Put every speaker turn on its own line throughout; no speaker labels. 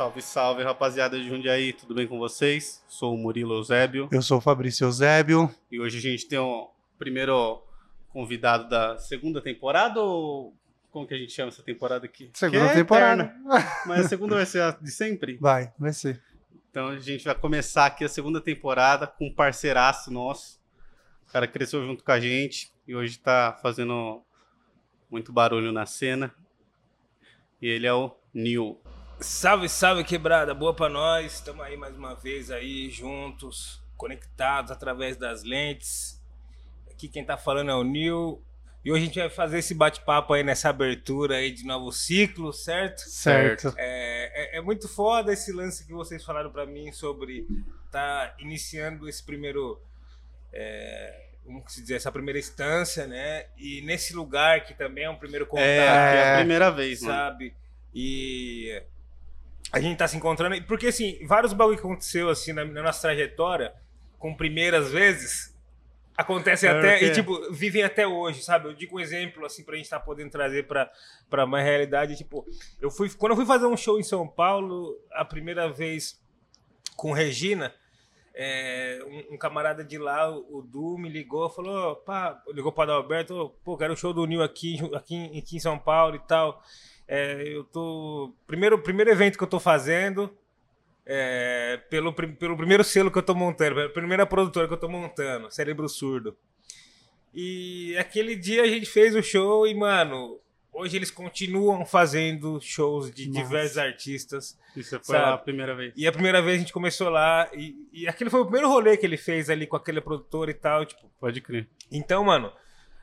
Salve, salve, rapaziada de Jundiaí, tudo bem com vocês? Sou o Murilo Eusébio
Eu sou o Fabrício Eusébio.
e hoje a gente tem o primeiro convidado da segunda temporada ou como que a gente chama essa temporada aqui?
Segunda
é
temporada.
eterna, Mas a segunda vai ser a de sempre?
Vai, vai ser.
Então a gente vai começar aqui a segunda temporada com um parceiraço nosso. O cara cresceu junto com a gente e hoje tá fazendo muito barulho na cena. E ele é o Nil.
Salve, salve quebrada, boa pra nós. Estamos aí mais uma vez aí juntos, conectados através das lentes. Aqui quem tá falando é o Nil. E hoje a gente vai fazer esse bate-papo aí nessa abertura aí de novo ciclo, certo?
Certo.
É, é- é muito foda esse lance que vocês falaram pra mim sobre tá iniciando esse primeiro, é, como se dizer, essa primeira instância, né? E nesse lugar que também é um primeiro contato,
É, aqui é a primeira vez, mano.
sabe? E a gente tá se encontrando. Porque, assim, vários bagulho que aconteceu, assim, na, na nossa trajetória, com primeiras vezes, acontecem
É,
até. E, tipo, vivem até hoje, sabe? Eu digo um exemplo, assim, pra gente tá podendo trazer pra, pra uma realidade. Tipo, eu fui. Quando eu fui fazer um show em São Paulo, a primeira vez com Regina. é, um, um camarada de lá, o o Du, me ligou, falou, pá, ligou para Alberto, ô, pô, quero o show do Nil aqui, aqui, aqui em São Paulo e tal. É, eu tô. Primeiro, primeiro evento que eu tô fazendo. é, pelo, pelo primeiro selo que eu tô montando, pela primeira produtora que eu tô montando, Cérebro Surdo. E aquele dia a gente fez o show e, mano, hoje eles continuam fazendo shows de
Nossa.
diversos artistas.
Isso foi
Sabe?
a primeira vez.
E a primeira vez a gente começou lá, e, e aquele foi o primeiro rolê que ele fez ali com aquele produtor e tal, tipo.
Pode crer.
Então, mano,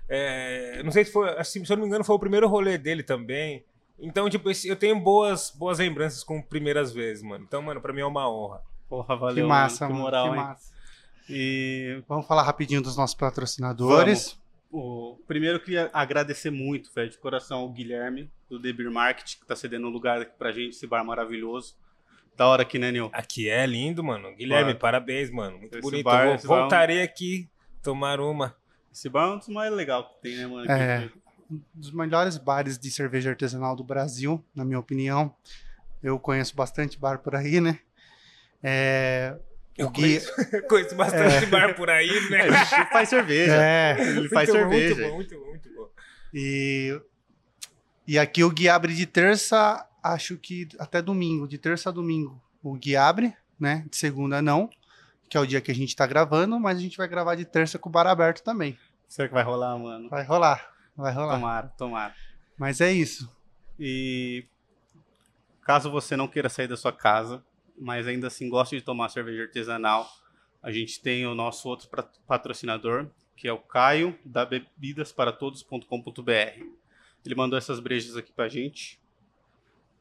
é, não sei se foi, assim, se eu não me engano, foi o primeiro rolê dele também. Então, tipo, eu tenho boas, boas lembranças com primeiras vezes, mano. Então, mano, pra mim é uma honra.
Porra,
Que
valeu.
massa,
mano. Que moral,
que
hein?
massa.
E
Vamos falar rapidinho dos nossos patrocinadores.
o, primeiro eu queria agradecer muito, velho, de coração, o Guilherme, do The Beer Market, que tá cedendo um lugar aqui pra gente, esse bar maravilhoso. Da hora aqui, né, Nil?
Aqui é lindo, mano. Guilherme, parabéns, mano. Muito
Esse
bonito.
bar-
vou-
bar é
voltarei aqui tomar uma.
Esse bar é um dos mais legais que tem, né, mano?
É.
Aqui.
Um dos melhores bares de cerveja artesanal do Brasil, na minha opinião. Eu conheço bastante bar por aí, né? É,
Eu
o Gui.
conheço, conheço bastante bar por aí,
É,
né?
ele faz cerveja.
É,
Ele faz
Muito bom,
cerveja.
Muito bom, muito bom, muito bom.
e, e aqui o Gui abre de terça, acho que até domingo. De terça a domingo o Gui abre, né? De segunda não, que é o dia que a gente tá gravando, mas a gente vai gravar de terça com o bar aberto também.
Será que vai rolar, mano?
Vai rolar, vai rolar.
Tomara, tomara.
Mas é isso.
E caso você não queira sair da sua casa, mas ainda assim goste de tomar cerveja artesanal, a gente tem o nosso outro patrocinador, que é o Caio, da bebidasparatodos.com.br. Ele mandou essas brejas aqui pra gente.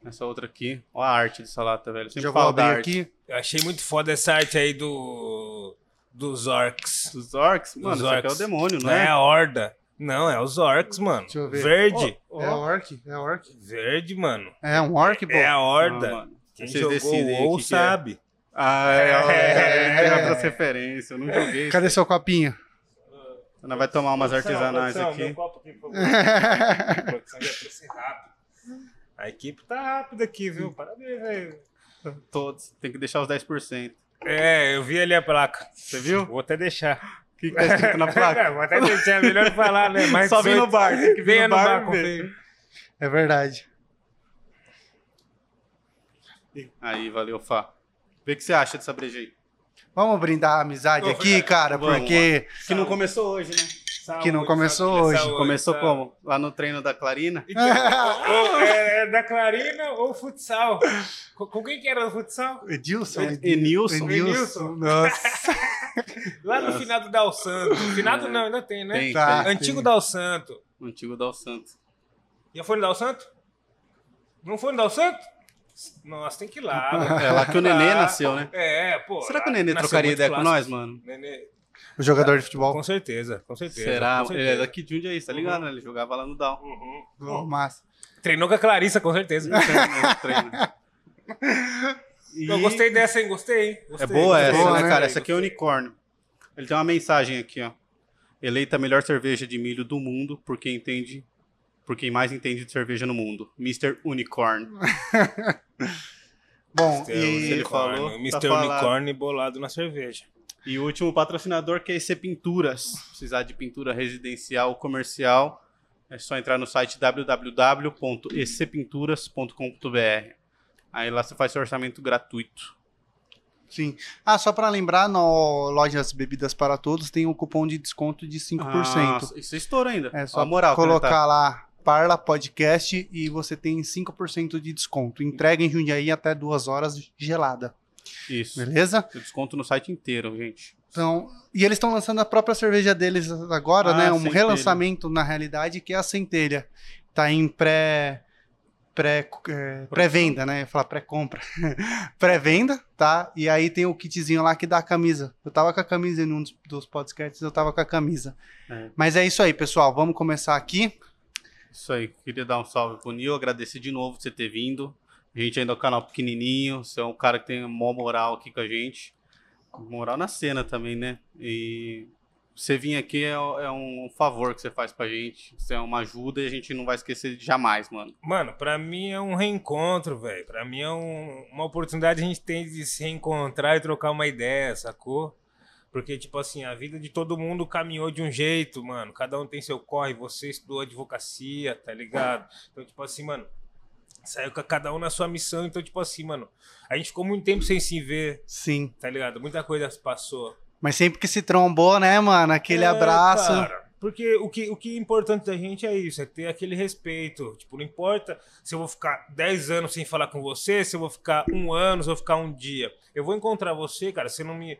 Essa outra aqui. Ó a arte dessa lata, velho. Eu Sempre
Já
falo da arte.
aqui.
Eu achei muito foda essa arte aí do. dos orcs.
Dos orcs? Mano,
Dos
isso aqui é o demônio, não
Não é
é?
a horda. Não, é os orcs, mano.
Deixa eu ver.
Verde.
Ó,
É
ó.
orc, é orc.
Verde, mano.
É um orc, pô.
É a horda.
mano.
Quem
Vocês
jogou
decidem aí
o WoW
o que que é.
sabe.
Ah, é, é,
É.
tem outras referências. Eu não joguei.
Cadê seu copinho?
Nós vai tomar umas artesanais
Produção,
aqui.
meu copo aqui, por favor. Produção. A equipe tá rápida aqui, viu? Parabéns, velho.
Todos. Tem que deixar os 10%.
É, eu vi ali a placa.
Você viu?
Vou até deixar.
O que, que tá escrito na placa?
É, vou até deixar, melhor falar, né? Mais
Só vem no
18.
bar. Tem que vir no
no
bar,
bar.
É verdade.
Aí, valeu, Fá. Vê o que você acha dessa breja aí.
Vamos brindar a amizade
Ô,
aqui,
verdade.
cara,
Vamos
porque
Que não começou hoje, né?
Que não começou
saúde,
hoje.
saúde,
Começou
saúde.
como? Lá no treino da Clarina?
Então, ou é, é da Clarina ou futsal? Com, com quem que era o futsal?
Edilson.
É, Enilson.
Enilson. Nossa.
Lá no finado Dal Santo. Finado não, ainda tem, né?
Tem,
Tá.
tem.
Antigo Dal Santo.
Antigo Dal Santo.
Já foi no Dal Santo? Não foi no Dal Santo? Nossa, tem que ir lá. mano.
É lá que o Nenê nasceu, né?
É, pô.
Será que o Nenê trocaria ideia com
clássico.
nós, mano?
Nenê,
O jogador de futebol.
com certeza, com certeza.
Será?
com
Ele é
certeza.
daqui de onde é isso, tá ligado? né? Ele jogava lá no Down.
Uhum.
Oh, massa.
Treinou com a Clarissa, com certeza.
treino. E-
Eu gostei dessa, hein? Gostei, hein?
É
Gostei,
boa
gostei,
essa,
boa,
né,
né?
cara? Essa aqui é unicórnio. Ele tem uma mensagem aqui, ó. Eleita a melhor cerveja de milho do mundo por quem entende, por quem mais entende de cerveja no mundo. Mr. Unicorn.
Bom,
Mr.
e
ele falou,
Unicórnio,
tá
Mr.
falado.
Unicórnio bolado na cerveja.
E o último patrocinador que é EC Pinturas. Se precisar de pintura residencial ou comercial, é só entrar no site www.ecpinturas.com.br. Aí lá você faz seu orçamento gratuito.
sim. Ah, só pra lembrar, no Lojas Bebidas para Todos tem um cupom de desconto de 5%.
Ah, isso é estouro ainda.
É só
moral,
colocar
tá.
lá Parla Podcast e você tem 5% de desconto. Entrega em Jundiaí até duas horas gelada.
Isso.
Beleza?
Tem Desconto no site inteiro, gente.
Então, e eles estão lançando a própria cerveja deles agora,
Ah,
né? Um
Centelha.
relançamento, na realidade, que é a Centelha. Tá em pré. Pré, é, pré-venda, né? Eu ia falar pré-compra. pré-venda, tá? E aí tem o kitzinho lá que dá a camisa. Eu tava com a camisa em um dos, dos podcasts, eu tava com a camisa.
É.
Mas é isso aí, pessoal. Vamos começar aqui.
Isso aí. Queria dar um salve pro Nil, agradecer de novo você ter vindo. A gente ainda é um canal pequenininho, você é um cara que tem mó moral aqui com a gente. Moral na cena também, né? E você vir aqui é, é um favor que você faz pra gente. Isso é uma ajuda e a gente não vai esquecer jamais, mano.
Mano, pra mim é um reencontro, velho. Pra mim é um- uma oportunidade que a gente tem de se reencontrar e trocar uma ideia, sacou? Porque, tipo assim, a vida de todo mundo caminhou de um jeito, mano. Cada um tem seu corre. Você estudou advocacia, tá ligado? Então, tipo assim, mano, saiu com cada um na sua missão. Então, tipo assim, mano, a gente ficou muito tempo sem se ver,
Sim.
tá ligado? Muita coisa se passou.
Mas sempre que se trombou, né, mano? Aquele
É,
abraço.
cara, porque o que, o que é importante da gente é isso, é ter aquele respeito. Tipo, não importa se eu vou ficar 10 anos sem falar com você, se eu vou ficar um ano, se eu vou ficar um dia. Eu vou encontrar você, cara, você não me.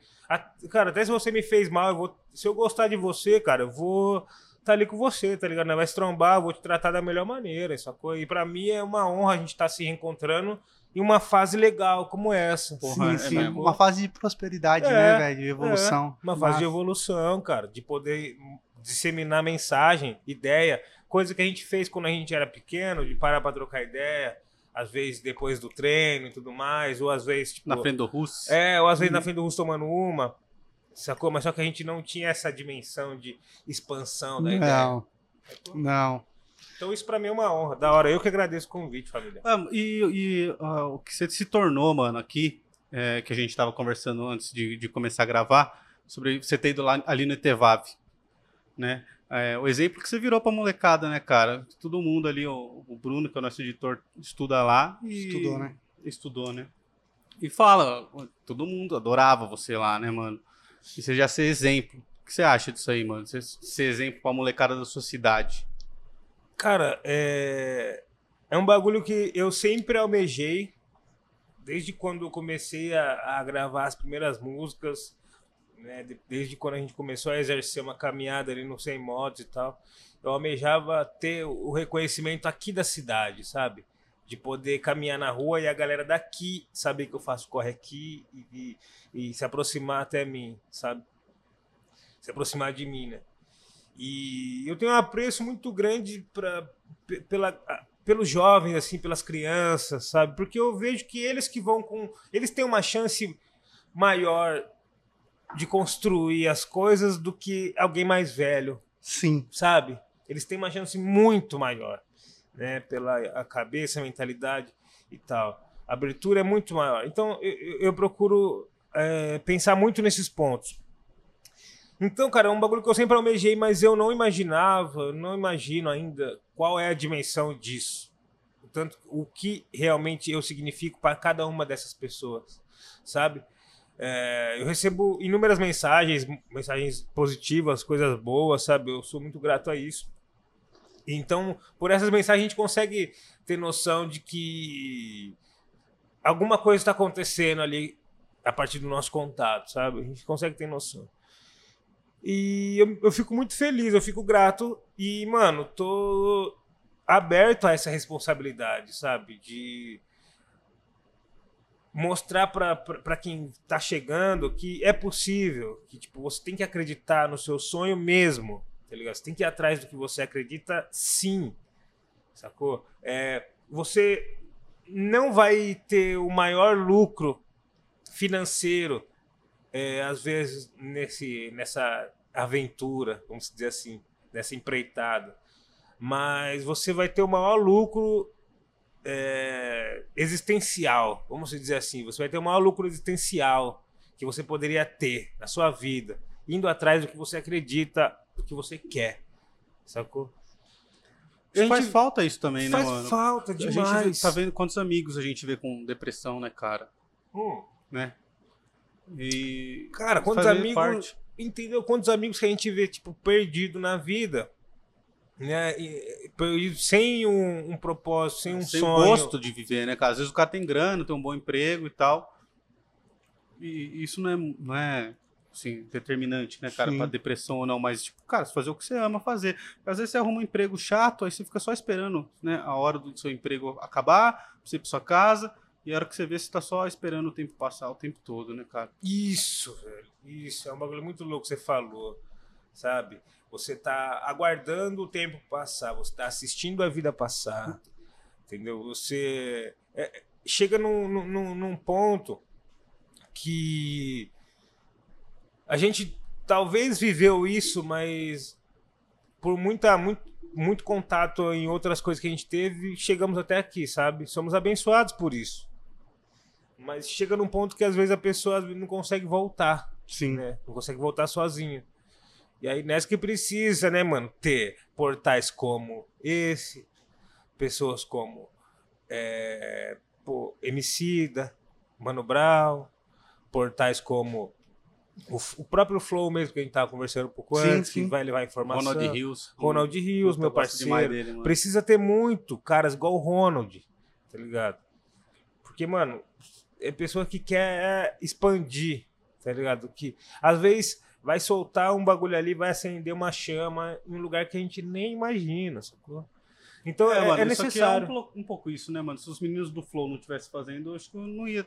Cara, até se você me fez mal, eu vou. Se eu gostar de você, cara, eu vou tá ali com você, tá ligado? Nós vai se trombar, eu vou te tratar da melhor maneira, sacou? E pra mim é uma honra a gente estar se reencontrando em uma fase legal como essa.
Porra, é
sim, sim.
mesmo.
Uma fase de prosperidade,
É,
né, velho? De evolução.
Uma fase de
Massa.
evolução, cara, de poder disseminar mensagem, ideia, coisa que a gente fez quando a gente era pequeno, de parar pra trocar ideia, às vezes depois do treino e tudo mais, ou às vezes, tipo,
Na frente do Russo.
é, ou às vezes na frente do Russo tomando uma, sacou? Mas só que a gente não tinha essa dimensão de expansão da ideia.
Não, não.
Então isso pra mim é uma honra, da hora. Eu que agradeço o convite, família.
Ah, e e, ah, o que você se tornou, mano, aqui, é, que a gente tava conversando antes de, de começar a gravar, sobre você ter ido lá ali no Etevav, né? É, o exemplo que você virou pra molecada, né, cara? Todo mundo ali, o, o Bruno, que é o nosso editor, estuda lá. E...
Estudou, né?
Estudou, né? E fala, todo mundo adorava você lá, né, mano? E você já ser exemplo. O que você acha disso aí, mano? Você ser exemplo pra molecada da sua cidade.
Cara, é... é um bagulho que eu sempre almejei, desde quando eu comecei a, a gravar as primeiras músicas, né? de- desde quando a gente começou a exercer uma caminhada ali no Sem Motos e tal, eu almejava ter o reconhecimento aqui da cidade, sabe? De poder caminhar na rua e a galera daqui saber que eu faço corre aqui e, e- e se aproximar até mim, sabe? Se aproximar de mim, né? E eu tenho um apreço muito grande pra, pe- pela, pelos jovens, assim, pelas crianças, sabe? Porque eu vejo que eles que vão com. Eles têm uma chance maior de construir as coisas do que alguém mais velho,
Sim.
sabe? Eles têm uma chance muito maior, né? Pela a cabeça, a mentalidade e tal. A abertura é muito maior. Então, eu, eu- eu procuro é, pensar muito nesses pontos. Então, cara, é um bagulho que eu sempre almejei, mas eu não imaginava, não imagino ainda qual é a dimensão disso. Tanto, o que realmente eu significo para cada uma dessas pessoas, sabe? É, eu recebo inúmeras mensagens, mensagens positivas, coisas boas, sabe? Eu sou muito grato a isso. Então, por essas mensagens, a gente consegue ter noção de que alguma coisa está acontecendo ali a partir do nosso contato, sabe? A gente consegue ter noção. E eu, eu fico muito feliz, eu fico grato e, mano, tô aberto a essa responsabilidade, sabe? De mostrar para quem tá chegando que é possível, que tipo, você tem que acreditar no seu sonho mesmo, tá ligado? Você tem que ir atrás do que você acredita, sim. Sacou? É, você não vai ter o maior lucro financeiro é, às vezes nesse nessa aventura, vamos dizer assim, nessa empreitada. Mas você vai ter o maior lucro é, existencial, vamos dizer assim. Você vai ter o maior lucro existencial que você poderia ter na sua vida, indo atrás do que você acredita, do que você quer. Sacou?
A gente faz falta isso também,
faz
né, mano?
falta
A
demais.
gente tá vendo quantos amigos a gente vê com depressão, né, cara?
Hum.
Né? E.
Cara, quantos amigos.
parte.
Entendeu? Quantos amigos que a gente vê, tipo, perdido na vida. Né? E- perdido sem um, um propósito, sem um
Sem
sonho.
gosto de viver, né, cara? Às vezes o cara tem grana, tem um bom emprego e tal. E isso não é, não é assim, determinante, né, cara,
Sim.
pra depressão ou não, mas, tipo, cara, fazer o que você ama fazer. Às vezes você arruma um emprego chato, aí você fica só esperando, né, a hora do seu emprego acabar, pra você ir pra sua casa, e a hora que você vê, você tá só esperando o tempo passar o tempo todo, né, cara?
Isso, velho. Isso. É um bagulho muito louco que você falou. Sabe? Você tá aguardando o tempo passar. Você tá assistindo a vida passar. Entendeu? Você é, chega num, num, num ponto que a gente talvez viveu isso, mas por muita, muito, muito contato em outras coisas que a gente teve, chegamos até aqui, sabe? Somos abençoados por isso. Mas chega num ponto que às vezes a pessoa não consegue voltar,
Sim.
né? Não consegue voltar sozinha. E aí nessa que precisa, né, mano, ter portais como esse, pessoas como é, pô, Emicida, Mano Brown, portais como o, o próprio Flow mesmo que a gente tava conversando um pouco
Sim,
antes,
sim.
que vai levar informação.
Ronald Rios.
Ronald Rios, meu parceiro.
dele.
Precisa ter muito caras igual o Ronald, tá ligado? Porque, mano, é pessoa que quer expandir, tá ligado? Que às vezes vai soltar um bagulho ali, vai acender uma chama em um lugar que a gente nem imagina, sacou? Então é,
mano,
é
isso aqui
necessário.
um, plo- um pouco isso, né, mano? Se os meninos do Flow não estivessem fazendo, eu acho que eu não ia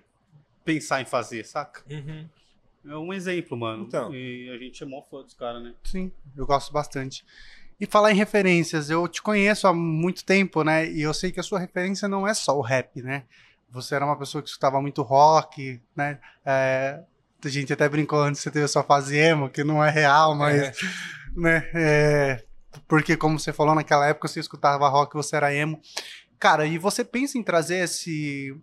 pensar em fazer, saca?
Uhum.
É um exemplo, mano.
Então.
E a gente é mó fã dos caras, né?
Sim, eu gosto bastante. E falar em referências, eu te conheço há muito tempo, né? E eu sei que a sua referência não é só o rap, né? Você era uma pessoa que escutava muito rock, né? É, a gente até brincou antes, você teve a sua fase emo, que não é real, mas,
É.
né? é, porque como você falou, naquela época você escutava rock, você era emo. Cara, e você pensa em trazer esse,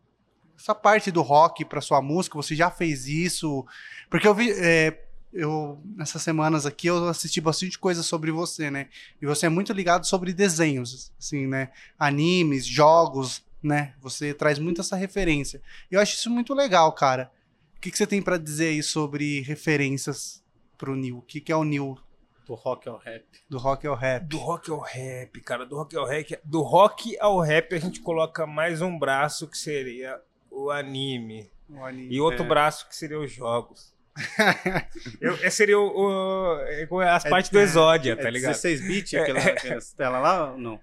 essa parte do rock para sua música? Você já fez isso? Porque eu vi, é, eu nessas semanas aqui eu assisti bastante coisa sobre você, né? E você é muito ligado sobre desenhos, assim, né? Animes, jogos, né? Você traz muito essa referência. E eu acho isso muito legal, cara. O que, que você tem pra dizer aí sobre referências pro Neil? O que, que é o Neil
Do rock ao rap.
do rock ao rap?
Do rock ao rap, cara, do rock ao rap, do rock ao rap a gente coloca mais um braço que seria o anime.
O anime.
E outro
É.
braço que seria os jogos. Eu, seria o, o- é as
É-
partes do
é-
Exódia, tá
é
ligado?
16 bits aquela, aquela tela lá ou não?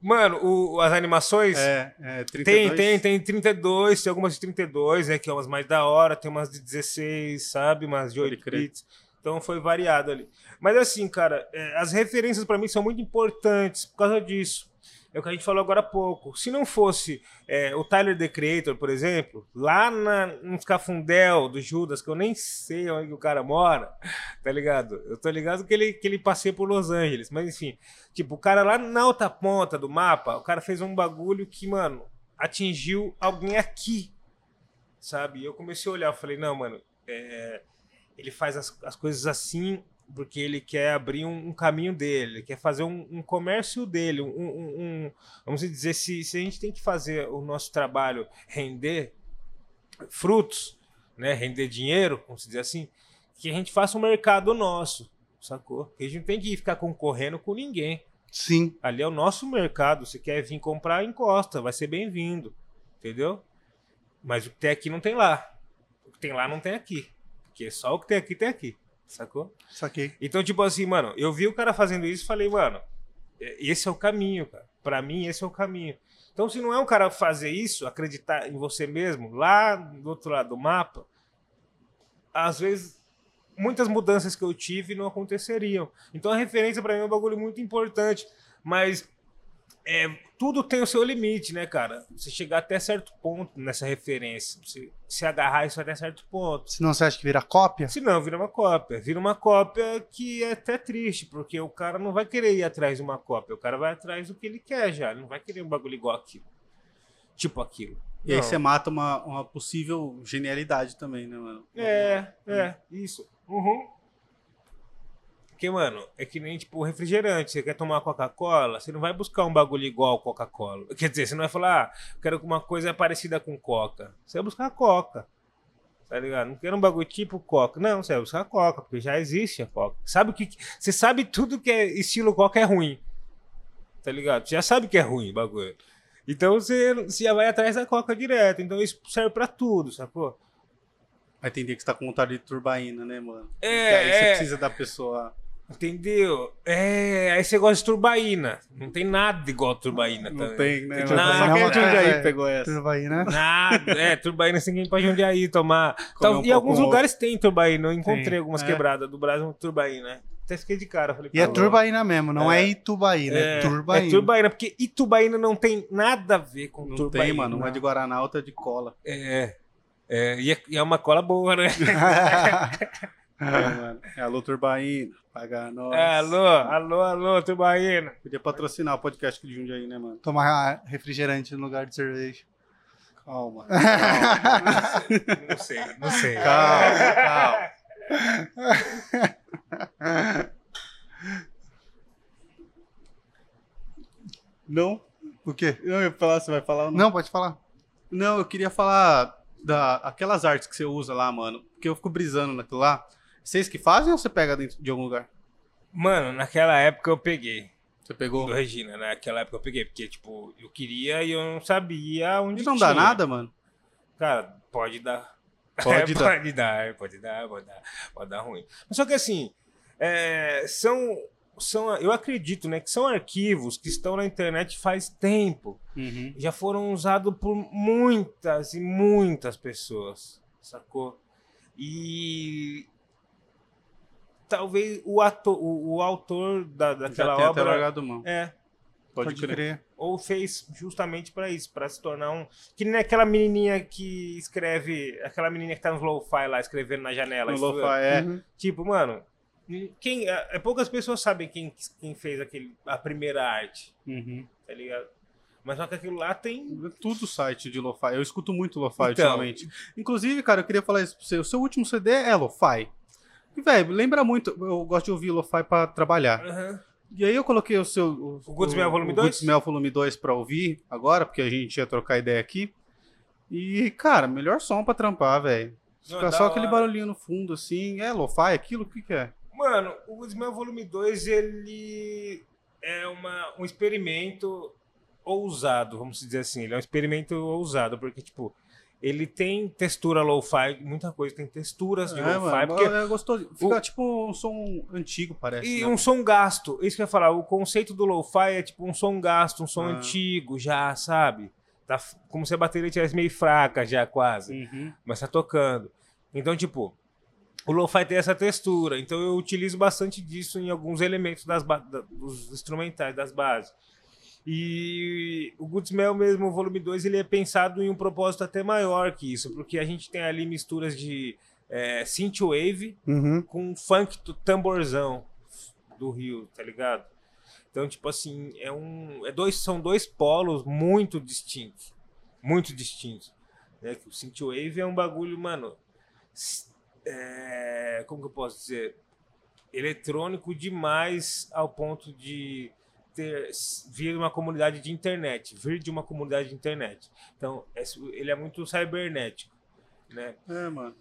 Mano, o- as animações.
É, é 32.
Tem, tem, tem 32, tem algumas de 32, né, que é umas mais da hora, tem umas de 16, sabe? Umas de
Pode
8
crer.
bits. Então foi variado ali. Mas assim, cara, é, as referências pra mim são muito importantes por causa disso. É o que a gente falou agora há pouco. Se não fosse é, o Tyler The Creator, por exemplo, lá na, nos Cafundel do Judas, que eu nem sei onde o cara mora, tá ligado? Eu tô ligado que ele, que ele passeia por Los Angeles, mas enfim. Tipo, o cara lá na outra ponta do mapa, o cara fez um bagulho que, mano, atingiu alguém aqui, sabe? E eu comecei a olhar, falei, não, mano, é, ele faz as, as coisas assim porque ele quer abrir um, um caminho dele, ele quer fazer um, um comércio dele, um- vamos dizer, se, se a gente tem que fazer o nosso trabalho render frutos, né, render dinheiro, vamos dizer assim, que a gente faça um mercado nosso, sacou? Que a gente não tem que ficar concorrendo com ninguém.
Sim,
Ali é o nosso mercado. Se quer vir comprar, encosta, vai ser bem-vindo. Entendeu? Mas o que tem aqui não tem lá. O que tem lá não tem aqui. Porque só o que tem aqui tem aqui. Sacou?
saquei.
Então, tipo assim, mano, eu vi o cara fazendo isso e falei, mano, esse é o caminho, cara. Pra mim, esse é o caminho. Então, se não é um cara fazer isso, acreditar em você mesmo, lá do outro lado do mapa, às vezes muitas mudanças que eu tive não aconteceriam. Então, a referência pra mim é um bagulho muito importante. Mas é, tudo tem o seu limite, né, cara? Você chegar até certo ponto nessa referência, você se agarrar isso até certo ponto.
Senão você acha que vira cópia?
Se não, vira uma cópia. Vira uma cópia que é até triste, porque o cara não vai querer ir atrás de uma cópia. O cara vai atrás do que ele quer já. Ele não vai querer um bagulho igual aquilo. tipo aquilo.
E aí
Não.
você mata uma, uma possível genialidade também, né, mano?
É, é, isso. Uhum. Porque, mano, é que nem, tipo, refrigerante. Você quer tomar Coca-Cola, você não vai buscar um bagulho igual Coca-Cola. Quer dizer, você não vai falar, ah, quero uma coisa parecida com Coca. Você vai buscar Coca. Tá ligado? Não quero um bagulho tipo Coca. Não, você vai buscar Coca, porque já existe a Coca. Sabe o que. Você sabe tudo que é estilo Coca é ruim. Tá ligado? Você já sabe que é ruim o bagulho. Então você, você já vai atrás da Coca direto. Então isso serve pra tudo, sacou?
Vai ter dia que você tá com vontade de turbaína, né, mano?
É,
E aí você
é.
precisa da pessoa.
Entendeu? É, aí você gosta de turbaína. Não tem nada igual turbaína
Não
também.
tem, né?
Tem nada,
Só quem é de
nada.
Jundiaí
É.
pegou essa.
Tudo aí, né?
Nada. É, turbaína sem quem pode onde aí tomar. Então,
um
em
pouco
alguns lugares tem turbaína. Eu encontrei
Tem.
algumas
É.
quebradas do Brasil, turbaína, né? Até fiquei de cara. Falei,
E é turbaína mesmo, não é,
É.
Itubaína, é,
É,
turbaína.
é turbaína, porque Itubaína não tem nada a ver com
Não
turbaína.
tem, mano. Uma é de Guaraná, outra de cola.
É. É, e é, e é uma cola boa, né?
É, mano. É, alô, Turbaína. Paga nós.
É, alô, alô, alô, turbaína.
Podia patrocinar o podcast de Jundiaí, né, mano?
Tomar refrigerante no lugar de cerveja.
Calma.
Não sei, não sei.
Calma, calma. Não?
O quê?
Eu ia falar, você vai falar ou não?
Não, pode falar.
Não, eu queria falar da aquelas artes que você usa lá, mano. Porque eu fico brisando naquilo lá. Vocês que fazem ou você pega dentro de algum lugar?
Mano, naquela época eu peguei.
Você pegou?
Do Regina, naquela época eu peguei. Porque, tipo, eu queria e eu não sabia onde
E não
tinha.
dá nada, mano?
Cara, pode dar.
Pode
É,
dar.
Pode dar, pode dar, pode dar, pode dar ruim. Mas só que assim, é, são, são, eu acredito, né, que são arquivos que estão na internet faz tempo.
Uhum.
Já foram usados por muitas e muitas pessoas, sacou? E talvez o, ator, o, o autor da, daquela
Já
obra
largado mão.
é
Pode, crer.
ou fez justamente pra isso, pra se tornar um. Que nem aquela menininha que escreve. Aquela menininha que tá no lo-fi lá, escrevendo na janela.
No
estudando.
lo é.
Uhum.
Tipo, mano. Quem, é, é, poucas pessoas sabem quem, quem fez aquele, a primeira arte,
Uhum.
tá ligado? Mas só que aquilo lá tem.
É Tudo site de lo-fi. Eu escuto muito lo-fi
Então.
ultimamente. Inclusive, cara, eu queria falar isso pra você. O seu último CD é lo-fi. E, velho, lembra muito. Eu gosto de ouvir lo-fi pra trabalhar.
Aham.
E aí eu coloquei o seu. O,
O Goodsmell Volume
o
2?
Goodsmell Volume 2 pra ouvir agora, porque a gente ia trocar ideia aqui. E, cara, melhor som pra trampar, velho. Fica só aquele
hora.
barulhinho no fundo, assim. É lo-fi aquilo? O que, que é?
Mano, o Goodsmell Volume 2, ele é uma, um experimento ousado, vamos dizer assim. Ele é um experimento ousado, porque, tipo, ele tem textura lo-fi, muita coisa, tem texturas de
é, mano,
porque
é gostoso. Fica
o-
tipo um som antigo, parece.
E
né?
um som gasto, isso que eu ia falar, o conceito do lo-fi é tipo um som gasto, um som
Ah.
antigo já, sabe? Tá, como se a bateria estivesse meio fraca já quase,
Uhum.
mas tá tocando. Então, tipo, o lo-fi tem essa textura, então eu utilizo bastante disso em alguns elementos das dos instrumentais, das bases. E o Goodsmell mesmo, o volume 2, ele é pensado em um propósito até maior que isso, porque a gente tem ali misturas de é, synthwave,
Uhum.
com funk do tamborzão do Rio, tá ligado? Então, tipo assim, é um. É dois, são dois polos muito distintos. Muito distintos. Né? O Synthwave é um bagulho, mano. é, como que eu posso dizer? Eletrônico demais ao ponto de ter, vir uma comunidade de internet. Vir de uma comunidade de internet. Então, é ele é muito cibernético. Né?
É, mano.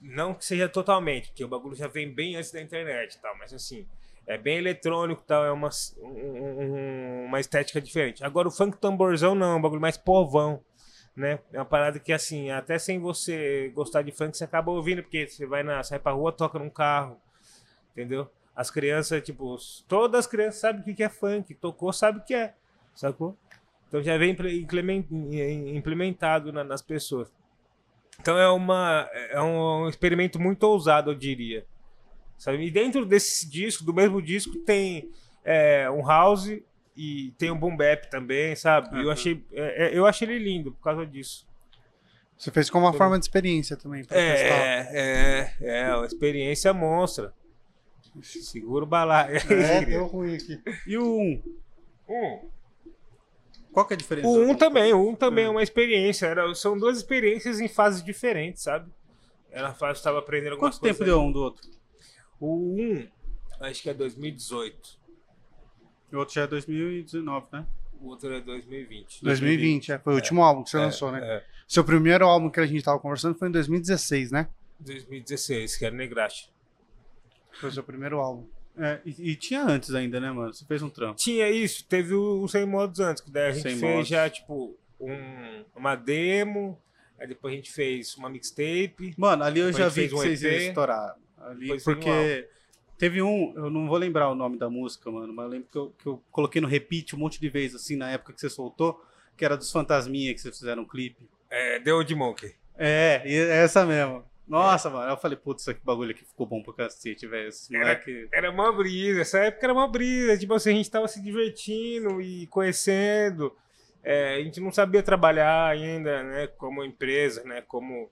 não que seja totalmente, porque o bagulho já vem bem antes da internet tal, mas assim, é bem eletrônico tal, é uma, um- um- uma estética diferente. Agora o funk tamborzão não, é um bagulho mais povão, né? É uma parada que assim, até sem você gostar de funk, você acaba ouvindo, porque você vai na, sai pra rua, toca num carro, entendeu? As crianças, tipo, todas as crianças sabem o que que é funk, tocou, sabe o que é, sacou? Então já vem imple- implemen- implementado na- nas pessoas. Então é, uma, é um experimento muito ousado, eu diria. Sabe? E dentro desse disco, do mesmo disco, tem é, um house e tem um boom bap também, sabe? E Eu
Uhum.
achei, é, é, eu achei ele lindo por causa disso.
Você fez como uma forma de experiência também, pra testar.
É, é, é, uma experiência monstra. Segura o balaio.
É, deu ruim aqui.
E o 1?
Hum.
Qual que é a diferença?
O 1 também, o 1 também
É.
é uma experiência. Era, são duas experiências em fases diferentes, sabe? Ela fase estava aprendendo algumas
Quanto tempo
coisas.
deu um do outro?
O 1, acho que é 2018.
O outro já é 2019, né?
O outro é 2020.
2020, é, foi o último álbum que você lançou, né?
É,
Seu primeiro álbum que a gente tava conversando foi em 2016, né?
2016, que era Negrache.
Foi o seu primeiro álbum.
É, e, e tinha antes ainda, né, mano? Você fez um trampo.
Tinha isso, teve o, o 100 modos antes, que daí a gente
100
fez
modos.
já, tipo, um, uma demo, aí depois a gente fez uma mixtape.
Mano, ali eu já vi que
um
vocês iam estourar. Ali,
um
porque teve um, eu não vou lembrar o nome da música, mano, mas eu lembro que eu, que eu coloquei no repeat um monte de vezes, assim, na época que você soltou, que era dos Fantasminha que vocês fizeram um clipe.
É, The Old Monkey.
É, é essa mesmo. Nossa, mano, eu falei, putz, esse bagulho aqui ficou bom pra cacete, velho.
Era-
moleque.
Era uma brisa, essa época era uma brisa. Tipo assim, a gente tava se divertindo e conhecendo. É, a gente não sabia trabalhar ainda, né? Como empresa, né? Como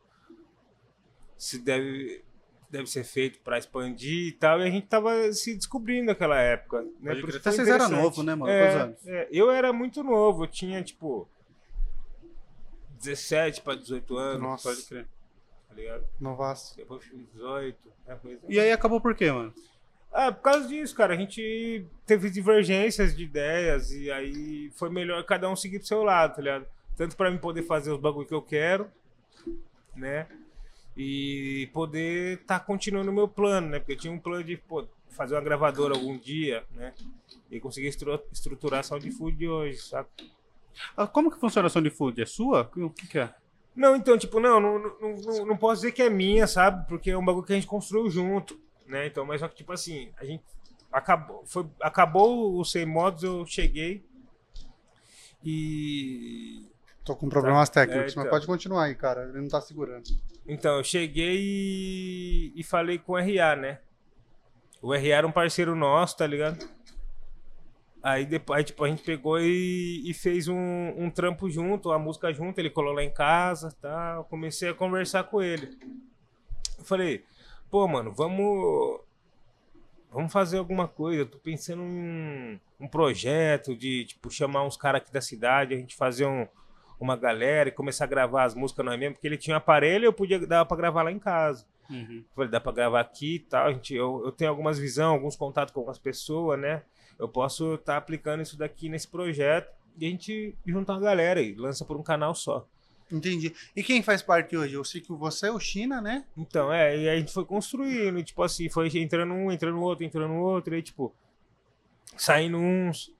se deve, deve ser feito para expandir e tal. E a gente tava se descobrindo naquela época. Né?
Pode Até
foi
vocês eram novos, né, mano?
É, é, eu era muito novo, eu tinha tipo 17 para 18 anos,
Nossa.
Pode crer.
Tá ligado?
Novaço.
Depois fiz 18. né, coisa-
E aí acabou por quê, mano?
ah, por causa disso, cara. A gente teve divergências de ideias e aí foi melhor cada um seguir pro seu lado, tá ligado? Tanto pra mim poder fazer os bagulho que eu quero, né? E poder tá continuando o meu plano, né? Porque eu tinha um plano de pô, fazer uma gravadora algum dia, né? E conseguir estru- estruturar a Sound Food de hoje, sabe?
Ah, Como que funciona a Sound Food? É sua? O que, que é?
Não, então, tipo, não, não, não, não, posso dizer que é minha, sabe? Porque é um bagulho que a gente construiu junto, né? Então, mas só que, tipo assim, a gente acabou, foi, acabou os 100 modos, eu cheguei e...
Tô com problemas técnicos,
É,
mas
então.
pode continuar aí, cara. Ele não tá segurando.
Então, eu cheguei e, e falei com o RA, né? O RA era um parceiro nosso, tá ligado? Aí depois, tipo, a gente pegou e, e fez um, um trampo junto, a música junto, ele colou lá em casa, tá? Eu comecei a conversar com ele. Eu falei, pô, mano, vamos vamos fazer alguma coisa. Eu tô pensando em um projeto de, tipo, chamar uns caras aqui da cidade, a gente fazer um, uma galera e começar a gravar as músicas nós mesmo, porque ele tinha um aparelho e eu podia dar pra gravar lá em casa.
Uhum.
Eu Falei, dá pra gravar aqui e tal. A gente, eu, eu tenho algumas visões, alguns contatos com algumas pessoas, né? Eu posso estar aplicando isso daqui nesse projeto e a gente juntar uma galera e lança por um canal só.
Entendi. E quem faz parte hoje? Eu sei que você é o China, né?
Então, é, e a gente foi construindo, tipo assim, foi entrando um, entrando outro, entrando outro, e aí, tipo, saindo uns,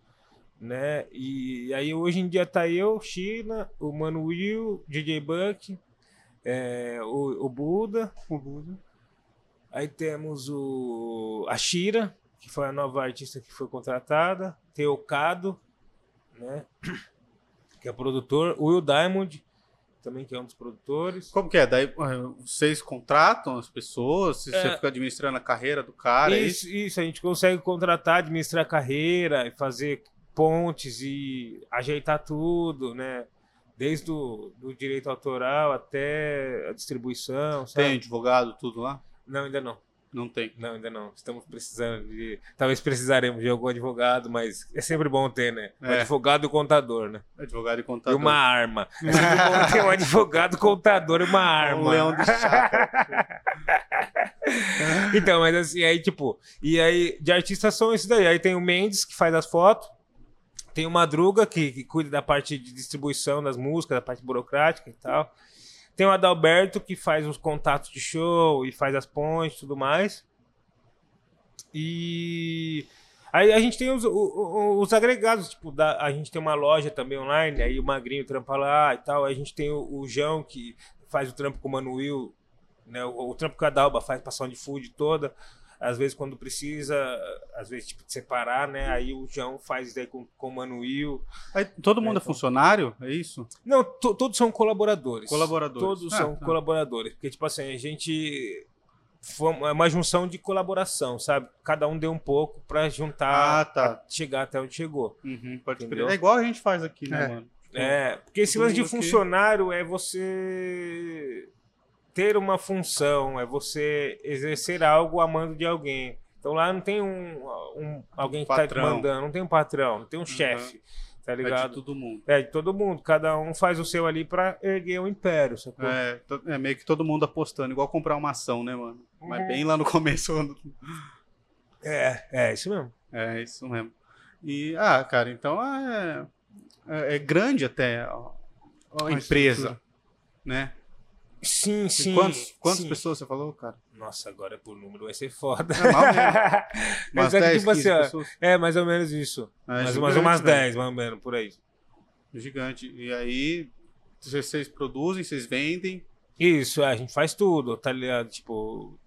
né? E aí hoje em dia tá eu, China, o Mano Will, DJ Buck, é, o, o Buda,
O Buda.
aí temos o a Shira, que foi a nova artista que foi contratada, tem o Cado, né? Que é produtor, Will Diamond, também que é um dos produtores.
Como que é? Daí eh, vocês contratam as pessoas, você
É.
fica administrando a carreira do cara, é isso?
Isso, isso, a gente consegue contratar, administrar a carreira e fazer pontes e ajeitar tudo, né? Desde o do direito autoral até a distribuição, sabe?
Tem advogado, tudo lá?
Não, ainda não.
Não tem.
Não, ainda não. Estamos precisando de. Talvez precisaremos de algum advogado, mas é sempre bom ter, né? Um
É.
advogado e contador, né?
Advogado e
E
contador.
uma arma. É sempre bom ter um advogado, contador e uma arma.
Um leão de chácara.
Então, mas assim, aí, tipo, e aí, de artistas são esses daí. Aí tem o Mendes, que faz as fotos. Tem o Madruga, que, que cuida da parte de distribuição das músicas, da parte burocrática e tal. Tem o Adalberto, que faz os contatos de show e faz as pontes e tudo mais. E aí a gente tem os, o- o- os agregados, tipo, da, a gente tem uma loja também online, aí o Magrinho trampa lá e tal. Aí a gente tem o, o João, que faz o trampo com o Manuel, né? O, o trampo que a Dalba faz pra Sound Food toda. Às vezes, quando precisa, às vezes, tipo, separar, né? Aí o João faz daí com, com o Manuel.
Aí, todo mundo é,
então.
funcionário? É isso?
Não, to- todos são colaboradores.
Colaboradores.
Todos
Ah,
são
tá.
colaboradores. Porque, tipo assim, a gente. Foi uma- é uma junção de colaboração, sabe? Cada um deu um pouco pra juntar,
Ah, tá.
chegar até onde chegou.
Uhum, pode
Entendeu?
crer. É igual a gente faz aqui, né,
É.
mano?
É, porque esse lance de funcionário é você ter uma função, é você exercer algo a mando de alguém. Então lá não tem um, um- alguém que tá te mandando, não tem um patrão, não tem um chefe. tá
É de
ligado?
todo mundo.
É, de todo mundo. Cada um faz o seu ali pra erguer o império, sacou?
É, é meio que todo mundo apostando, igual comprar uma ação, né, mano? Mas
Uhum.
bem lá no começo.
É, é, isso mesmo.
É, isso mesmo. E, ah, cara, então é, é, é grande até a, a
A
empresa,
estrutura.
né?
Sim,
E
sim.
quantos, quantas
sim.
pessoas você falou, cara?
Nossa, agora por número vai ser foda.
É, mal mesmo.
Mas
Umas
é que,
10,
tipo
15
assim,
pessoas?
É, mais ou menos isso.
É
mais,
gigante,
mais umas
velho.
10, mais ou menos, por aí.
Gigante. E aí, vocês produzem, vocês vendem.
Isso, é, a gente faz tudo, tá ligado? Tipo.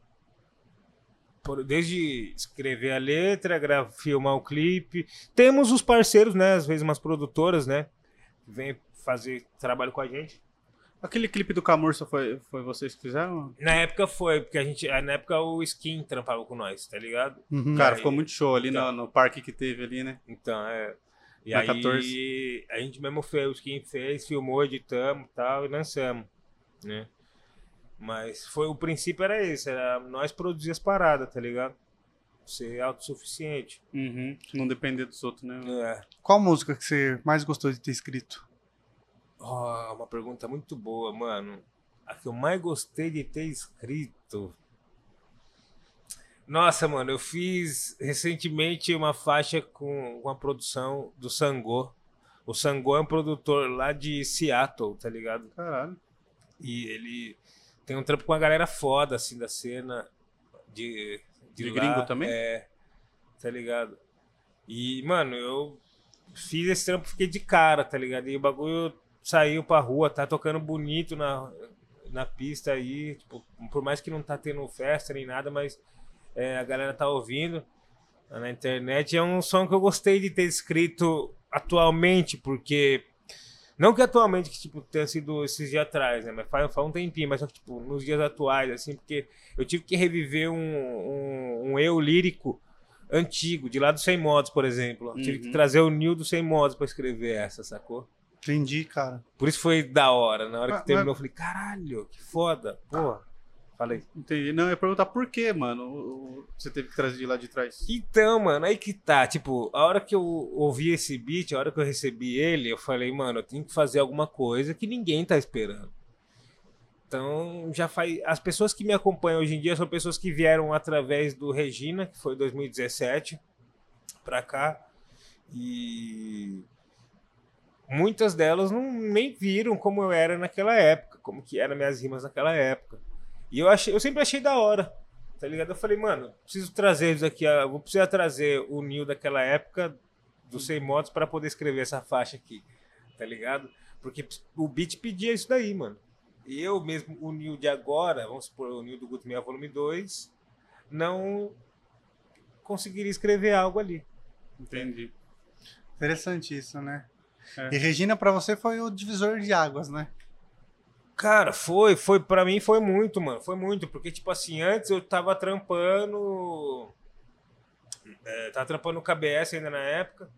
Desde escrever a letra, gra- filmar o clipe. Temos os parceiros, né? Às vezes umas produtoras, né? Que vêm fazer trabalho com a gente.
Aquele clipe do Camurça foi, foi vocês que fizeram?
Na época foi, porque a gente. Na época o Skin trampava com nós, tá ligado?
Uhum.
Cara,
aí-
ficou muito show ali
Então.
no, no parque que teve ali, né?
Então, é. E
Na
aí,
14.
a gente mesmo fez, o Skin fez, filmou, editamos e tal, e lançamos, né? Mas foi, o princípio era esse, era nós produzir as paradas, tá ligado? Ser autossuficiente.
Uhum. Não depender dos outros, né?
É.
Qual música que você mais gostou de ter escrito?
Ó, uma pergunta muito boa, mano. A que eu mais gostei de ter escrito. Nossa, mano, eu fiz recentemente uma faixa com, com a produção do Sangô. O Sangô é um produtor lá de Seattle, tá ligado?
Caralho.
E ele tem um trampo com a galera foda, assim, da cena de.
De
lá.
gringo também?
É. Tá ligado? E, mano, eu fiz esse trampo, fiquei de cara, tá ligado? E o bagulho saiu pra rua, tá tocando bonito na, na pista aí. Tipo, por mais que não tá tendo festa nem nada, mas é, a galera tá ouvindo na internet. É um som que eu gostei de ter escrito atualmente, porque. Não que atualmente, que tipo, tenha sido esses dias atrás, né? Mas faz, faz um tempinho, mas só que, tipo, nos dias atuais, assim, porque eu tive que reviver um, um, um eu lírico antigo, de lá do Sem Modos, por exemplo. Eu Tive que
Uhum.
trazer o Nil do Sem Modos pra escrever essa, sacou?
Entendi, cara.
Por isso foi da hora. Na hora
Mas-
que terminou, eu falei, caralho, que foda. Porra. Falei.
Entendi. Não, eu ia perguntar por que, mano, você teve que trazer de lá de trás.
Então, mano, aí que tá. Tipo, a hora que eu ouvi esse beat, a hora que eu recebi ele, eu falei, mano, eu tenho que fazer alguma coisa que ninguém tá esperando. Então, já faz. As pessoas que me acompanham hoje em dia são pessoas que vieram através do Regina, que foi 2017, pra cá. E. Muitas delas não nem viram como eu era naquela época, como que eram minhas rimas naquela época. E eu achei, eu sempre achei da hora. Tá ligado? Eu falei, mano, preciso trazer isso aqui. ah, Vou precisar trazer o Nil daquela época do Sem Motos pra poder escrever essa faixa aqui. Tá ligado? Porque o beat pedia isso daí, mano. E eu mesmo, o Nil de agora, vamos supor, o Nil do Guto Meia Volume 2, não conseguiria escrever algo ali.
Entendi.
Interessante isso, né?
É.
E Regina, pra você, foi o divisor de águas, né?
Cara, foi, foi, pra mim foi muito, mano, foi muito, porque, tipo assim, antes eu tava trampando, é, tava trampando no KBS ainda na época,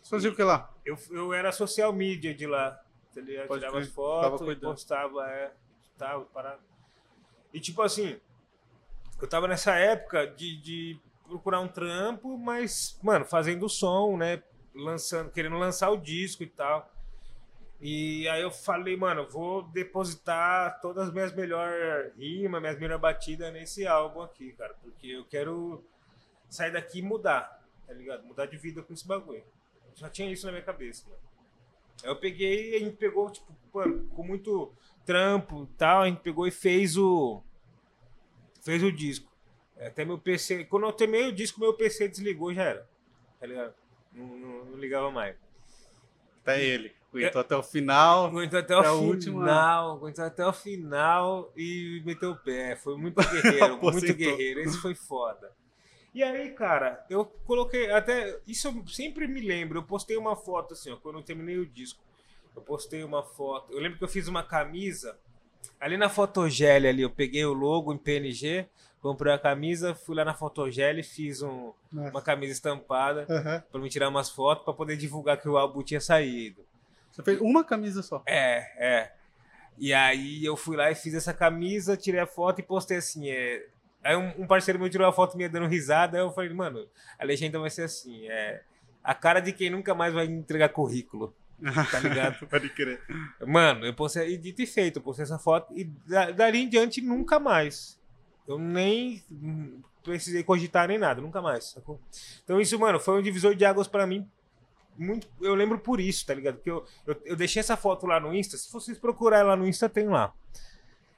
Você fazia o que lá?
eu, eu era social media de lá, tá ligado?
Pode
Tirava as fotos, postava, é, tava parado. E, tipo assim, eu tava nessa época de, de procurar um trampo, mas, mano, fazendo som, né, lançando, querendo lançar o disco e tal. E aí eu falei, mano, eu vou depositar todas as minhas melhores rimas, minhas melhores batidas nesse álbum aqui, cara. Porque eu quero sair daqui e mudar, tá ligado? Mudar de vida com esse bagulho. Já tinha isso na minha cabeça, mano. Aí eu peguei, a gente pegou, tipo, mano, com muito trampo e tal, a gente pegou e fez o. Fez o disco. Até meu PC. Quando eu terminei o disco, meu PC desligou já era. Tá ligado? Não, não- não ligava mais.
Até ele. Aguentou até o final.
Aguentou até o
última.
final, aguentou até o final e meteu o pé. Foi muito guerreiro, muito guerreiro. Esse foi foda. E aí, cara, eu coloquei até. Isso eu sempre me lembro. Eu postei uma foto assim, ó, quando eu terminei o disco. Eu postei uma foto. Eu lembro que eu fiz uma camisa. Ali na Fotogel ali, eu peguei o logo em PNG, comprei a camisa, fui lá na Fotogel e fiz um- uma camisa estampada
Aham.
pra me tirar umas fotos pra poder divulgar que o álbum tinha saído.
Você fez uma camisa só.
É, é. E aí eu fui lá e fiz essa camisa, tirei a foto e postei assim. É... Aí um, um parceiro meu tirou a foto minha dando risada, aí eu falei, mano, a legenda vai ser assim, é. a cara de quem nunca mais vai entregar currículo. Tá ligado?
Pode crer.
Mano, eu postei, e dito e feito, eu postei essa foto e da- dali em diante nunca mais. Eu nem precisei cogitar nem nada, nunca mais, sacou? Então isso, mano, foi um divisor de águas pra mim. Muito, eu lembro por isso, tá ligado? Porque eu, eu, eu deixei essa foto lá no Insta. Se vocês procurarem lá no Insta, tem lá.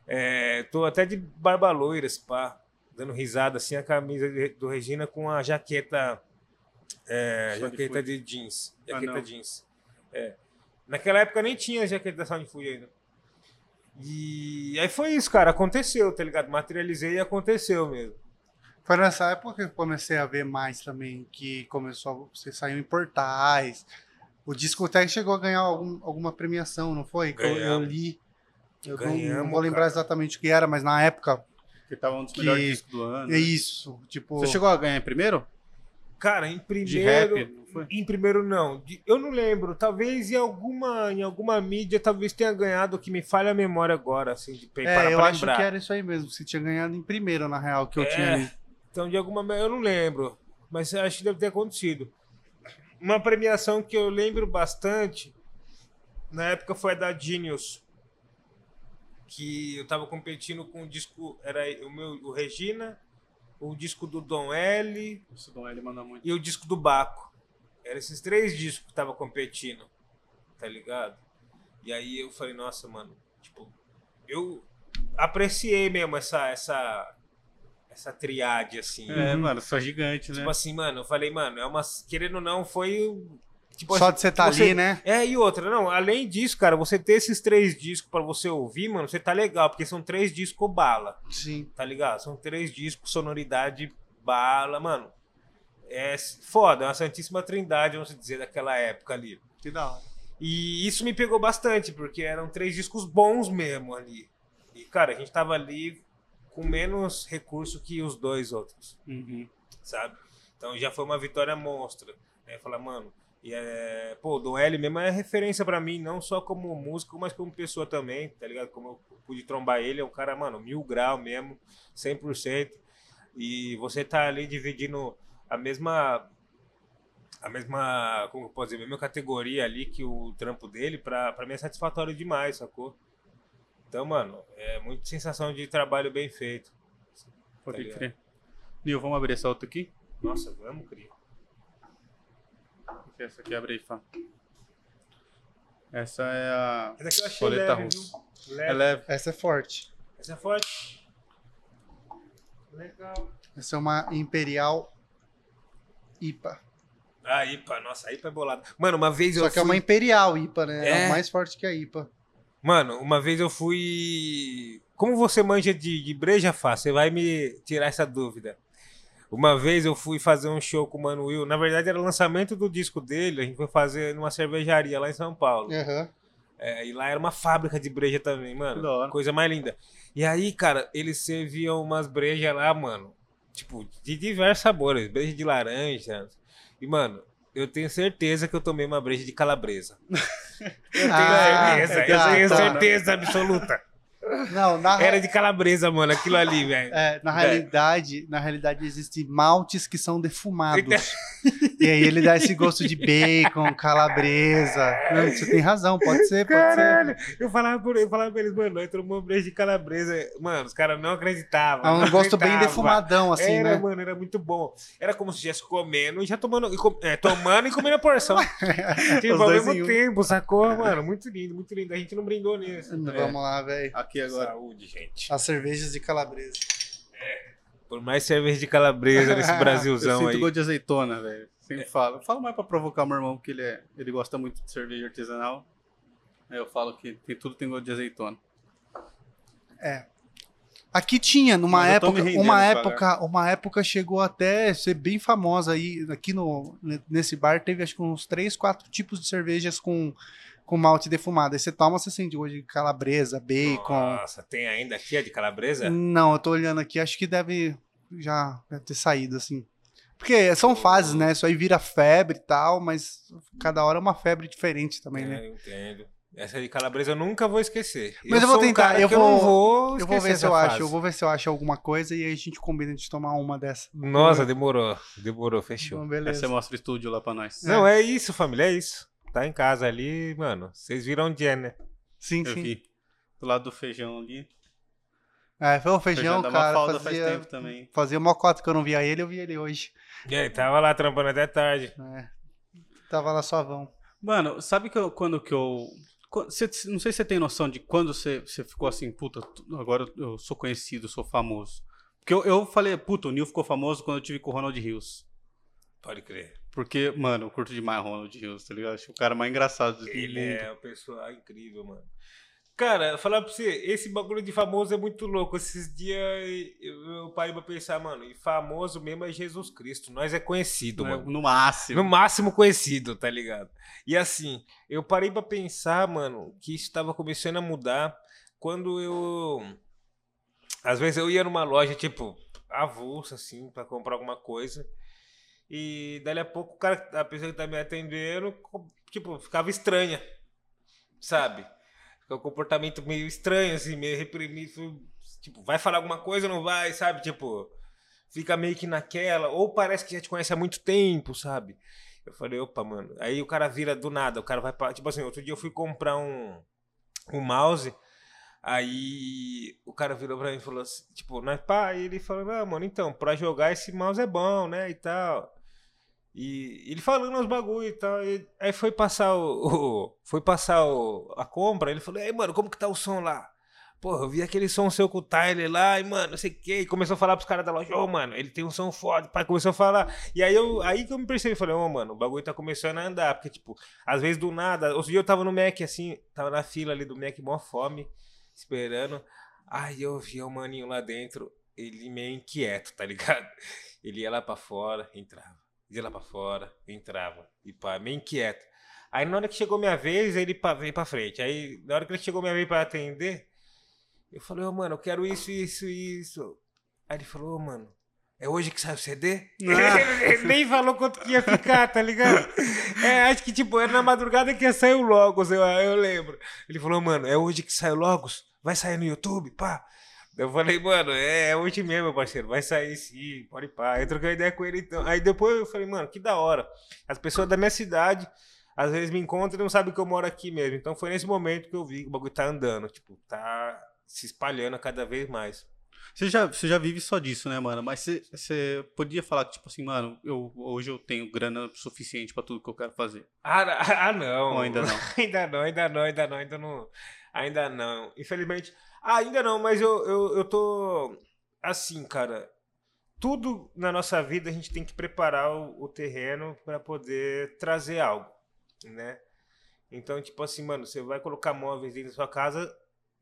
É, tô até de barba loira, pá, dando risada assim, a camisa de- do Regina com a jaqueta. É, jaqueta
Food.
de jeans.
Ah,
Jaqueta
não.
jeans. É. Naquela época nem tinha jaqueta da Sound Food ainda. E aí foi isso, cara. Aconteceu, tá ligado? Materializei e aconteceu mesmo.
Foi nessa época que eu comecei a ver mais também, que começou a, você saiu em portais. O disco até chegou a ganhar algum- alguma premiação, não foi? Que eu, eu
Ganhamos.
li. Eu não- não,
Ganhamos,
vou lembrar
cara.
exatamente o que era, mas na época
Que tava um dos
Que-
melhores discos do ano.
é isso. Tipo,
Você chegou a ganhar em primeiro?
Cara, em
De
primeiro.
rap, não foi?
Em primeiro não. De- Eu não lembro. Talvez em alguma, em alguma mídia, talvez tenha ganhado que me falha a memória agora, assim, de
é, eu
pra
acho
lembrar.
que era isso aí mesmo. Você tinha ganhado em primeiro, na real, que eu
É.
tinha ali.
Então, de alguma eu não lembro, mas acho que deve ter acontecido. Uma premiação que eu lembro bastante, na época foi a da Genius, que eu tava competindo com o disco, era o meu, o Regina, o disco do Dom L
O Dom L manda muito.
e o disco do Baco. Eram esses três discos que tava competindo, tá ligado? E aí eu falei, nossa, mano, tipo, eu apreciei mesmo essa essa essa triade assim.
É, mano, só gigante, né?
Tipo assim, mano, eu falei, mano, é uma. Querendo ou não, foi. Tipo,
Só de você estar
você-
ali, né?
É, e outra, não, além disso, cara, você ter esses três discos pra você ouvir, mano, você tá legal, porque são três discos bala,
Sim.
tá ligado? São três discos, sonoridade bala, mano. É foda, é uma santíssima trindade, vamos dizer, daquela época ali.
Que da hora.
E isso me pegou bastante, porque eram três discos bons mesmo ali. E, cara, a gente tava ali com menos recurso que os dois outros
Uhum.
sabe? Então já foi uma vitória monstra. Né? Falar, mano, e é, pô, o Dom L mesmo é referência pra mim, não só como músico, mas como pessoa também, tá ligado? Como eu pude trombar ele, é um cara, mano, mil grau mesmo, 100%. E você tá ali dividindo a mesma a mesma, como eu posso dizer, a mesma categoria ali que o trampo dele, pra, pra mim é satisfatório demais, sacou? Então, mano, é muito sensação de trabalho bem feito.
Pode
Tá
crer. Nil, vamos abrir essa outra aqui?
Nossa, vamos, cria.
Essa aqui abre aí, Fá. Essas é a
Essa aqui eu achei
Coleta
leve,
russa.
Leve.
É leve.
Essa é forte.
Essa é forte. Legal.
Essa é uma Imperial IPA.
A IPA, nossa, a IPA é bolada. Mano, uma vez eu
Só que é uma Imperial IPA, né? É,
É.
mais forte que a IPA.
Mano, uma vez eu fui... Como você manja de, de breja, Fá? Você vai me tirar essa dúvida. Uma vez eu fui fazer um show com o Mano Will. Na verdade, era o lançamento do disco dele. A gente foi fazer numa cervejaria lá em São Paulo.
Aham.
É, e lá era uma fábrica de breja também, mano. Coisa mais linda. E aí, cara, eles serviam umas brejas lá, mano. Tipo, de diversos sabores. Breja de laranja. E, mano, eu tenho certeza que eu tomei uma breja de calabresa. Eu tenho
Ah,
certeza.
tá,
eu tenho
tá.
certeza absoluta.
Não, na,
Era de calabresa, mano, aquilo ali, velho.
é, na realidade, na realidade existem maltes que são defumados. E aí ele dá esse gosto de bacon, calabresa. Não, você tem razão, pode ser, pode ser.
Caralho, eu falava, por, eu falava pra eles, mano, nós tomamos uma breja de calabresa. Mano, os caras não acreditavam.
É um gosto bem defumadão, assim,
era,
né?
mano, era muito bom. Era como se estivesse comendo e já tomando, e com- é, tomando e comendo a porção. tipo,
Os
ao
dois
mesmo
em um.
tempo, sacou? Mano, muito lindo, muito lindo. A gente não brindou nisso. É.
Vamos lá, velho.
Aqui agora.
Saúde, gente.
As cervejas de calabresa.
Por mais cerveja de calabresa nesse
Eu
Brasilzão
sinto
aí.
gosto de azeitona, velho. Sempre falo. Eu falo mais pra provocar meu irmão, porque ele, é, ele gosta muito de cerveja artesanal. Aí eu falo que tem, tudo tem gosto de azeitona.
Aqui tinha, numa
eu
época,
rendendo
uma época, uma época chegou até ser bem famosa aí, aqui no, nesse bar teve acho que uns três, quatro tipos de cervejas com, com malte defumado. Aí você toma, você sente gosto de calabresa, bacon.
Nossa, tem ainda aqui a de calabresa?
Não, eu tô olhando aqui, acho que deve já deve ter saído assim. Porque são fases, né? Isso aí vira febre e tal, mas cada hora é uma febre diferente também, né?
É, eu entendo. Essa de calabresa eu nunca vou esquecer.
Mas eu vou
sou um
tentar,
cara
eu
que
vou-
não vou
Eu vou ver
esquecer
se eu
essa
acho,
fase.
eu vou ver se eu acho alguma coisa e aí a gente combina de tomar uma dessa.
Nossa, demorou. Demorou, fechou.
Então,
Aí
beleza.
você mostra o estúdio lá pra nós.
Não, é isso, família, é isso. Tá em casa ali, mano. Vocês viram onde é, né?
Sim,
Eu
sim.
vi. Do lado do feijão ali.
É, foi o feijão,
da
cara. Fazia,
faz tempo também.
fazia mó cota que eu não via ele, eu vi ele hoje.
E aí, tava lá trampando até tarde.
É. Tava lá suavão.
Mano, sabe que eu, quando que eu. cê- não sei se você tem noção de quando você, você ficou assim, puta, agora eu sou conhecido, sou famoso. Porque eu, eu falei, puta, o Nil ficou famoso quando eu tive com o Ronald Rios.
Pode crer.
Porque, mano, eu curto demais o Ronald Rios, tá ligado? Acho o cara mais engraçado do
Ele
mundo.
é uma pessoa incrível, mano. Cara, falar pra você, esse bagulho de famoso é muito louco. Esses dias eu, parei pra pensar, mano, e famoso mesmo é Jesus Cristo. Nós é conhecido, mano.
No máximo.
No máximo conhecido, tá ligado? E assim, eu parei pra pensar, mano, que isso tava começando a mudar quando eu. Às vezes eu ia numa loja, tipo, avulsa, assim, pra comprar alguma coisa. E dali a pouco o cara, a pessoa que tá me atendendo, tipo, ficava estranha. Sabe? Fica um comportamento meio estranho, assim, meio reprimido. Tipo, vai falar alguma coisa ou não vai, sabe? Tipo, fica meio que naquela. Ou parece que já te conhece há muito tempo, sabe? Eu falei, opa, mano. Aí o cara vira do nada, o cara vai pra. Tipo assim, outro dia eu fui comprar um, um mouse. Aí o cara virou pra mim e falou assim, tipo, nós pá, aí ele falou, não, mano, então, pra jogar esse mouse é bom, né? E tal. E ele falando uns bagulho e tal. e- aí foi passar o. o- foi passar o, a compra, ele falou, aí, mano, como que tá o som lá? Porra, eu vi aquele som seu com o Tyler lá, e, mano, não sei o que. E começou a falar pros caras da loja, ô, mano, ele tem um som foda. Pai, começou a falar. E aí, eu, aí que eu me percebi, falei, ô, mano, o bagulho tá começando a andar. Porque, tipo, às vezes do nada. Outro dia eu tava no Mac, assim, tava na fila ali do Mac, mó fome, esperando. Aí eu vi o maninho lá dentro, ele meio inquieto, tá ligado? Ele ia lá pra fora, entrava. Ia lá pra fora, entrava. E pá, meio inquieto. Aí na hora que chegou minha vez, ele veio pra frente. Aí na hora que ele chegou minha vez pra atender, eu falei, ô mano, eu quero isso, isso, isso. Aí ele falou, ô mano, é hoje que sai o CD? ele nem falou quanto que ia ficar, tá ligado? É, acho que tipo, era na madrugada que ia sair o Logos, eu, eu lembro. Ele falou, mano, é hoje que sai o Logos? Vai sair no YouTube, pá. Eu falei, mano, é, é hoje mesmo, meu parceiro. Vai sair sim, pode pá. Eu troquei ideia com ele então. Aí depois eu falei, mano, que da hora. As pessoas da minha cidade às vezes me encontram e não sabem que eu moro aqui mesmo. Então foi nesse momento que eu vi que o bagulho tá andando. Tipo, tá se espalhando cada vez mais.
Você já, você já vive só disso, né, mano? Mas você, você podia falar que, tipo assim, mano, eu, hoje eu tenho grana suficiente pra tudo que eu quero fazer.
Ah, ah, não.
Ou ainda não?
ainda não, ainda não, ainda não, ainda não. Ainda não. Infelizmente. Ah, ainda não, mas eu, eu, eu tô. Assim, cara. Tudo na nossa vida a gente tem que preparar o, o terreno para poder trazer algo, né? Então, tipo assim, mano, você vai colocar móveis dentro da sua casa,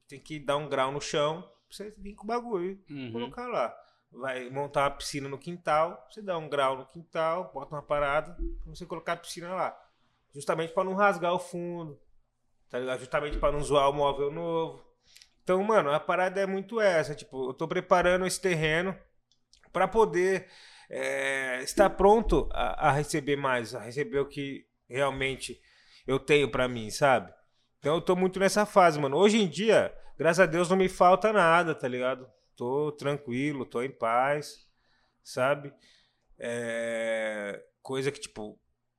tem que dar um grau no chão pra você vir com o bagulho
Uhum.
colocar lá. Vai montar uma piscina no quintal, você dá um grau no quintal, bota uma parada pra você colocar a piscina lá. Justamente para não rasgar o fundo, tá ligado? Justamente para não zoar o móvel novo. Então, mano, a parada é muito essa. Tipo, eu tô preparando esse terreno para poder é, estar pronto a, a receber mais, a receber o que realmente eu tenho para mim, sabe? Então eu tô muito nessa fase, mano. Hoje em dia, graças a Deus, não me falta nada, tá ligado? Tô tranquilo, tô em paz, sabe? É, Coisa que, tipo,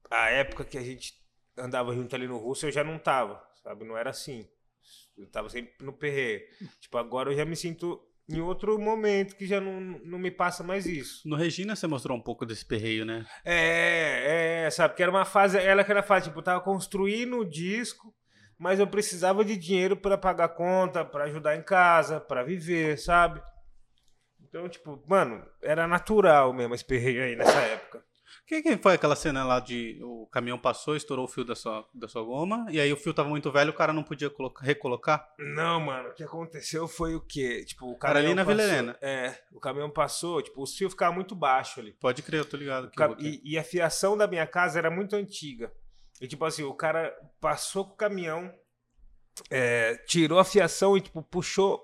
a época que a gente andava junto ali no Russo, eu já não tava, sabe? Não era assim. Eu tava sempre no perreio. Tipo, agora eu já me sinto em outro momento que já não, não me passa mais isso.
No Regina você mostrou um pouco desse perreio, né?
É, é, sabe? Que era uma fase, ela que era fase, tipo, eu tava construindo o disco, mas eu precisava de dinheiro para pagar conta, para ajudar em casa, para viver, sabe? Então, tipo, mano, era natural mesmo esse perreio aí nessa época.
Que que foi aquela cena lá de o caminhão passou, estourou o fio da sua, da sua goma, e aí o fio tava muito velho, o cara não podia colocar, recolocar?
Não, mano, o que aconteceu foi o quê? Tipo, o caminhão
ali na
passou,
Vila Helena.
É, o caminhão passou, tipo, o fio ficava muito baixo ali.
Pode crer, eu tô ligado.
O
Que
ca-
eu vou ter.
e, e a fiação da minha casa era muito antiga. E tipo assim, o cara passou com o caminhão, é, tirou a fiação e tipo, puxou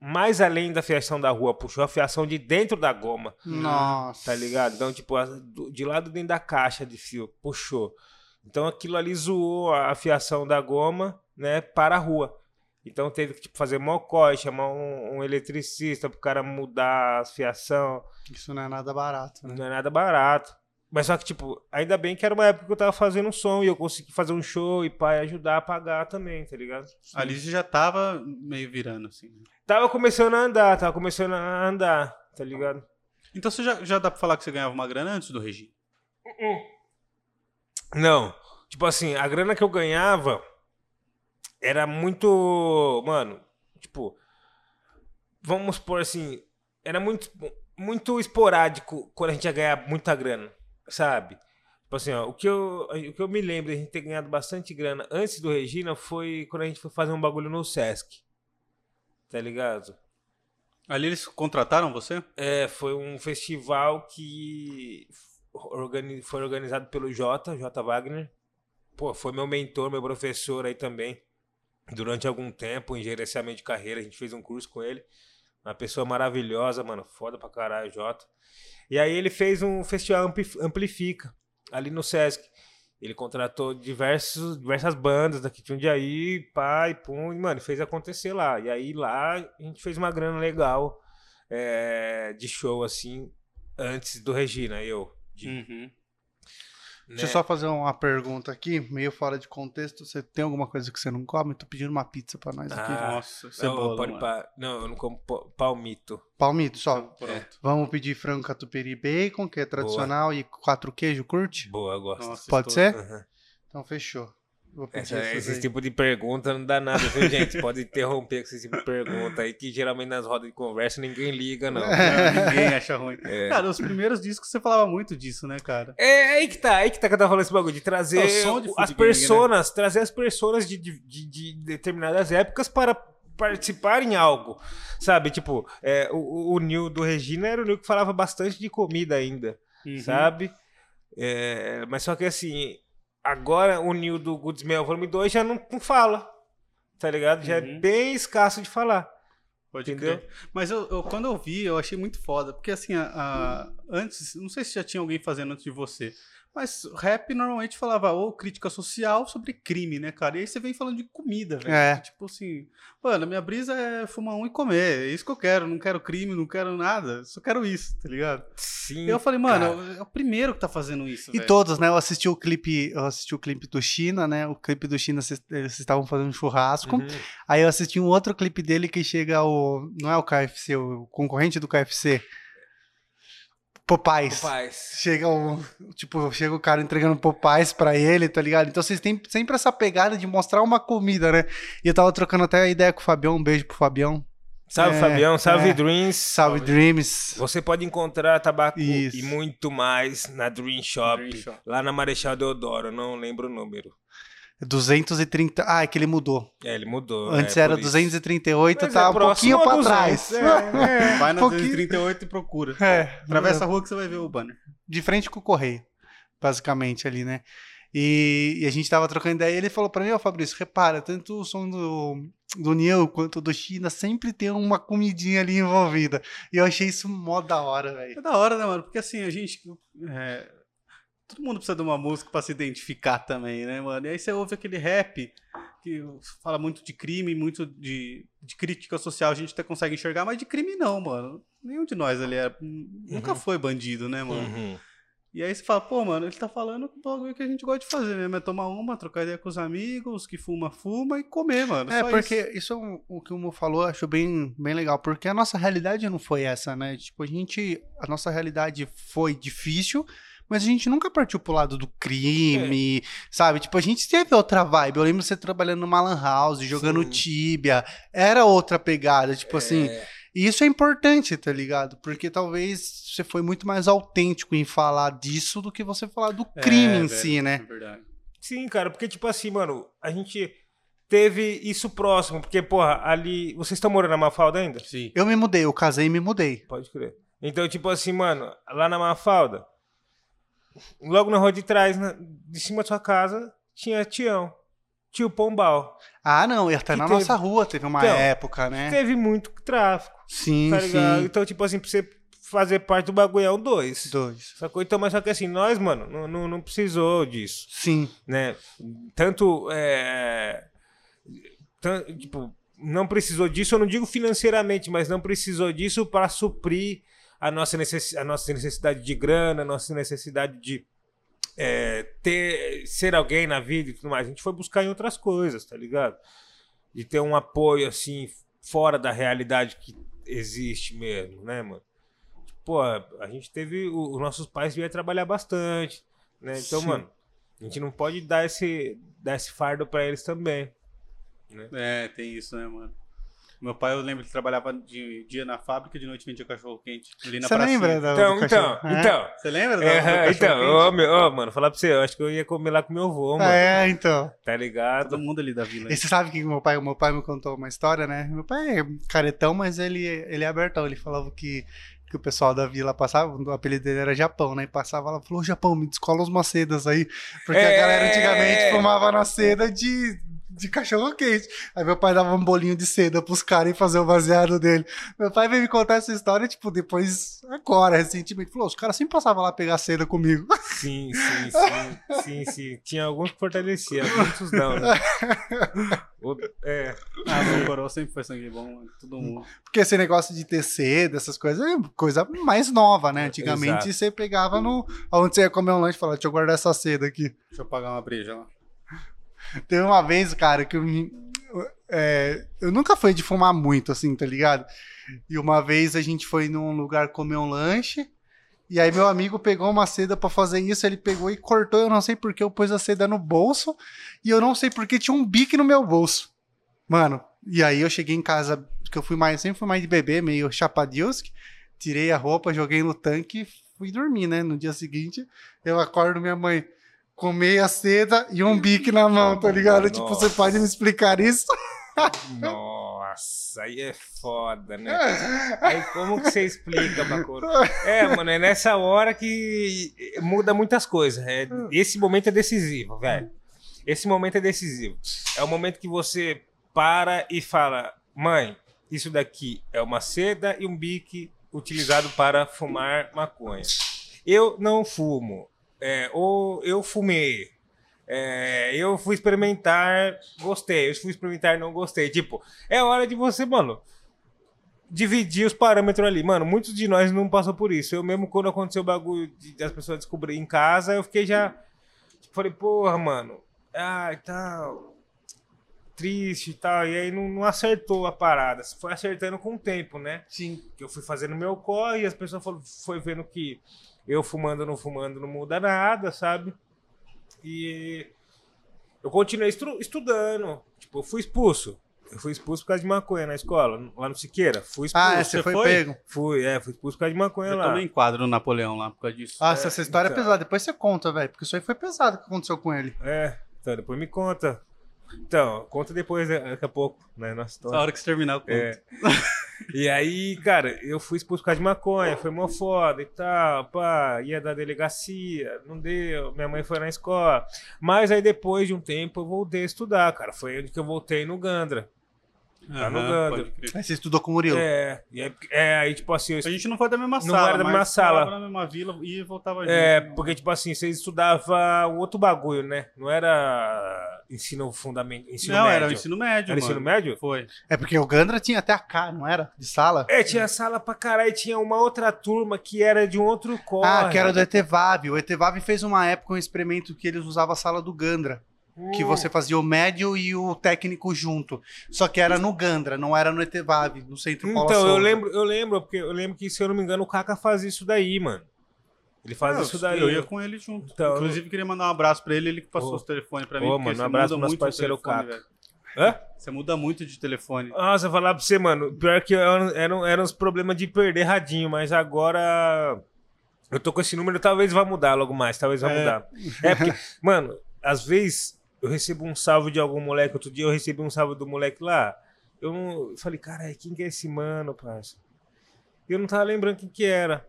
mais além da fiação da rua, puxou a fiação de dentro da goma,
Nossa.
tá ligado? Então, tipo, a- do- de lado dentro da caixa de fio, puxou. Então aquilo ali zoou a a fiação da goma né, para a rua. Então teve que tipo, fazer mocói, chamar um, um eletricista pro cara mudar as fiação.
Isso não é nada barato, né?
Não é nada barato. Mas só que, tipo, ainda bem que era uma época que eu tava fazendo um som e eu consegui fazer um show e pai ajudar a pagar também, tá ligado?
Ali você já tava meio virando, assim. né?
Tava começando a andar, tava começando a andar, tá ligado?
Então você já, já dá pra falar que você ganhava uma grana antes do regime?
Não. Tipo assim, a grana que eu ganhava era muito. Mano, tipo. Vamos por assim. Era muito, muito esporádico quando a gente ia ganhar muita grana, sabe? Tipo assim, ó, o que, eu, o que eu me lembro de a gente ter ganhado bastante grana antes do Regina foi quando a gente foi fazer um bagulho no Sesc. Tá ligado?
Ali eles contrataram você?
É, foi um festival que foi organizado pelo Jota, Jota Wagner. Pô, foi meu mentor, meu professor aí também. Durante algum tempo, em gerenciamento de carreira, a gente fez um curso com ele. Uma pessoa maravilhosa, mano, foda pra caralho, Jota. E aí ele fez um festival Ampli- Amplifica, ali no Sesc. Ele contratou diversos, diversas bandas daqui de Jundiaí, pai, pum, e, mano, fez acontecer lá. E aí lá a gente fez uma grana legal é, de show, assim, antes do Regina, eu. De,
Uhum.
Deixa eu
né?
só fazer uma pergunta aqui, meio fora de contexto. Você tem alguma coisa que você não come? Tô pedindo uma pizza pra nós aqui.
Ah,
Nossa,
Não,
cebola,
pode pa- não, eu não como pa- palmito.
Palmito, só.
Pronto.
Vamos pedir frango catupiry bacon, que é tradicional, e quatro queijo, curte?
Boa, eu gosto.
Nossa,
Pode
estou-
ser?
Aham.
Então fechou.
Essa- esse
aí.
tipo de pergunta não dá nada, viu, gente? Pode interromper com esse tipo de pergunta aí, que geralmente nas rodas de conversa ninguém liga, não.
Não, ninguém acha ruim.
É.
Cara, os primeiros discos você falava muito disso, né, cara?
É aí que tá, aí que tá que eu tava falando esse bagulho, de trazer
É, de
as
Food Gang,
personas, trazer as personas de, de, de- de determinadas épocas para participar em algo, sabe? Tipo, é, o, o Nil do Regina era o Nil que falava bastante de comida ainda,
Uhum.
sabe? É, mas só que assim, agora o Nil do Goodsmell Volume 2 já não, não fala, tá ligado? Já é
Uhum.
bem escasso de falar.
Pode
Entendeu?
crer. Mas eu, eu- quando eu vi, eu achei muito foda. Porque assim, a- a- antes, não sei se já tinha alguém fazendo antes de você. Mas rap normalmente falava ou crítica social sobre crime, né, cara? E aí você vem falando de comida, velho.
É.
Tipo assim, mano, a minha brisa é fumar um e comer. É isso que eu quero. Não quero crime, não quero nada. Só quero isso, tá ligado?
Sim.
E eu falei, mano,
cara.
é o primeiro que tá fazendo isso.
E
velho.
todos, né? Eu assisti o clipe, eu assisti o clipe do China, né? O clipe do China, vocês eles estavam fazendo um churrasco.
Uhum.
Aí eu assisti um outro clipe dele que chega o. Não é o KFC, o concorrente do KFC. Popeyes.
Paz.
Chega o. Tipo, chega o cara entregando Popeyes pra ele, tá ligado? Então vocês têm sempre essa pegada de mostrar uma comida, né? E eu tava trocando até ideia com o Fabião. Um beijo pro Fabião.
Salve,
É,
Fabião. Salve,
é.
Dreams.
Salve, Dreams.
Você pode encontrar tabaco
Isso.
e muito mais na Dream Shop,
Dream Shop.
lá na Marechal Deodoro, não lembro o número.
230. Ah, é que ele mudou.
É, ele mudou.
Antes
é,
era
por isso.
238,
Mas
tá
é
um pouquinho
a
pra
200,
trás.
é,
Vai na
pouquinho.
238 e procura.
É,
Atravessa a rua que você vai ver o banner.
de frente com o correio, basicamente ali, né? E, e a gente tava trocando ideia e ele falou pra mim, ó Fabrício, repara, tanto o som do, do Neil quanto do China sempre tem uma comidinha ali envolvida. E eu achei isso mó da hora, velho.
É da hora, né, mano? Porque assim, a gente. é, todo mundo precisa de uma música pra se identificar também, né, mano? E aí você ouve aquele rap que fala muito de crime, muito de, de crítica social, a gente até consegue enxergar, mas de crime não, mano. Nenhum de nós ali é, nunca
Uhum.
foi bandido, né, mano?
Uhum.
E aí você fala, pô, mano, ele tá falando o bagulho que a gente gosta de fazer mesmo. É tomar uma, trocar ideia com os amigos, que fuma, fuma e comer, mano.
É, porque
isso.
isso, é um- o que o Mo falou, eu acho bem, bem legal, porque a nossa realidade não foi essa, né? Tipo, a gente, a nossa realidade foi difícil, mas a gente nunca partiu pro lado do crime, sabe? Tipo, a gente teve outra vibe. Eu lembro você trabalhando numa lan house, jogando
Sim.
Tibia, era outra pegada, tipo assim.
É,
E isso é importante, tá ligado? Porque talvez você foi muito mais autêntico em falar disso do que você falar do crime
É,
em
velho,
si, né?
É verdade.
Sim, cara, porque, tipo assim, mano, a gente teve isso próximo, porque, porra, ali. Vocês estão morando na Mafalda ainda?
Sim.
Eu me mudei, eu casei e me mudei.
Pode crer. Então, tipo assim, mano, lá na Mafalda, logo na rua de trás, na- de cima da sua casa, tinha Tião. Tio Pombal.
Ah, não, e até
Que
na
teve-
nossa rua teve uma
Então,
época, né?
Teve muito tráfico,
Sim,
tá
sim.
Então, tipo assim, pra você fazer parte do bagulho é um dois.
Dois.
Sacou? Então, mas só que assim, nós, mano, não, não, não precisou disso.
Sim.
né? Tanto é, tan- tipo, não precisou disso, eu não digo financeiramente, mas não precisou disso para suprir a nossa, necess, a nossa necessidade de grana, a nossa necessidade de é, ter, ser alguém na vida e tudo mais. A gente foi buscar em outras coisas, tá ligado? De ter um apoio, assim, fora da realidade que existe mesmo, né, mano? Pô, a gente teve. o- Os nossos pais vieram trabalhar bastante, né? Então,
Sim.
mano, a gente não pode dar esse, dar esse fardo pra eles também.
É, tem isso, né, mano? Meu pai, eu lembro que trabalhava de dia na fábrica, de noite vendia cachorro quente. Ali na
Você lembra da,
Então,
do
então,
cachorro? É.
então.
Você lembra? da-
É,
do
então, ô, meu, ô, mano, falar pra você, eu acho que eu ia comer lá com meu avô, mano.
É, então.
Tá ligado?
Todo mundo ali da vila.
E você sabe que meu pai, o meu pai me contou uma história, né? Meu pai é caretão, mas ele, ele é abertão. Ele falava que, que o pessoal da vila passava, o apelido dele era Japão, né? E passava lá, falou, "Ô, Japão, me descola umas macedas aí. Porque a
É.
galera antigamente fumava na seda de, de cachorro quente. Aí meu pai dava um bolinho de seda pros caras e fazer o baseado dele. Meu pai veio me contar essa história, tipo, depois, agora, recentemente. Falou, os caras sempre passavam lá pegar seda comigo.
Sim, sim, sim, sim, sim. Tinha alguns que fortaleciam, muitos não, né? O- é,
Ah, meu coroa sempre foi sangue bom, mano. Todo mundo.
Porque esse negócio de ter seda, essas coisas, é coisa mais nova, né? Antigamente
Exato.
você pegava no. Onde você ia comer um lanche e falava, deixa eu guardar essa seda aqui.
Deixa eu pagar uma breja lá.
Teve uma vez, cara, que eu é, eu nunca fui de fumar muito, assim, tá ligado? E uma vez a gente foi num lugar comer um lanche. E aí meu amigo pegou uma seda pra fazer isso, ele pegou e cortou, eu não sei porque eu pus a seda no bolso, e eu não sei porque tinha um bique no meu bolso. Mano, e aí eu cheguei em casa, que eu fui mais, sempre fui mais de bebê, meio chapadilski, tirei a roupa, joguei no tanque e fui dormir, né? No dia seguinte, eu acordo minha mãe, comei a seda e um bique na mão, tá ligado? Tipo, você
Nossa.
pode me explicar isso?
nossa, aí é foda, né? Aí como que você explica pra cor? É, mano, é nessa hora que muda muitas coisas. É, esse momento é decisivo, velho. Esse momento é decisivo. É o momento que você para e fala: mãe, isso daqui é uma seda e um bique utilizado para fumar maconha. Eu não fumo. É, ou eu fumei. É, eu fui experimentar, gostei. Eu fui experimentar, não gostei. Tipo, é hora de você, mano, dividir os parâmetros ali. Mano, muitos de nós não passou por isso. Eu mesmo, quando aconteceu o bagulho de, das pessoas descobrirem em casa, eu fiquei já. Tipo, falei, porra, mano. Ah, e tal. Triste e tal. E aí não, não acertou a parada. Foi acertando com o tempo, né?
Sim.
que eu fui fazendo meu corre e as pessoas foram, foi vendo que eu fumando não fumando não muda nada, sabe? E eu continuei estu- estudando. Tipo, eu fui expulso. Eu fui expulso por causa de maconha na escola, lá no Siqueira. Fui expulso.
Ah, é, você
você
foi,
foi?
pego.
Fui, é, fui expulso por causa de maconha
Eu
lá.
tomei enquadro no Napoleão lá por causa disso.
Nossa, essa história é
então.
pesada. Depois você conta, velho. Porque isso aí foi pesado que aconteceu com ele.
É, então depois me conta. Então, conta depois, né, daqui a pouco, né, nossa
Na
história.
hora que você terminar o conto.
É. e aí, cara, eu fui expulso por causa de maconha, foi mó foda e tal, pá, ia da delegacia, não deu, minha mãe foi na escola. Mas aí depois de um tempo eu voltei a estudar, cara, foi onde que eu voltei no Gandra. Tá no Gandra.
Aí você estudou com o Murilo.
É, e aí, é, aí tipo assim, eu
A gente não foi da mesma
Não
sala,
era da mesma sala.
morava na mesma vila e voltava junto.
É, porque, tipo assim, vocês estudavam outro bagulho, né? Não era ensino fundamental, ensino
não,
médio.
era o ensino médio,
Era
mano.
ensino médio?
Foi.
É porque o Gandra tinha até a K, não era? De sala?
É, tinha sala pra caralho, tinha uma outra turma que era de um outro corre.
Ah, que era do Etevav. O Etevav fez uma época um experimento que eles usavam a sala do Gandra. Que
Hum.
você fazia o médio e o técnico junto. Só que era no Gandra, não era no Etevav, no centro Paula
Então, eu
Souza.
lembro, eu lembro, porque eu lembro que, se eu não me engano, o Kaka fazia isso daí, mano. Ele faz
Não,
isso daí.
Eu ia com ele junto.
Então,
Inclusive, queria mandar um abraço pra ele, ele que passou
Ô.
os telefones pra mim.
Ô,
porque
mano, um abraço pro nosso parceiro Caco.
velho.
Hã?
Você muda muito de telefone.
Nossa, eu falar pra você, mano. Pior que eram, eram, eram os problemas de perder radinho, mas agora. Eu tô com esse número, talvez vá mudar logo mais, talvez vá
É.
mudar. É porque, mano, às vezes eu recebo um salve de algum moleque. Outro dia eu recebi um salve do moleque lá. Eu não. Eu falei, caralho, quem que é esse mano, parça? Eu não tava lembrando quem que era.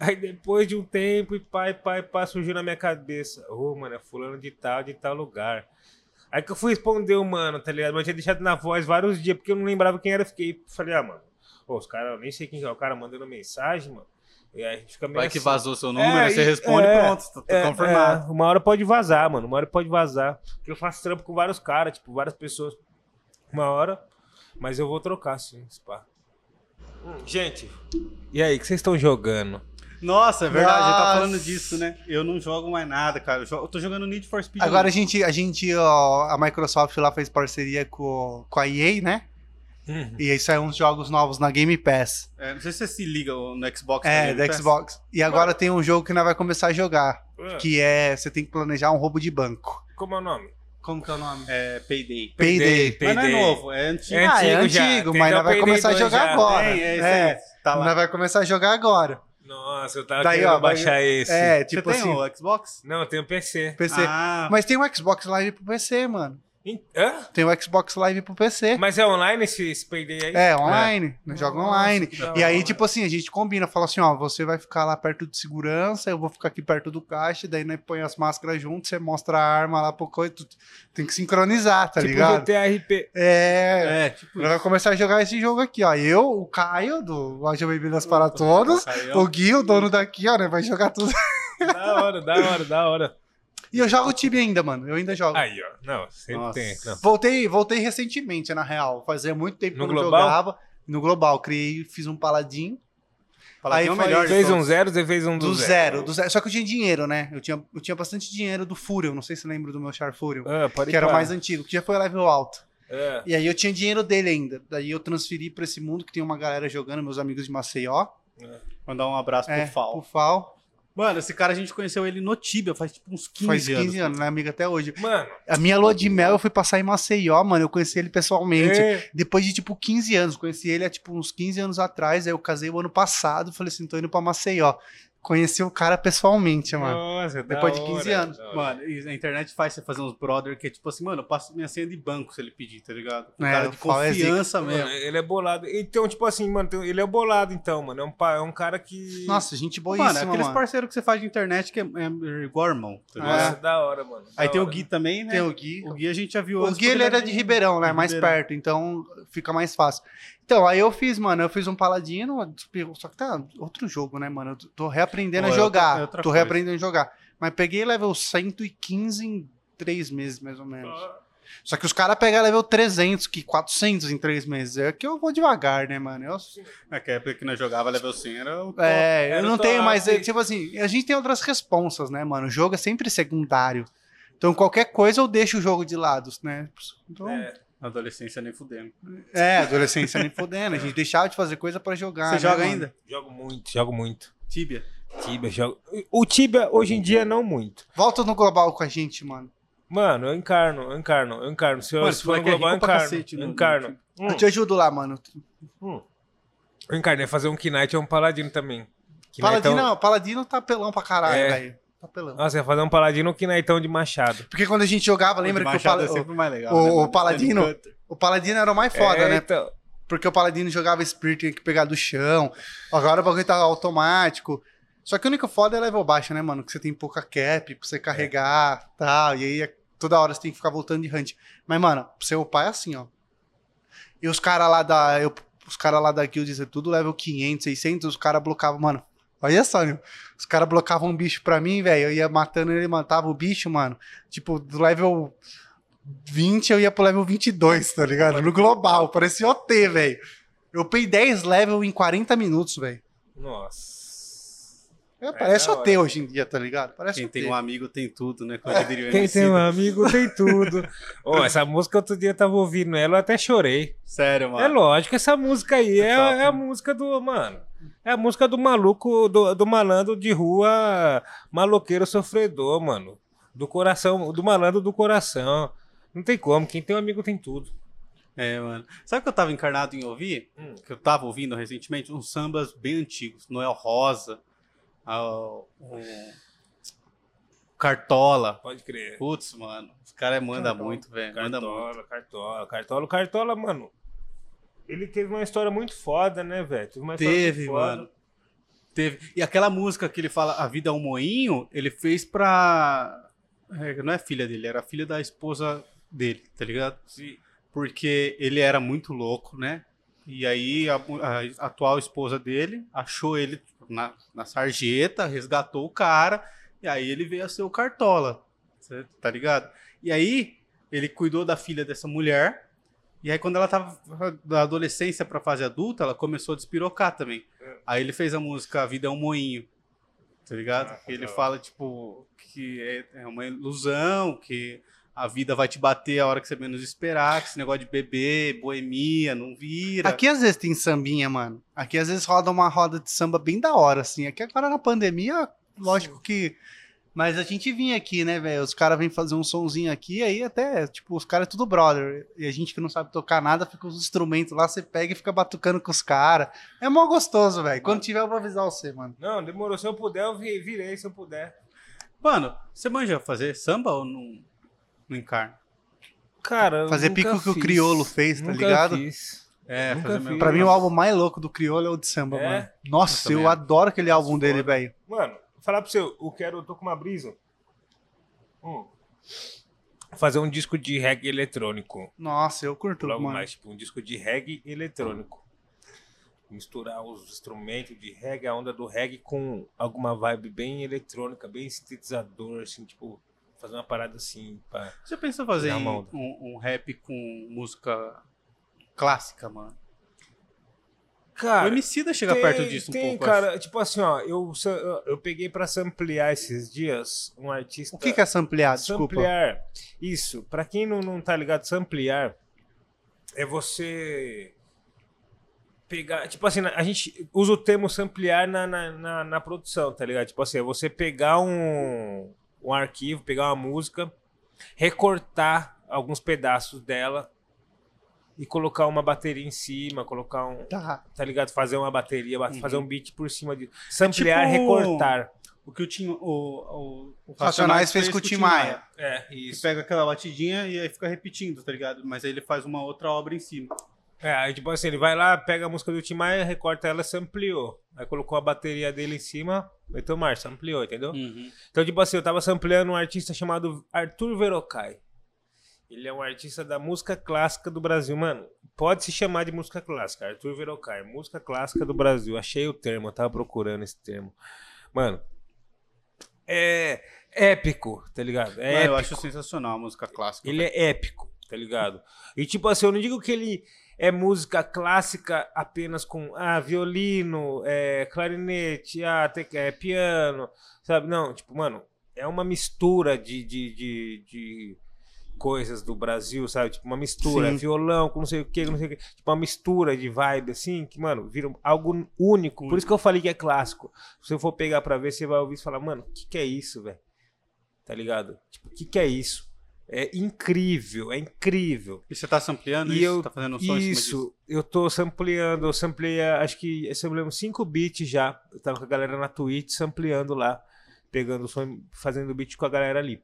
Aí depois de um tempo, e pai, pai, pá, surgiu na minha cabeça. Ô, mano, é fulano de tal, de tal lugar. Aí que eu fui responder o mano, tá ligado? Mas eu tinha deixado na voz vários dias, porque eu não lembrava quem era. Fiquei, falei, ah, mano, pô, os caras, eu nem sei quem que é o cara mandando mensagem, mano. E aí a gente fica meio
Vai que
assim.
vazou seu número,
É,
você
e-
responde
é,
pronto, tá, tá
É,
confirmado.
é, uma hora pode vazar, mano. Uma hora pode vazar. Porque eu faço trampo com vários caras, tipo, várias pessoas. uma hora. Mas eu vou trocar, sim, Spa. Gente, e aí, o que vocês estão jogando?
Nossa, é verdade, a gente tá
Nossa.
falando disso, né? Eu não jogo mais nada, cara. Eu, jogo- eu tô jogando Need for Speed.
Agora a gente, a gente, ó, a Microsoft lá fez parceria com, com a EA, né?
Uhum.
E aí saíram uns jogos novos na Game Pass.
É, não sei se você se liga no Xbox.
É, da Xbox. E agora tem um jogo que nós vai começar a jogar.
Ah,
Que é, você tem que planejar um roubo de banco.
Como é o nome?
Como que é o nome?
É Payday.
Payday.
Mas não é
Payday.
novo, é antigo.
É
ah, é
antigo já.
antigo, mas nós vai
Payday
começar a
2
jogar
já.
agora.
É isso
É.
aí. Tá lá.
Nós vai começar a jogar agora.
Nossa, eu tava
Daí,
querendo
ó, vai-
baixar esse.
É,
Você
tipo
tem
assim,
o Xbox?
Não, eu tenho PC.
PC.
Ah,
Mas tem o Xbox Live pro PC, mano.
Hã?
Tem o Xbox Live pro PC.
Mas é online esse, esse Payday aí?
É, online. Nós joga
Nossa,
online.
da
E aí, tipo assim, a gente combina, fala assim, ó, você vai ficar lá perto de segurança, eu vou ficar aqui perto do caixa, daí nós põe as máscaras juntos, você mostra a arma lá pro coisa, tem que sincronizar, tá
tipo
ligado?
GTA RP.
É.
é, tipo
vai começar a jogar esse jogo aqui, ó. Eu, o Caio, do Loja Bebidas para Todos, o Gui, o dono daqui, ó, né? Vai jogar tudo.
da hora, da hora, da hora.
E eu jogo o time ainda, mano. Eu ainda jogo.
Aí, ó. Não, sempre
Nossa.
tem. Não.
Voltei, voltei recentemente, na real. Fazia muito tempo
No
que eu não
global?
jogava. No global, criei, fiz um paladin
Fala
Aí
que é o melhor de
Fez um
todos.
zero, você fez um do,
do zero, do zero. Só que eu tinha dinheiro, né? Eu tinha, eu tinha bastante dinheiro do Furion. Não sei se você lembra do meu Char Furion.
Ah, pode
que era o mais antigo, que já foi level alto.
É.
E aí eu tinha dinheiro dele ainda. Daí eu transferi pra esse mundo que tem uma galera jogando, meus amigos de Maceió.
Mandar um abraço
É,
pro Fal.
pro Fal.
Mano, esse cara a gente conheceu ele no Tibia faz tipo uns 15
Faz
anos.
15 anos, né, amigo, até hoje.
Mano,
A minha lua de mel eu fui passar em Maceió, mano. Eu conheci ele pessoalmente.
é,
Depois de, tipo, 15 anos. Conheci ele há, tipo, uns 15 anos atrás. Aí eu casei o ano passado. Falei assim, tô indo pra Maceió. Conheci o cara pessoalmente, mano.
nossa, da
Depois de 15
hora,
anos.
hora.
Mano, e a internet faz você fazer uns brother que é tipo assim, mano, eu passo minha senha de banco se ele pedir, tá ligado? Um
É,
cara de
é
confiança
Mano,
mesmo.
ele é bolado. Então, tipo assim, mano, ele é bolado, então, mano. É um, é um cara que.
Nossa, gente
Mano,
boíssima,
aqueles
mano.
parceiros que você faz de internet que é, é igual irmão, tá ligado?
Nossa, da hora, mano. da
Aí tem o
hora.
Gui também, né?
Tem o Gui.
O Gui a gente já viu
O Gui, ele era de Ribeirão, né?
de
Mais
Ribeirão.
perto, então fica mais fácil. Então, aí eu fiz, mano, eu fiz um paladino, só que tá outro jogo, né, mano? Eu tô reaprendendo
Pô,
a
é outra-
jogar.
é outra
tô
coisa.
reaprendendo a jogar. Mas peguei level 115 em 3 meses, mais ou menos. Só que os caras pegam level 300, que 400 em 3 meses. É que eu vou devagar, né, mano? Eu,
Naquela época que nós jogava level 100 era o top.
é, eu não tenho mais. é, Tipo assim, a gente tem outras responsas, né, mano? O jogo é sempre secundário. Então, qualquer coisa eu deixo o jogo de lado, né? Então,
É.
Adolescência nem fudendo.
É, adolescência nem fodendo. A gente deixava de fazer coisa pra jogar.
Você
né,
joga
mano?
ainda?
Jogo muito, jogo muito.
Tibia?
Tibia, jogo. O Tibia, hoje em dia, não muito.
Volta no global com a gente, mano.
Mano, eu encarno, eu encarno, eu encarno. Se eu,
Mano,
se for no
é
global, eu
rico pra
encarno.
cacete
eu
no-
encarno. Hum,
Eu te ajudo lá, mano.
hum. Eu encarnei fazer um Knight é um paladino também.
Paladino, não, Paladino tá pelão pra caralho,
É.
velho. Tá pelão.
Nossa, ia fazer um paladino um Knightão de machado.
Porque quando a gente jogava, lembra
O
que o, pala-
é sempre mais legal.
o-
né,
o
mano?
Paladino- o Paladino era o mais foda,
É,
né?
então.
Porque o Paladino jogava Spirit, tinha que pegar do chão. Agora o bagulho tá automático. Só que o único foda é level baixo, né, mano? Que você tem pouca cap pra você carregar e tal. E aí é- toda hora você tem que ficar voltando de hunt. Mas, mano, pro seu pai é assim, ó. E os caras lá da. eu- os caras lá da guild, é tudo level 500, 600, os caras blocavam, mano. Olha só, meu. Os caras blocavam um bicho pra mim, velho. Eu ia matando ele, matava o bicho, mano. Tipo, do level 20 eu ia pro level 22, tá ligado? No global, parecia OT, velho. Eu pei 10 level em 40 minutos, velho.
Nossa.
É, parece
da
OT
hora.
hoje em dia, tá ligado? Parece
Quem
OT.
tem um amigo tem tudo, né? O
Quem tem um amigo tem tudo. Ô, essa música outro dia eu tava ouvindo ela, eu até chorei.
Sério, mano.
É lógico, essa música aí é,
top,
é a
né?
música do. Mano. É a música do maluco, do, do malandro de rua, maloqueiro sofredor, mano. Do coração, do malandro do coração. Não tem como, quem tem um amigo tem tudo.
É, mano. Sabe o que eu tava encarnado em ouvir?
Hum.
Que eu tava ouvindo recentemente? Uns sambas bem antigos. Noel Rosa, o Cartola.
Pode crer.
Putz, mano. Os caras mandam
Cartola.
muito, velho. Manda muito.
Cartola, Cartola, Cartola, Cartola, mano. Ele teve uma história muito foda, né, velho? Teve
Teve,
muito foda.
mano. Teve. E aquela música que ele fala A Vida é um Moinho, ele fez pra. é, não é filha dele, era filha da esposa dele, tá ligado?
Sim.
Porque ele era muito louco, né? E aí a, a atual esposa dele achou ele na, na sarjeta, resgatou o cara, e aí ele veio a ser o Cartola, tá ligado? E aí ele cuidou da filha dessa mulher, E aí, quando ela tava da adolescência pra fase adulta, ela começou a despirocar também.
É.
Aí ele fez a música A Vida é um Moinho. Tá ligado?
Ah,
ele fala, tipo, que é, é uma ilusão, que a vida vai te bater a hora que você menos esperar, que esse negócio de beber, boemia, não vira.
Aqui às vezes tem sambinha, mano. Aqui às vezes roda uma roda de samba bem da hora, assim. Aqui agora na pandemia, lógico que. Mas a gente vinha aqui, né, velho? Os caras vêm fazer um sonzinho aqui, aí até, tipo, os caras é tudo brother. E a gente que não sabe tocar nada, fica os instrumentos lá, você pega e fica batucando com os caras. É mó gostoso, velho. Quando tiver, eu vou avisar você, mano.
Não, demorou. Se eu puder, eu vi- virei, se eu puder.
Mano, você manja fazer samba ou não, não encarna?
Cara, eu
Fazer
nunca
pico que o
fiz.
Criolo fez, tá
Nunca
ligado?
fiz.
É,
Nunca
fazer
fiz.
Pra mim, o álbum mais louco do Criolo é o de samba,
É?
mano. Nossa,
Eu
eu, adoro aquele álbum dele, velho.
Mano, falar pra você, eu quero, eu tô com uma brisa. Hum. Fazer um disco de reggae eletrônico.
Nossa, eu curto,
Logo
mano.
mais, tipo, um disco de reggae eletrônico. Misturar os instrumentos de reggae, a onda do reggae com alguma vibe bem eletrônica, bem sintetizador, assim, tipo, fazer uma parada assim, pá.
Você pensou em fazer um, um rap com música clássica, mano?
Cara,
o Emicida chega
tem,
perto disso um
tem,
pouco.
cara, tipo assim, ó, eu, eu peguei pra samplear esses dias um artista.
O que, que é samplear? Desculpa.
Samplear. Isso. Pra quem não, não tá ligado, samplear é você pegar. Tipo assim, a gente usa o termo samplear na, na, na, na produção, tá ligado? Tipo assim, é você pegar um, um arquivo, pegar uma música, recortar alguns pedaços dela e colocar uma bateria em cima, colocar um.
Tá.
Tá ligado? Fazer uma bateria,
Uhum.
fazer um beat por cima de. Samplear,
tipo-
recortar.
O que o, Tim, o, o, o
Racionais fez com o Tim Maia.
É, isso.
pega aquela batidinha e aí fica repetindo, tá ligado? Mas aí ele faz uma outra obra em cima.
É, aí tipo assim, ele vai lá, pega a música do Tim Maia, recorta ela, sampleou. Aí colocou a bateria dele em cima, meteu marcha, ampliou, entendeu? Então, tipo assim, eu tava sampleando um artista chamado Arthur Verocai. Ele é um artista da música clássica do Brasil, mano. Pode se chamar de música clássica, Arthur Verocai, música clássica do Brasil. Achei o termo, eu tava procurando esse termo. Mano, é épico, tá ligado? É
Mano, eu acho sensacional a música clássica.
Ele é épico, tá ligado? E tipo assim, eu não digo que ele é música clássica apenas com ah, violino, é, clarinete, ah, te- é, piano, sabe? Não, tipo, mano, é uma mistura de, de, de, de coisas do Brasil, sabe? Tipo, uma mistura,
Sim.
violão com não sei o que, não sei o que. Tipo, uma mistura de vibe, assim, que, mano, vira algo único. Por isso que eu falei que é clássico. Se você for pegar pra ver, você vai ouvir e falar, mano, o que, que é isso, velho? Tá ligado? Tipo, o que, que é isso? É incrível, é incrível.
E você tá sampleando
E
isso?
eu-
tá fazendo um som?
Isso, eu tô sampleando, eu sampleei, acho que sampleamos 5 beats já. Eu tava com a galera na Twitch sampleando lá, pegando o som, fazendo beat com a galera ali.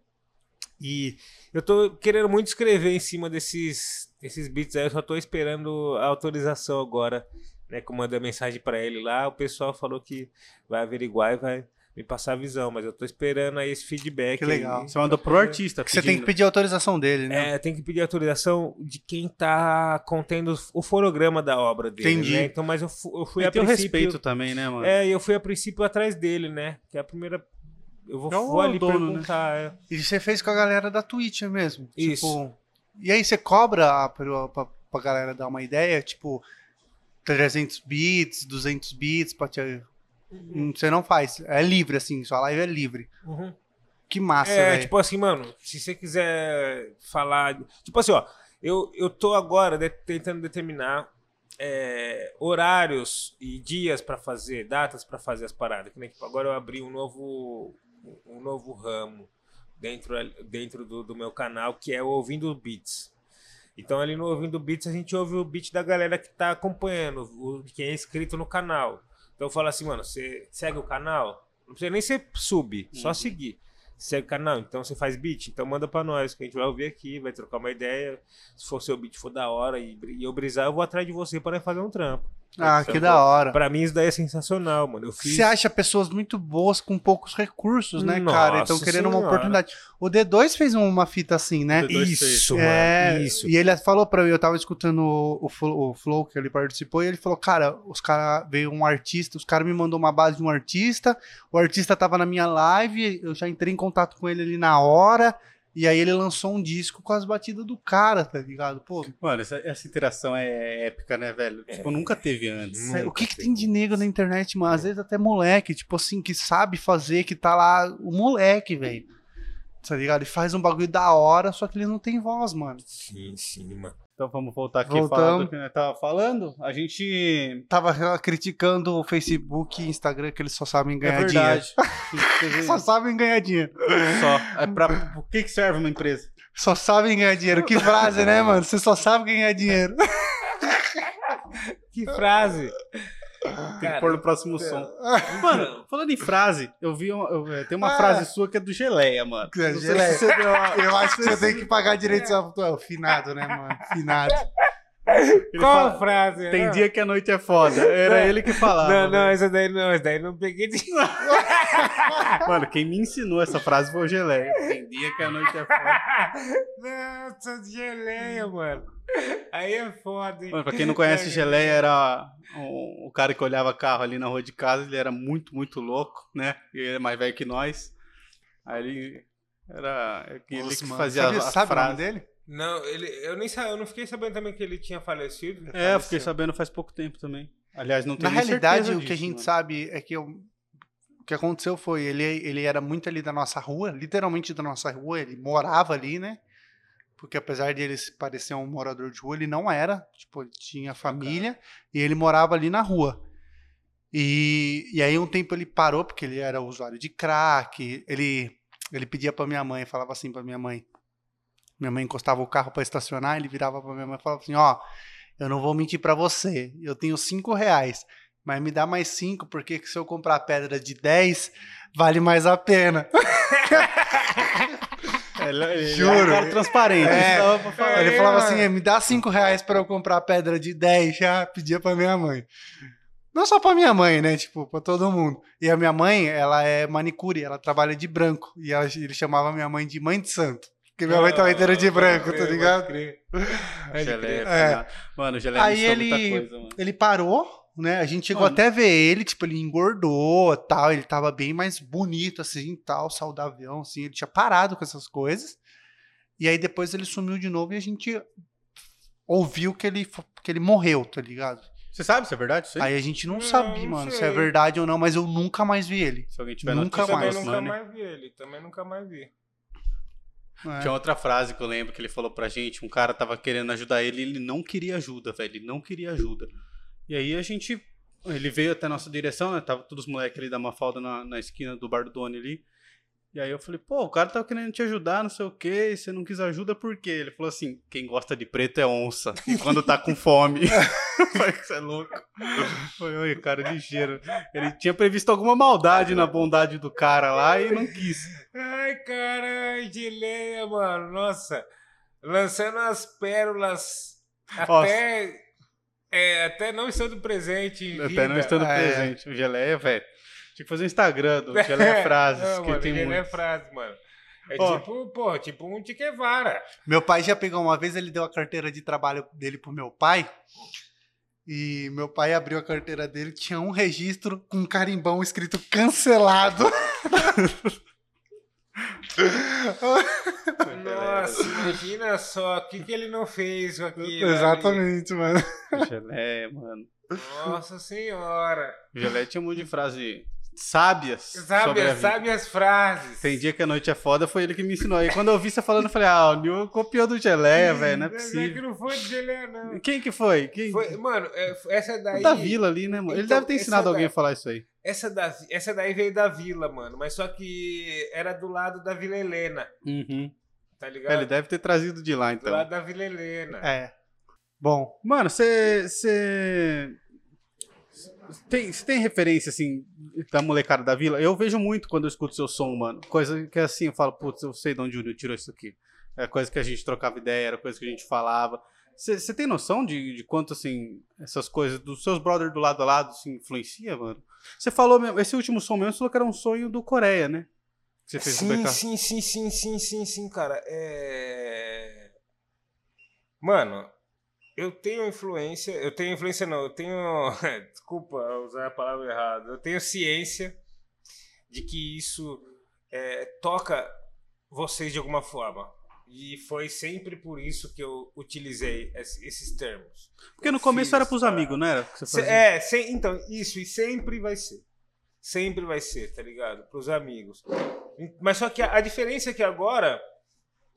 E eu tô querendo muito escrever em cima desses, desses beats aí, eu só tô esperando a autorização agora, né? Que eu mandei a mensagem pra ele lá, o pessoal falou que vai averiguar e vai me passar a visão, mas eu tô esperando aí esse feedback.
Que legal.
aí.
Você mandou pro artista.
Você tem que pedir autorização dele, né?
É, tem que pedir autorização de quem tá contendo o fonograma da obra dele.
Entendi.
Né? Então, mas eu, eu fui
E
a
tem o
princípio.
respeito também, né, mano?
É, e eu fui a princípio atrás dele, né? Que é a primeira. Eu vou,
É o
vou ali
dono, né?
perguntar. é.
E você fez com a galera da Twitch mesmo.
Isso.
Tipo, e aí você cobra pra, pra, pra galera dar uma ideia, tipo, 300 bits, 200 bits, pra te... Hum, Você não faz. É livre, assim, sua live é livre.
Uhum.
Que massa,
É,
velho.
tipo assim, mano, se você quiser falar. Tipo assim, ó, eu, eu tô agora de- tentando determinar é, horários e dias pra fazer, datas pra fazer as paradas. Que nem, tipo, agora eu abri um novo, um novo ramo dentro, dentro do, do meu canal, que é o Ouvindo Beats. Então, ali no Ouvindo Beats, a gente ouve o beat da galera que tá acompanhando, o, quem é inscrito no canal. Então, eu falo assim, mano, você segue o canal? Não precisa nem ser sub, só
Uhum.
seguir. Segue o canal, então você faz beat, então manda pra nós, que a gente vai ouvir aqui, vai trocar uma ideia. Se for seu beat for da hora e, e eu brisar, eu vou atrás de você para fazer um trampo.
Ah, que da hora.
Pra mim isso daí é sensacional, mano. Eu fiz.
Você acha pessoas muito boas com poucos recursos, né, cara? Então
Nossa
querendo uma
Senhora.
oportunidade. O D2 fez uma fita assim, né?
O D2 fez.
Isso,
É,
mano. Isso.
E ele falou pra mim, eu tava escutando o, o, Flo- o Flow que ele participou, e ele falou, cara, os cara veio um artista, os caras me mandou uma base de um artista, o artista tava na minha live, eu já entrei em contato com ele ali na hora, E aí ele lançou um disco com as batidas do cara, tá ligado? Pô,
Mano, essa, essa interação é épica, né, velho? Tipo, nunca teve antes.
Nunca
o que, que tem de negro na internet, mano? Às vezes até moleque, tipo assim, que sabe fazer, que tá lá, o moleque, velho. Tá ligado? Ele faz um bagulho da hora, só que ele não tem voz, mano.
Sim, sim, mano.
Então vamos voltar aqui falar
Voltamos.
do que nós tava falando. A gente.
Tava criticando o Facebook e Instagram que eles só sabem
É
ganhar
verdade. Você vê,
dinheiro. Só sabem ganhar dinheiro.
Só. É pra... O que, que serve uma empresa?
Só sabem ganhar dinheiro. Que frase, né, mano? Você só sabe ganhar dinheiro.
Que frase.
Tem que pôr no próximo som. Mano, falando em frase, eu vi. uma- eu- é, tem uma
Ah.
frase sua que é do Geleia, mano.
É, Geleia. Eu acho que você tem que pagar direitos autorais. Finado, né, mano? Finado.
Ele
Qual
fala,
a frase?
Tem
Não.
dia que a noite é foda. Era ele que falava.
Não, não,
velho.
essa daí não, essa daí não peguei de.
Mano, quem me ensinou essa frase foi o Geleia. Tem dia que a noite é foda.
Nossa, geleia, mano. Aí é foda, hein?
Mano, pra quem não conhece, o Geleia era o, o cara que olhava carro ali na rua de casa. Ele era muito, muito louco, né? E ele é mais velho que nós. Aí ele era ele
Nossa,
que
mano.
fazia
sabe,
a,
sabe o nome
frase.
dele?
Não, ele, eu nem sa- eu não fiquei sabendo também que ele tinha falecido.
É, eu fiquei
Faleceu.
sabendo faz pouco tempo também. Aliás, não tenho
Na realidade,
certeza
o que a
disso,
gente
mano.
sabe é que eu- o que aconteceu foi ele, ele era muito ali da nossa rua, literalmente da nossa rua, ele morava ali, né? Porque apesar de ele se parecer um morador de rua, ele não era. Tipo, ele tinha família e ele morava ali na rua. E, e aí um tempo ele parou, porque ele era usuário de crack. Ele, ele pedia pra minha mãe, falava assim pra minha mãe. Minha mãe encostava o carro pra estacionar, ele virava pra minha mãe e falava assim, ó, eu não vou mentir pra você, eu tenho cinco reais, mas me dá mais cinco, porque se eu comprar pedra de 10, vale mais a pena.
Ele, ele
Juro.
Cara transparente.
É. Ele falava
mano.
assim, "É, me dá cinco reais pra eu comprar pedra de 10, já pedia pra minha mãe. Não só pra minha mãe, né? Tipo, pra todo mundo. E a minha mãe, ela é manicure, ela trabalha de branco. E ela- ele chamava minha mãe de mãe de santo. Porque minha mãe também era de branco, tá ligado?
Geleia,
É.
final. Mano, o Geleia
Aí ele-
coisa, mano.
Ele parou, né? A gente chegou
Mano.
até a ver ele, tipo, ele engordou tal. Ele tava bem mais bonito, assim, tal, saudável, assim. Ele tinha parado com essas coisas. E aí depois ele sumiu de novo e a gente ouviu que ele, que ele morreu, tá ligado?
Você sabe se é verdade aí?
A gente não,
Não,
sabia,
não
mano, se
sei.
é verdade ou não, mas eu nunca mais vi ele.
Se alguém tiver
Nunca
notícia,
Também
mais,
nos
nunca mais vi ele. Também nunca mais vi.
É.
Tinha outra frase que eu lembro que ele falou pra gente, um cara tava querendo ajudar ele e ele não queria ajuda, velho, ele não queria ajuda. E aí a gente, ele veio até a nossa direção, né, tava todos os moleques ali da Mafalda na, na esquina do bar do Doni ali. E aí eu falei, pô, o cara tava querendo te ajudar, não sei o quê, e você não quis ajuda por quê? Ele falou assim, quem gosta de preto é onça, e quando tá com fome. Falei, você é louco. Foi, oi, cara, ligeiro. Ele tinha previsto alguma maldade na bondade do cara lá e não quis.
Ai, cara, geleia, mano. Nossa. Lançando as pérolas
Nossa.
até. É, até não estando presente
Até
vida.
não estando
É.
presente. O Geleia, velho. Tinha que fazer um Instagram do Geleia Frases,
Não,
que
mano,
tem muito.
é frase, mano. É
Ó.
tipo, pô, tipo um Tiquevara.
Meu pai já pegou uma vez, ele deu a carteira de trabalho dele pro meu pai. E meu pai abriu a carteira dele, tinha um registro com um carimbão escrito cancelado.
Nossa, imagina só, o que, que ele não fez com aquilo.
Exatamente, mano.
Geleia, mano.
ali? Nossa senhora.
O Geleia tinha um monte de frase sábias sobre a
Sabe,
vida.
sabe as frases.
Tem dia que a noite é foda, foi ele que me ensinou. Aí quando eu vi você falando, eu falei, ah, o Nil copiou do Geleia, velho, não é
Mas que
possível.
não foi de geleia, não.
Quem que foi? Quem?
Foi, mano, é, essa daí.
Da vila ali, né, mano? Ele
Então,
deve ter
essa
ensinado alguém
daí-
a falar isso aí.
Essa, da, essa daí veio da vila, mano. Mas só que era do lado da Vila Helena,
Uhum.
tá ligado?
Ele deve ter trazido de lá,
Do
então.
lado da Vila Helena.
É. Bom,
Mano, você. Você. Tem, você tem referência, assim, da molecada da vila? Eu vejo muito quando eu escuto seu som, mano. Coisa que assim, eu falo, putz, eu sei de onde o Júnior tirou isso aqui. É coisa que a gente trocava ideia, era coisa que a gente falava. Você tem noção de, de quanto, assim, essas coisas dos seus brothers do lado a lado se influencia, mano? Você falou mesmo, esse último som mesmo, você falou que era um sonho do Coreia, né? Que você fez
Sim, sim, sim, sim, sim, sim, sim, cara. É... Mano, eu tenho influência. Eu tenho influência, não. Eu tenho. Desculpa usar a palavra errada. Eu tenho ciência de que isso é, toca vocês de alguma forma. E foi sempre por isso que eu utilizei esse- esses termos.
Porque no começo era
Fiz,
pros
tá.
amigos, não era?
É, sem- então, isso, e sempre vai ser. Sempre vai ser, tá ligado? Pros amigos. Mas só que a, a diferença é que agora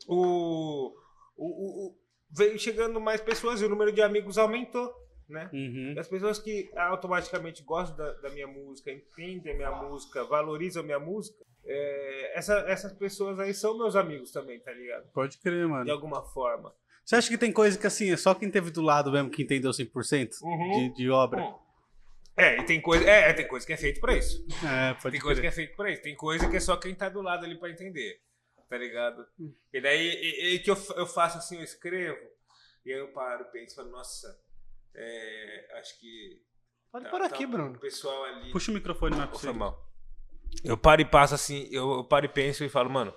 o, o- o- veio chegando mais pessoas e o número de amigos aumentou, né?
Uhum.
As pessoas que automaticamente gostam da, da minha música, entendem a minha música, valorizam a minha música, é, essa- essas pessoas aí são meus amigos também, tá ligado?
Pode crer,
De
mano.
alguma forma.
Você acha que tem coisa que assim, é só quem teve do lado mesmo que entendeu 100%
Uhum.
de, de obra?
Hum. É, e tem coisa, é, tem coisa que é feito pra isso.
É, pode
Tem coisa que
crer.
é feito pra isso. Tem coisa que é só quem tá do lado ali pra entender. Tá ligado? E daí e, e que eu, eu faço assim, eu escrevo, e aí eu paro e penso, falo, nossa, é, acho que.
Pode
tá-
aqui,
tá
Bruno.
O pessoal ali.
Puxa o microfone mais pra você.
mal. Eu paro e passo assim, eu, eu paro e penso e falo, mano,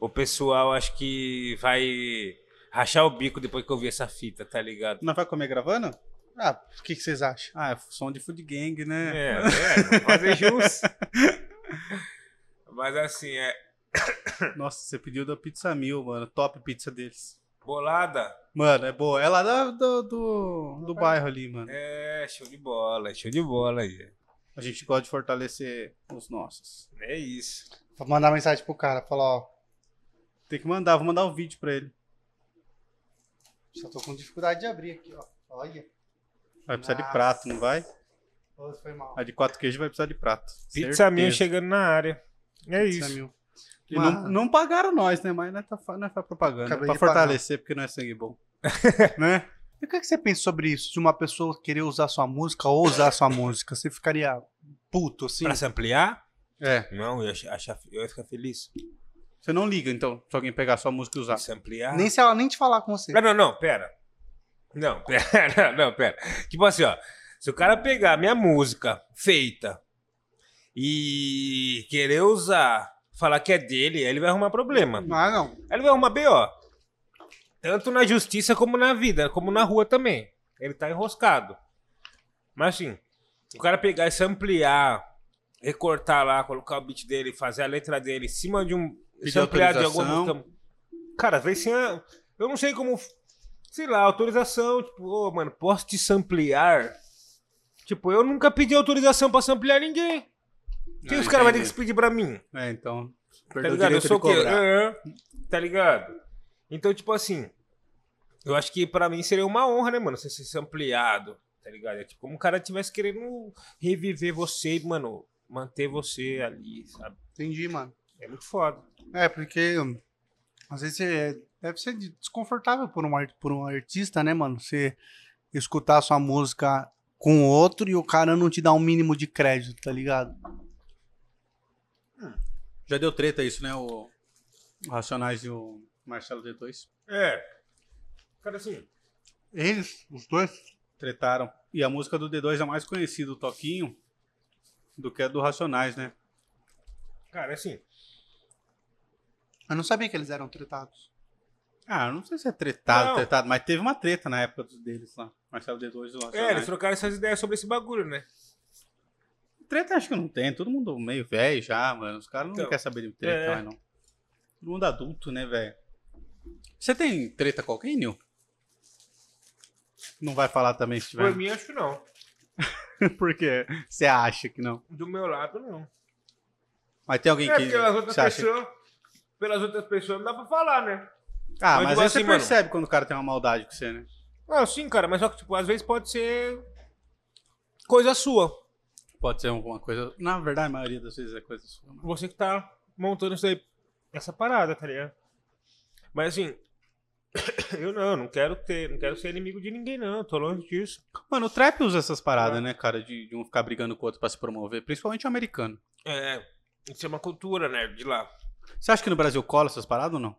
o pessoal acho que vai rachar o bico depois que eu vi essa fita, tá ligado?
Não vai comer gravando?
Ah, o que, que vocês acham?
Ah, é som de food gang, né?
É, é, fazer jus. Mas assim, é
Nossa, você pediu da Pizza Mil, mano. Top pizza deles.
bolada.
Mano, é boa. É lá da- do, do, do bairro ali, mano.
É, show de bola, show de bola aí.
A gente gosta de fortalecer os nossos.
É isso.
Vou mandar mensagem pro cara, falar, ó,
Tem que mandar, vou mandar o vídeo pra ele.
só tô com dificuldade de abrir aqui, ó. Olha.
Vai precisar de
Nossa.
prato, não vai?
Ô, foi mal.
A de quatro queijos vai precisar de prato.
Pizza Mil
Certeza.
chegando na área. É
Pizza
isso.
mil.
E não, não pagaram nós, né? Mas não é, tá, é pra propaganda.
Acabei
é pra
de pagar.
fortalecer, porque não é sangue bom. né?
E o que, que você pensa sobre isso? De uma pessoa querer usar sua música ou usar sua música? Você ficaria puto, assim?
Pra se ampliar?
É.
Não, eu ia, achar, eu ia ficar feliz.
Você não liga, então, se alguém pegar sua música e usar.
Se ampliar.
Nem se ela nem te falar com você.
Não, não, não, pera. Não, pera, não, pera. Tipo assim, ó. Se o cara pegar minha música feita e querer usar, falar que é dele, aí ele vai arrumar problema.
Ah, não.
Aí ele vai arrumar B.O. Tanto na justiça como na vida, como na rua também. Ele tá enroscado. Mas assim, o cara pegar e se ampliar, recortar lá, colocar o beat dele, fazer a letra dele em cima de um.
Pedir
se ampliar de alguma
autorização.
música. Cara, sem a- Eu não sei como. Sei lá, autorização, tipo, ô, mano, posso te samplear? Tipo, eu nunca pedi autorização pra samplear ninguém. O que os caras vão ter que se pedir pra mim?
É, então.
Tá
o
ligado? Eu sou o quê?
cobrar.
É, tá ligado? Então, tipo assim, eu acho que pra mim seria uma honra, né, mano? Você ser ampliado, tá ligado? É tipo como um cara tivesse querendo reviver você, e, mano, manter você ali, sabe?
Entendi, mano.
É muito foda.
É, porque às vezes é- deve ser desconfortável por um, por um artista, né, mano? Você escutar a sua música com outro e o cara não te dá um mínimo de crédito, tá ligado?
Já deu treta isso, né? O o Racionais e o Marcelo D2
É. Cara, assim,
Eles, os dois?
tretaram. E a música do D2 é mais conhecida, o Toquinho, do que a do Racionais, né?
cara, assim,
Eu não sabia que eles eram tratados.
Ah, não sei se é tretado,
Não.
tretado, mas teve uma treta na época dos deles lá. Marcelo D2 e o
é,
Racionais.
eles trocaram essas ideias sobre esse bagulho, né?
Treta acho que não tem, todo mundo meio velho já, mano. Os caras não
Então,
querem saber de treta
é.
mais, não. Todo mundo adulto, né, velho? Você tem treta com alguém, Nil? Não vai falar também se tiver.
Por mim, acho que não.
Por quê? Você acha que não?
Do meu lado, não.
Mas tem alguém
É,
que.
pelas outras pessoas. Pelas outras pessoas não dá pra falar, né?
Ah,
Mas
mas
digo
aí
assim,
você
mano.
percebe quando o cara tem uma maldade com você, né?
Ah, sim, cara, mas só que, tipo, às vezes pode ser coisa sua.
Pode ser alguma coisa. Na verdade, a maioria das vezes é coisa sua. né?
Você que tá montando isso aí, essa parada, tá ligado? Mas assim, eu não, não quero ter, não quero ser inimigo de ninguém, não. Tô longe disso.
Mano, o trap usa essas paradas, né, cara? De, de um ficar brigando com o outro pra se promover, principalmente o americano.
É, isso é uma cultura, né? De lá.
Você acha que no Brasil cola essas paradas ou não?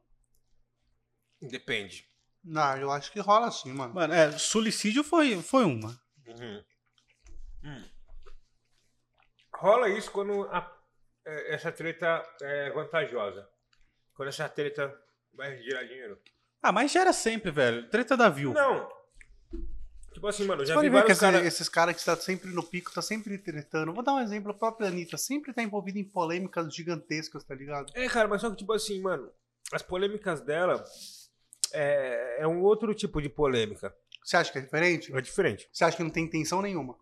Depende.
Não, eu acho que rola assim, mano.
Mano, é, suicídio foi, foi uma.
Uhum. Hum. Rola isso quando a- é, essa treta é vantajosa. Quando essa treta vai gerar dinheiro.
Ah, mas gera sempre, velho. Treta da Viu.
Não. Tipo assim, mano,
Você
já vi
ver que esse-
caras.
esses caras que estão sempre no pico, tá sempre tretando. Vou dar um exemplo, a própria Anitta sempre tá envolvida em polêmicas gigantescas, tá ligado?
É, cara, mas só que, tipo assim, mano, as polêmicas dela é, é um outro tipo de polêmica.
Você acha que é diferente?
É diferente.
Você acha que não tem intenção nenhuma?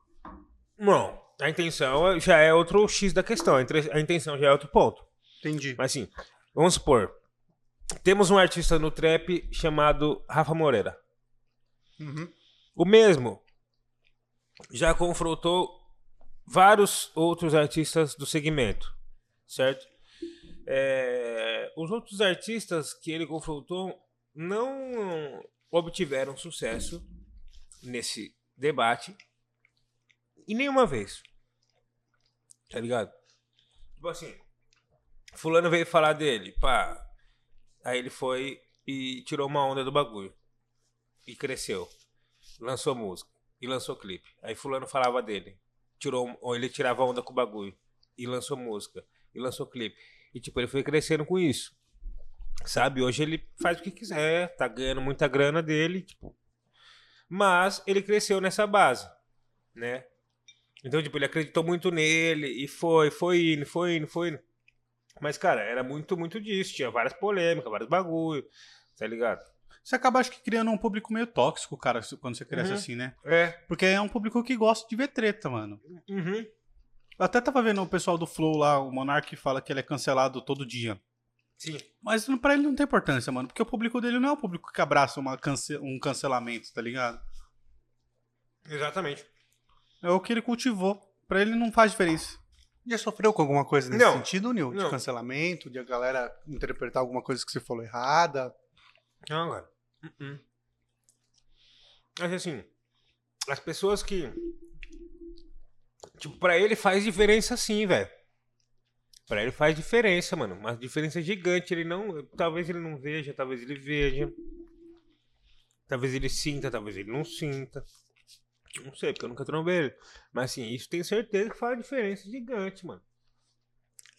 Não, a intenção já é outro X da questão. a intenção já é outro ponto.
Entendi.
Mas assim, vamos supor. Temos um artista no trap chamado Rafa Moreira.
Uhum.
O mesmo já confrontou vários outros artistas do segmento, certo? É, os outros artistas que ele confrontou não obtiveram sucesso nesse debate e nenhuma vez. Tá ligado? Tipo assim, fulano veio falar dele, pá. Aí ele foi e tirou uma onda do bagulho. E cresceu. Lançou música. E lançou clipe. Aí fulano falava dele. Tirou, ou ele tirava onda com o bagulho. E lançou música. E lançou clipe. E tipo, ele foi crescendo com isso. Sabe? Hoje ele faz o que quiser. Tá ganhando muita grana dele. Tipo. Mas ele cresceu nessa base. Né? Então, tipo, ele acreditou muito nele. E foi, foi indo, foi indo, foi indo. Mas, cara, era muito, muito disso. Tinha várias polêmicas, vários bagulho. Tá ligado?
Você acaba, acho que, criando um público meio tóxico, cara, quando você cresce
Uhum.
assim, né?
É.
Porque é um público que gosta de ver treta, mano.
Uhum.
Eu até tava vendo o pessoal do Flow lá, o Monark fala que ele é cancelado todo dia.
Sim.
Mas pra ele não tem importância, mano. Porque o público dele não é um público que abraça uma cance- um cancelamento, tá ligado?
Exatamente.
É o que ele cultivou. Pra ele não faz diferença.
Já sofreu com alguma coisa nesse
Não.
sentido, Nil? De
Não.
cancelamento, de a galera interpretar alguma coisa que você falou errada?
Não, cara. Uh-uh. Mas assim, as pessoas que. Tipo, pra ele faz diferença sim, velho. Pra ele faz diferença, mano. Uma diferença gigante. Ele não. Talvez ele não veja, talvez ele veja. Talvez ele sinta, talvez ele não sinta. Não sei, porque eu nunca trombei ele. Mas assim, isso tenho certeza que faz diferença gigante, mano.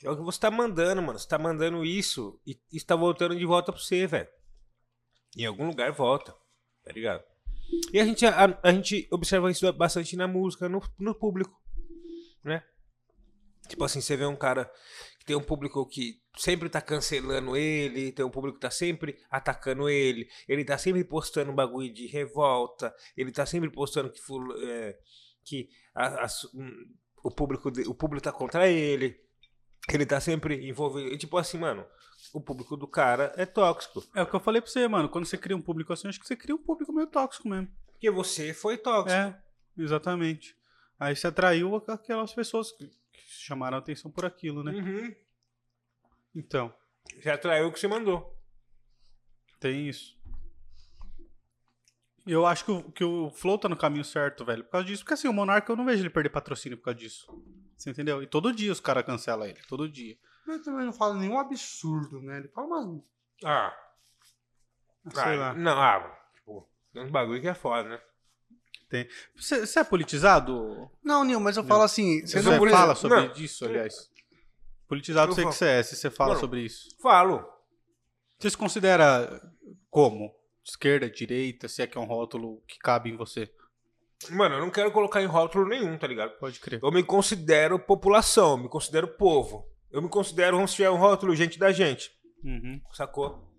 É o que você tá mandando, mano. Você tá mandando isso e isso tá voltando de volta pra você, velho. Em algum lugar volta, tá ligado? E a gente, a, a gente observa isso bastante na música, no, no público, né? Tipo assim, você vê um cara tem um público que sempre tá cancelando ele, tem um público que tá sempre atacando ele, ele tá sempre postando um bagulho de revolta, ele tá sempre postando que, é, que a- a hum, o, público o público tá contra ele, ele tá sempre envolvido. Tipo assim, mano, o público do cara é tóxico.
É o que eu falei pra você, mano. Quando você cria um público assim, acho que você cria um público meio tóxico mesmo.
Porque você foi tóxico.
É, exatamente. Aí você atraiu aquelas pessoas que que chamaram a atenção por aquilo, né?
Uhum.
Então,
Você atraiu o que você mandou.
tem isso. Eu acho que o, que o Flow tá no caminho certo, velho. Por causa disso. Porque assim, o Monarca eu não vejo ele perder patrocínio por causa disso. Você entendeu? E todo dia os caras cancelam ele. Todo dia.
Mas também não fala nenhum absurdo, né? Ele fala umas.
Ah,
Sei
ah,
lá.
Não, ah, tipo, tem uns bagulho que é foda, né?
Você você é politizado?
Não, Nil, mas eu
Não.
falo assim. Você não
politi-
fala sobre
Não.
isso, aliás? Politizado eu sei
Eu
que você é, se você fala
Mano.
sobre isso.
Falo.
Você se considera como? Esquerda, direita, se é que é um rótulo que cabe em você?
Mano, eu não quero colocar em rótulo nenhum, tá ligado?
Pode crer.
Eu me considero população, me considero povo. Eu me considero, vamos tiver um rótulo, gente da gente.
Uhum.
Sacou?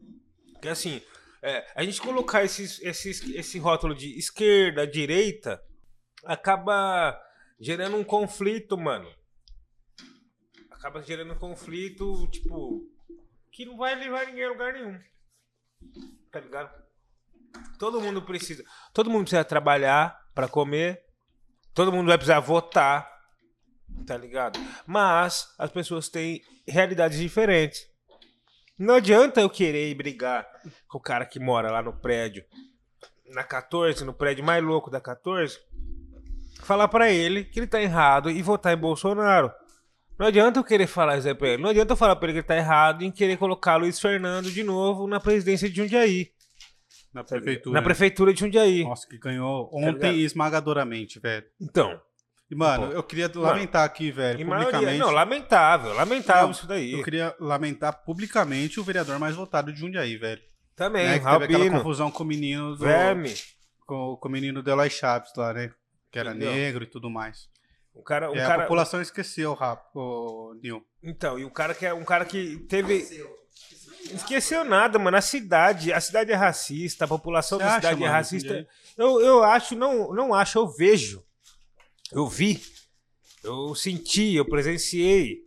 Porque assim, é, a gente colocar esses, esses, esse rótulo de esquerda, direita, acaba gerando um conflito, mano. Acaba gerando um conflito, tipo, que não vai levar ninguém a lugar nenhum. Tá ligado? Todo mundo precisa. Todo mundo precisa trabalhar pra comer. Todo mundo vai precisar votar. Tá ligado? Mas as pessoas têm realidades diferentes. Não adianta eu querer ir brigar com o cara que mora lá no prédio, na 14, no prédio mais louco da 14, falar pra ele que ele tá errado e votar em Bolsonaro. Não adianta eu querer falar isso aí pra ele. Não adianta eu falar pra ele que ele tá errado e querer colocar Luiz Fernando de novo na presidência de Jundiaí.
Na prefeitura.
Na prefeitura de Jundiaí.
Nossa, que ganhou
Tá
ontem esmagadoramente, velho.
Então,
E, mano, eu queria lamentar aqui, velho, publicamente.
maioria. Não, lamentável, lamentável
Não,
isso daí.
Eu queria lamentar publicamente o vereador mais votado de Jundiaí, velho.
Também,
Né, que teve aquela confusão com o menino do.
Verme.
Com, com o menino do Eloy Chaves lá, né? Que era
Entendeu?
negro e tudo mais.
O cara, o
a
cara,
população esqueceu, rap, o Nil.
Então, e o cara que é um cara que teve. Esqueceu nada, mano. A cidade, a cidade é racista, a população
Você
da
acha,
cidade é
mano,
racista.
Jundiaí?
Eu, eu acho, não, não acho, eu vejo. Eu vi. Eu senti, eu presenciei.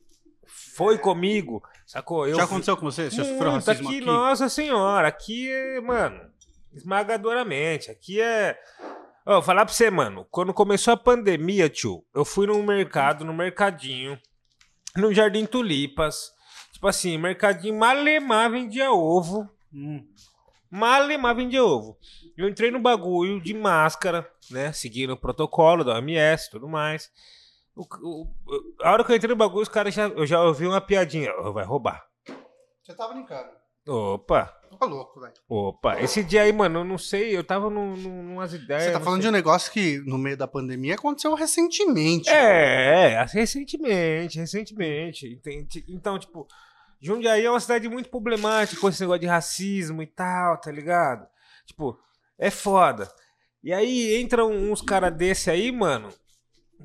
Foi comigo, sacou? Eu
Já
vi-
aconteceu com você? Já sofreu racismo
aqui,
aqui?
nossa senhora, aqui é, mano, esmagadoramente. Aqui é. Ó, falar pra você, mano, quando começou a pandemia, tio, eu fui num mercado, no mercadinho, no Jardim Tulipas. Tipo assim, mercadinho malemar vendia ovo.
Hum.
Malemar vendia ovo. Eu entrei no bagulho de máscara, né? Seguindo o protocolo da OMS e tudo mais. O- o- a hora que eu entrei no bagulho, os caras já. Eu já ouvi uma piadinha. "Ô, Vai roubar.
Você tá brincando.
Opa,
Tô louco, velho.
opa. Esse dia aí, mano, eu não sei, eu tava num, num, numas ideias.
Você tá falando de
sei.
um negócio que no meio da pandemia aconteceu recentemente.
É, é, recentemente, recentemente. Entende? Então, tipo, Jundiaí é uma cidade muito problemática com esse negócio de racismo e tal, tá ligado? Tipo, é foda. E aí entram uns caras desse aí, mano.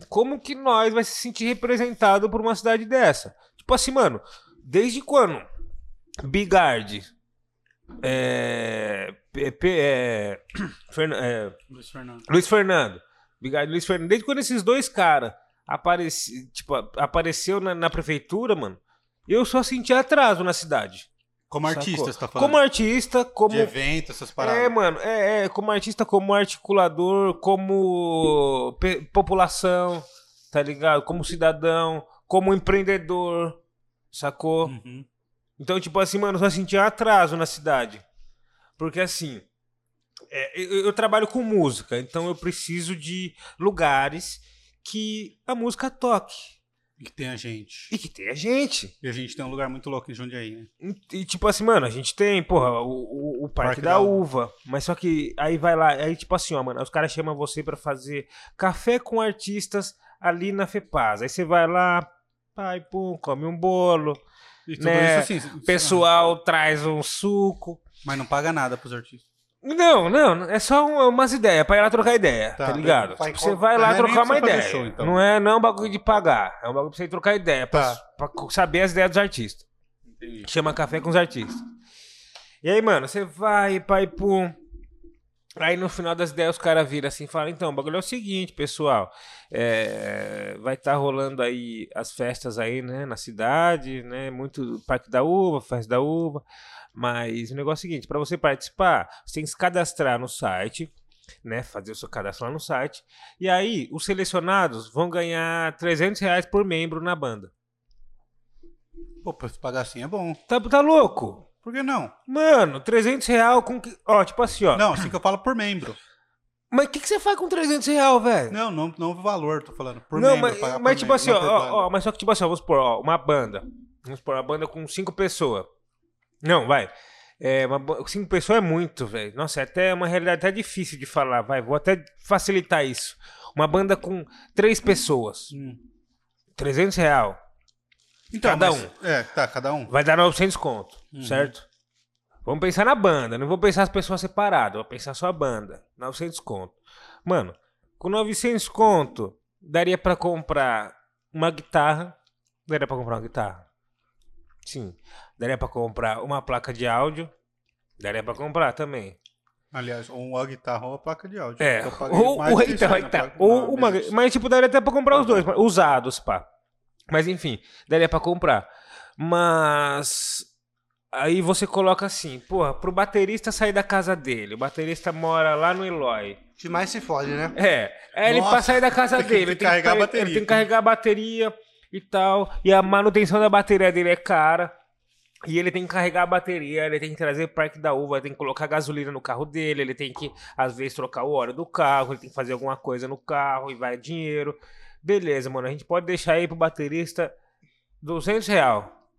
Como que nós vai se sentir representado por uma cidade dessa? Tipo assim, mano, desde quando Bigard, é, é, Fernan- é,
Luiz Fernando.
Luiz Fernando. Bigard Luiz Fernando. Desde quando esses dois caras apareci, tipo, apareceu na, na prefeitura, mano, eu só senti atraso na cidade.
Como artista, você tá falando?
Como artista, como.
De evento, essas paradas.
É, mano, é, é, como artista, como articulador, como população, tá ligado? Como cidadão, como empreendedor, sacou?
Uhum.
Então, tipo assim, mano, eu só sentia atraso na cidade. Porque assim, é, eu, eu trabalho com música, então eu preciso de lugares que a música toque
E que tem a gente.
e que tenha gente.
E a gente tem um lugar muito louco em Jundiaí, né?
E, e, tipo assim, mano, a gente tem, porra, o, o, o Parque,
Parque
da,
da
Uva. Mas só que aí vai lá, aí tipo assim, ó, mano, os caras chamam você pra fazer café com artistas ali na FEPAS. Aí você vai lá, pai, pum, come um bolo,
E tudo
Né,
isso assim.
o pessoal traz um suco.
Mas não paga nada pros artistas.
Não, não, é só um- umas ideias, pra ir lá trocar ideia, tá,
Tá,
ligado? Tipo, você vai lá
é
trocar
pra
uma ideia.
show, então.
Não é não é um bagulho de pagar, é um bagulho pra você trocar ideia, pra,
Tá.
pra saber as ideias dos artistas.
Entendi.
Chama café com os artistas. E aí, mano, você vai, pai, pum. Aí no final das ideias os caras viram assim e falam, então, o bagulho é o seguinte, pessoal. é, vai estar rolando aí as festas aí, né, na cidade, né? Muito Parque da Uva, Festa da Uva. Mas o negócio é o seguinte, para você participar, você tem que se cadastrar no site, né? Fazer o seu cadastro lá no site. E aí, os selecionados vão ganhar 300 reais por membro na banda.
Pô, pra se pagar assim é bom.
Tá, tá louco?
Por que não?
Mano, 300 real com. que- Ó, tipo assim, ó.
Não, assim que eu falo por membro.
Mas o que, que você faz com 300 real, velho?
Não, não, não o valor, tô falando. Por
Não,
membro.
mas,
pagar por
mas tipo
membro,
assim,
não
ó,
por
ó,
banda.
ó, mas só que tipo assim, ó, vamos supor, ó, uma banda. Vamos supor, uma banda com cinco pessoas. Não, vai. É, uma, cinco pessoas é muito, velho. Nossa, é até uma realidade até difícil de falar, vai. Vou até facilitar isso. Uma banda com três pessoas.
Hum.
300 real.
Então,
Cada
mas- É, tá, cada um.
Vai dar 900 conto,
Uhum.
certo? Vamos pensar na banda, não vou pensar as pessoas separadas, vou pensar só a banda. 900 conto. Mano, com 900 conto, daria pra comprar uma guitarra. Daria pra comprar uma guitarra? Sim. Daria pra comprar uma placa de áudio. Daria pra comprar também.
Aliás, ou uma guitarra ou uma placa de áudio.
É, ou, ou,
que
então, então, ou uma, mas tipo, daria até pra comprar os dois, usados, pá. Mas enfim, daria pra comprar. Mas aí você coloca assim, porra, pro baterista sair da casa dele, o baterista mora lá no Eloy.
que mais se fode, né?
É, é ele pra sair da casa
tem que
dele, ele tem,
carregar
que,
a bateria.
ele tem que carregar a bateria e tal, e a manutenção da bateria dele é cara. E ele tem que carregar a bateria, ele tem que trazer parque da uva, ele tem que colocar gasolina no carro dele, ele tem que, às vezes, trocar o óleo do carro, ele tem que fazer alguma coisa no carro e vai dinheiro. Beleza, mano, a gente pode deixar aí pro baterista 200 real.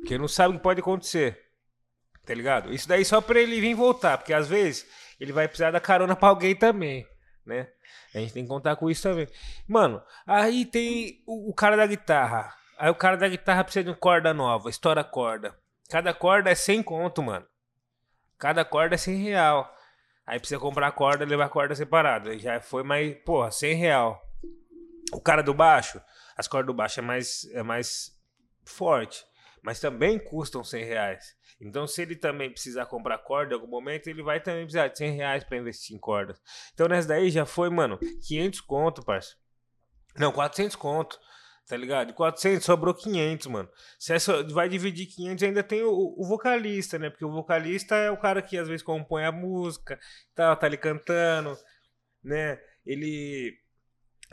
Porque não sabe o que pode acontecer. Tá ligado? Isso daí só pra ele vir voltar, porque às vezes ele vai precisar da carona pra alguém também, né? A gente tem que contar com isso também. Mano, aí tem o, o cara da guitarra. Aí o cara da guitarra precisa de uma corda nova, estoura a corda. Cada corda é 100 conto, mano. Cada corda é 100 real. Aí precisa comprar a corda e levar a corda separada. Já foi mais, porra, 100 real. O cara do baixo, as cordas do baixo é mais, é mais forte. mas também custam 100 reais. Então, se ele também precisar comprar corda em algum momento, ele vai também precisar de 100 reais pra investir em cordas. Então, nessa daí já foi, mano, 500 conto, parça. Não, 400 conto. Tá ligado? De 400 sobrou 500, mano. Se vai dividir 500, ainda tem o, o vocalista, né? Porque o vocalista é o cara que às vezes compõe a música, tá, tá ali cantando, né? Ele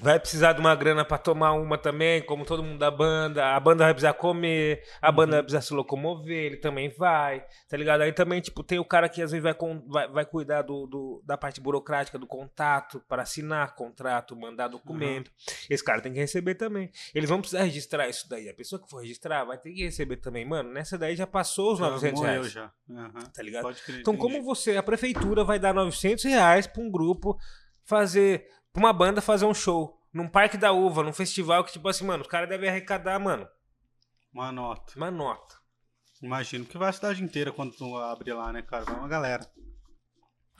vai precisar de uma grana pra tomar uma também, como todo mundo da banda. A banda vai precisar comer, a banda vai precisar se locomover, ele também vai, tá ligado? Aí também, tipo, tem o cara que às vezes vai, vai, vai cuidar do, do- da parte burocrática, do contato, para assinar contrato, mandar documento. Esse cara tem que receber também. Eles vão precisar registrar isso daí. A pessoa que for registrar vai ter que receber também. Mano, nessa daí já passou os 900
morreu
reais.
já. Aham.
Tá ligado?
Pode crer,
Então,
entendi.
como você, a prefeitura vai dar 900 reais pra um grupo fazer, pra uma banda fazer um show num Parque da Uva, num festival que, tipo assim, mano, os caras devem arrecadar, mano,
Uma nota.
uma nota.
Imagino que vai a cidade inteira quando tu abrir lá, né, cara? Vai uma galera.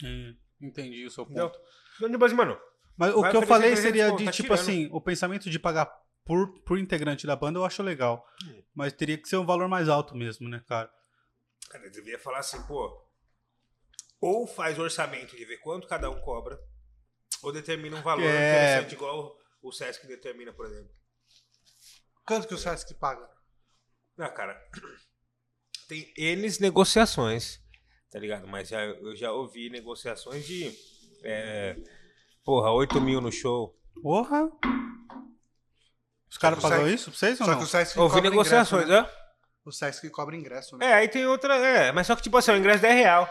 Hum, entendi o seu ponto.
Então, tipo assim, mano,
Mas o que eu falei
300
seria de,
tá
tipo
tirando.
assim, o pensamento de pagar por, por integrante da banda eu acho legal.
Hum.
Mas teria que ser um valor mais alto mesmo, né, cara?
cara, eu devia falar assim, pô, ou faz orçamento de ver quanto cada um cobra, ou determina um valor
É.
interessante, igual o Sesc determina, por exemplo.
Quanto que o Sesc paga?
Ah, cara, tem N negociações, tá ligado? Mas já, eu já ouvi negociações de, é, porra, 8 mil no show.
Porra! Os caras pagam
Sesc-
isso pra vocês ou
Só
não?
que o Sesc
Ouvi
cobra
negociações,
ingresso, né?
né?
O Sesc cobra ingresso, né?
É, aí tem outra, é, mas só que tipo assim, o ingresso 10 real.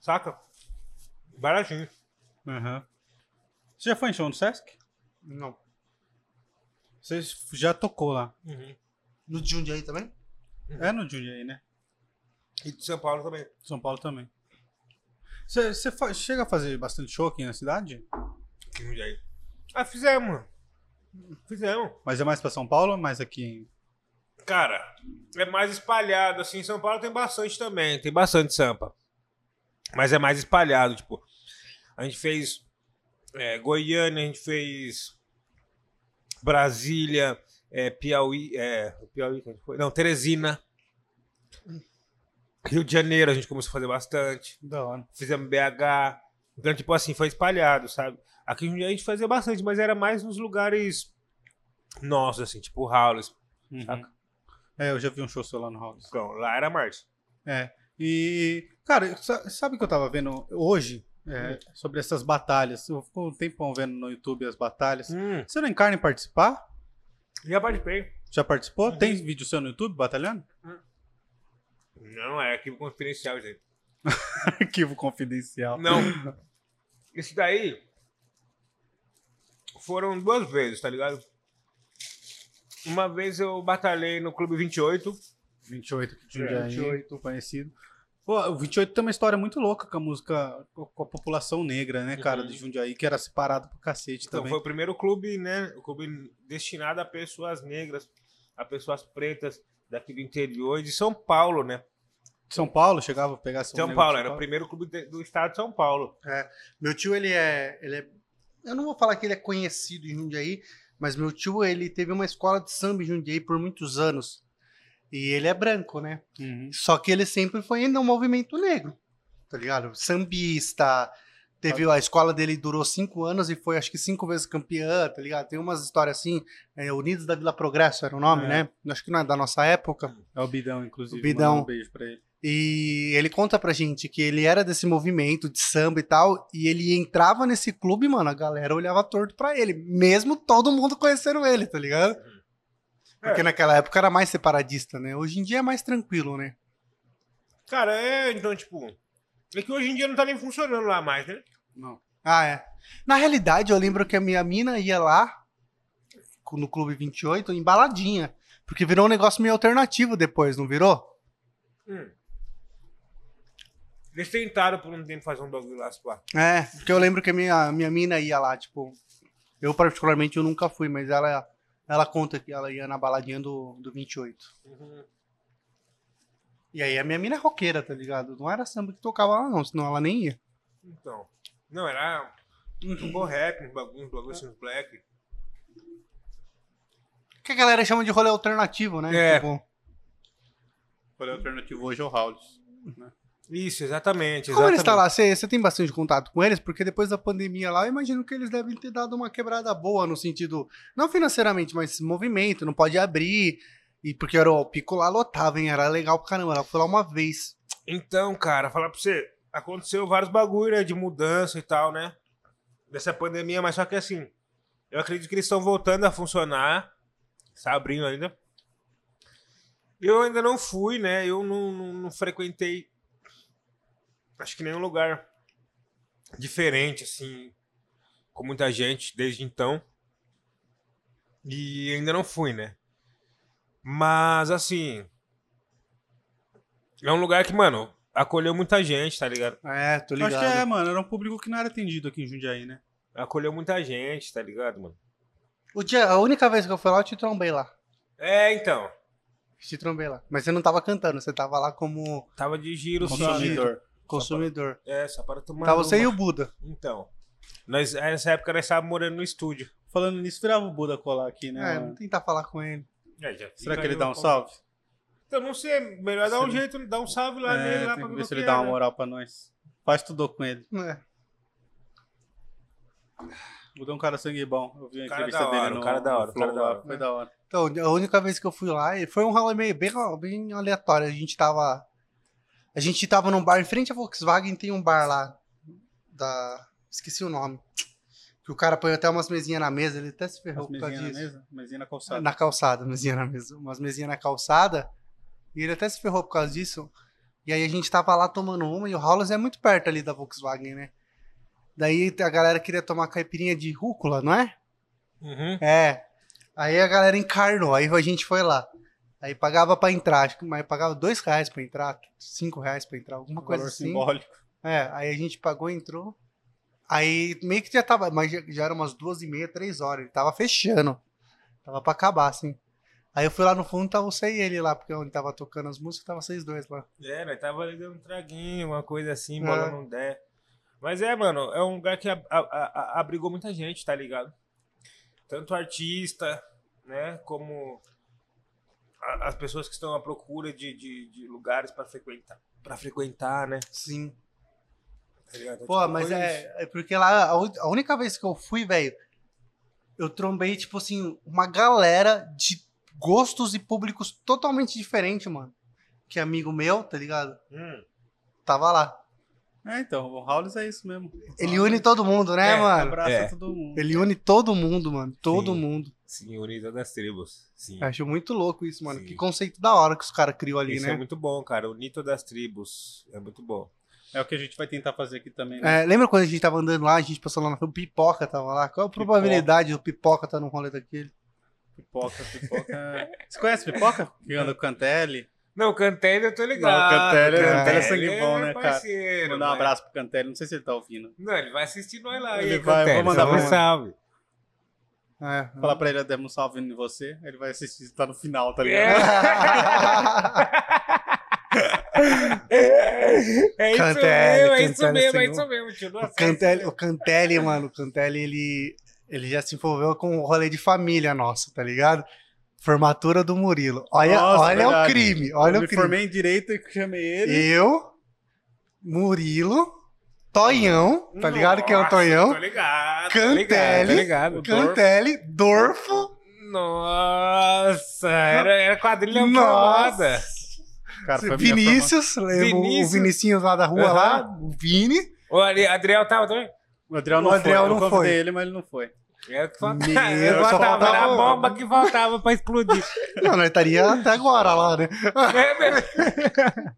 Saca? Baratinho.
Aham. Você já foi em show no Sesc?
Não.
Você já tocou lá.
No de Jundiaí também?
É no Jundiaí, né?
E de São Paulo também.
São Paulo também. Você, chega a fazer bastante show aqui na cidade?
Que Jundiaí. Ah, fizemos. Fizemos.
Mas é mais pra São Paulo ou mais aqui em...
Cara, é mais espalhado, assim. São Paulo tem bastante também, tem bastante sampa. Mas é mais espalhado, tipo. A gente fez é, Goiânia, a gente fez Brasília, é, Piauí, é, Piauí? Não, Teresina. Rio de Janeiro a gente começou a fazer bastante.
Da hora.
Fizemos BH. Então, tipo assim, foi espalhado, sabe? Aqui em Jundiaí a gente fazia bastante, mas era mais nos lugares nossos, assim, tipo Howlers.
Uhum.
Saca?
É, eu já vi um show seu lá no House.
Então, lá era Marte.
É. E, cara, sa- sabe o que eu tava vendo hoje? É, sobre essas batalhas. Eu fico um tempão vendo no YouTube as batalhas.
Hum,
Você não encarna em participar?
já participei.
Já participou?
Uhum.
Tem vídeo seu no YouTube batalhando?
Não, é arquivo confidencial, gente.
Arquivo confidencial.
Não. Esse daí foram duas vezes, tá ligado? Uma vez eu batalhei no Clube 28.
28 que tinha
É,
28 conhecido. Pô, o 28 tem uma história muito louca com a música, com a população negra, né, cara,
Uhum.
de Jundiaí, que era separado pro cacete
Então,
também.
foi o primeiro clube, né? O clube destinado a pessoas negras, a pessoas pretas daqui do interior e de São Paulo, né?
São Paulo, chegava a pegar
São Paulo, era o primeiro clube de- do estado de São Paulo.
Meu tio, ele é, ele é. Eu não vou falar que ele é conhecido em Jundiaí, mas meu tio, ele teve uma escola de samba em Jundiaí por muitos anos. E ele é branco, né?
Uhum.
Só que ele sempre foi um movimento negro, tá ligado? Sambista. Teve a escola dele durou cinco anos e foi acho que cinco vezes campeã, tá ligado? Tem umas histórias assim, é, Unidos da Vila Progresso era o nome,
É.
né? Acho que não é da nossa época.
É o Bidão, inclusive.
O Bidão.
Um beijo pra ele.
E ele conta pra gente que ele era desse movimento de samba e tal, e ele entrava nesse clube, mano, a galera olhava torto pra ele, mesmo todo mundo conhecendo ele, tá ligado? Porque
É.
naquela época era mais separadista, né? Hoje em dia é mais tranquilo, né?
Cara, é, então, tipo. É que hoje em dia não tá nem funcionando lá mais, né?
Não.
Ah, é. Na realidade, eu lembro que a minha mina ia lá no Clube 28 em baladinha. Porque virou um negócio meio alternativo depois, não virou?
Hum. Eles tentaram por um tempo fazer um bagulho lá, pá.
É, porque eu lembro que a minha, minha mina ia lá, tipo. Eu, particularmente, eu nunca fui, mas ela, ela conta que ela ia na baladinha do, do 28.
Uhum.
E aí a minha mina é roqueira, tá ligado? Não era samba que tocava lá, não, senão ela nem ia.
Então. Não, era um bom rap, um bagulho, um bagulho assim, uns black.
Que a galera chama de rolê alternativo, né?
É.
Tipo,
Rolê alternativo hoje é o Howlis.
Isso, exatamente.
como eles
exatamente.
estão lá? Você você tem bastante contato com eles? Porque depois da pandemia lá, eu imagino que eles devem ter dado uma quebrada boa no sentido, não financeiramente, mas movimento, não pode abrir. E porque era o pico lá lotava, hein? Era legal pra caramba. Eu fui lá uma vez.
Então, cara, falar pra você, aconteceu vários bagulho né, de mudança e tal, né? Dessa pandemia, mas só que assim, eu acredito que eles estão voltando a funcionar. Está abrindo ainda. Eu ainda não fui, né? Eu não, não, não frequentei. Acho que nenhum lugar diferente, assim, com muita gente desde então. E ainda não fui, né? Mas, assim. É um lugar que, mano, acolheu muita gente, tá ligado?
É, tô
Eu
ligado.
Acho que é, mano, era um público que não era atendido aqui em Jundiaí, né?
Acolheu muita gente, tá ligado, mano?
O dia, a única vez que eu fui lá, eu te trombei lá.
É, então.
Te trombei lá. Mas você não tava cantando, você tava lá como
Tava de giro só.
Consumidor.
consumidor.
É, só para tomar.
Tava você
uma.
e o Buda.
Então. Nós, nessa época nós estávamos morando no estúdio.
Falando nisso, virava o Buda colar aqui, né?
É,
mano?
vamos tentar falar com ele.
É, já
Será que ele dá um salve?
Então, não sei. Melhor dar um jeito, dar um salve lá nele,
É,
lá
tem
pra
que
ver
se ele
é,
dá uma
né?
moral pra nós. Faz tudo com ele.
É.
O Buda é um cara sangue bom. Eu vi a entrevista dele
hora,
no
o cara da hora, cara da hora.
Foi da hora.
Então, a única vez que eu fui lá, foi um rolê meio bem, bem aleatório. A gente tava. A gente tava num bar em frente à Volkswagen, tem um bar lá. Da. Esqueci o nome. Que o cara põe até umas mesinhas na mesa, ele até se ferrou
As
por causa
mesinhas na
disso.
mesa? Mesinha na calçada.
Na calçada, mesinha na mesa. Umas mesinhas na calçada. E ele até se ferrou por causa disso. E aí a gente tava lá tomando uma, e o Hollis é muito perto ali da Volkswagen, né? Daí a galera queria tomar caipirinha de rúcula, não é?
Uhum.
É. Aí a galera encarnou, aí a gente foi lá. Aí pagava pra entrar, acho que mas pagava dois reais pra entrar, cinco reais pra entrar, alguma coisa
Valor
assim.
simbólico.
É, aí a gente pagou, entrou. Aí meio que já tava, mas já, já era umas duas e meia, três horas. Ele tava fechando. Tava pra acabar, assim. Aí eu fui lá no fundo, tava você e ele lá, porque onde tava tocando as músicas, tava vocês dois lá.
É, nós tava ali dando um traguinho, uma coisa assim,
É.
bola não der. Mas é, mano, é um lugar que abrigou muita gente, tá ligado? Tanto artista, né, como as pessoas que estão à procura de, de, de lugares pra frequentar, pra frequentar, né?
Sim.
Tá ligado?
Pô,
Tipo,
mas é, é porque lá, a, a única vez que eu fui, velho, eu trombei, tipo assim, uma galera de gostos e públicos totalmente diferentes, mano. Que é amigo meu, tá ligado?
Hum.
Tava lá.
É, então, o Howlis é isso mesmo.
Ele une todo mundo, né,
É,
mano?
Abraça
É.
todo mundo.
Ele une todo mundo, mano. Todo
Sim.
mundo.
Sim, Unido das Tribos. Sim.
Acho muito louco isso, mano.
Sim.
Que conceito da hora que os caras criou ali,
Isso
né?
é muito bom, cara. O Nito das Tribos. É muito bom.
É o que a gente vai tentar fazer aqui também, né?
É, lembra quando a gente tava andando lá, a gente passou lá na rua, o Pipoca tava lá? Qual a probabilidade do Pipoca estar tá num rolê daquele?
Pipoca, pipoca. Você conhece pipoca? Que anda com o Cantelli.
Não, o Cantelli eu tô ligado.
Não, o Cantelli-
o Cantelli
é sangue bom, né, cara?
parceiro,
Mandar um abraço pro Cantelli. Não sei se ele tá ouvindo.
Não, ele vai assistir nós lá.
Ele
aí,
vai,
Cantelli,
vou mandar pra ele.
salve.
É.
Falar pra ele, demos um salve em você. Ele vai assistir, tá no final, tá
É.
ligado?
É isso
Cantelli,
mesmo, é isso
Cantelli,
mesmo, é
senhor.
isso mesmo. tio.
O Cantelli,
é
o Cantelli, mano, o Cantelli, ele, ele já se envolveu com o rolê de família nosso, tá ligado? Formatura do Murilo. Olha,
Nossa,
olha o crime, olha
eu
o
me
crime.
formei em direito e chamei ele.
Eu, Murilo, Tonhão, tá ligado quem é o Tonhão?
Tô ligado, tô
Cantelli,
ligado, tô ligado.
Cantelli, Dorfo,
Nossa, era, era quadrilha
Nossa.
foda.
Cara,
Vinícius, lembra o
Vinícius.
Vinicinho lá da rua
Aham.
lá, o Vini.
O Adriel tava também?
O Adriel não
O Adriel
foi.
não
eu convidei
foi.
ele, mas ele não foi.
É o que faltava.
Meu,
Eu
só
faltava, era a
faltava-
bomba que faltava pra explodir.
Não, nós estaria até agora lá, né?
É.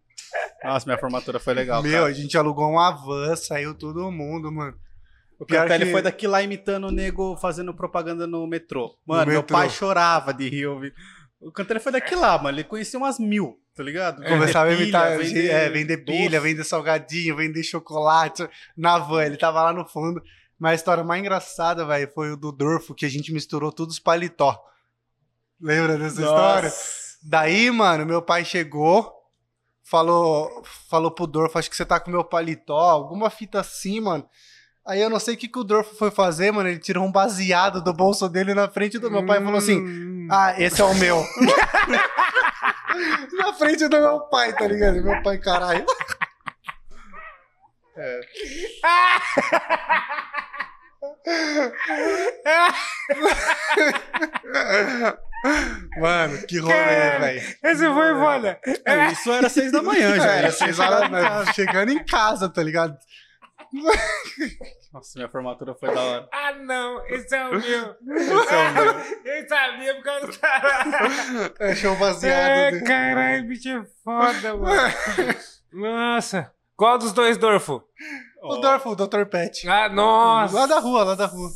Nossa, minha formatura foi legal.
Meu,
cara.
a gente alugou uma van, saiu todo mundo, mano.
O
pior
Cantelli
que-
foi daqui lá imitando o nego fazendo propaganda no metrô. Mano, meu
metrô.
pai chorava de rir. ouvindo. O Cantelli foi daqui lá, mano. Ele conhecia umas mil, tá ligado?
Começava a imitar,
pilha,
vender, é, vender pilha,
doce.
vender salgadinho, vender chocolate na van. Ele tava lá no fundo. Mas a história mais engraçada, velho, foi o do Dorfo, que a gente misturou todos os paletó. Lembra dessa história?
Nossa.
Daí, mano, meu pai chegou, falou, falou pro Dorfo, acho que você tá com meu paletó, alguma fita assim, mano. Aí eu não sei o que, que o Dorfo foi fazer, mano. Ele tirou um baseado do bolso dele na frente do meu pai e falou assim:
Hum.
Ah, esse é o meu. Na frente do meu pai, tá ligado? Meu pai, caralho. Mano, que rolê,
Cara,
velho.
Esse foi foda.
É, Isso era seis da manhã já.
É,
Era
seis
seis
horas, né? chegando em casa, tá ligado?
Nossa, minha formatura foi da hora.
Ah, não, esse é o meu.
Esse é o meu.
Eu sabia por causa do caralho.
É show baseado.
É,
né?
caralho, bicho é foda, mano. Nossa. Qual dos dois, Dorfo?
O Dorfo, o Dr. Pet.
Ah, nossa.
Lá da rua, lá da rua.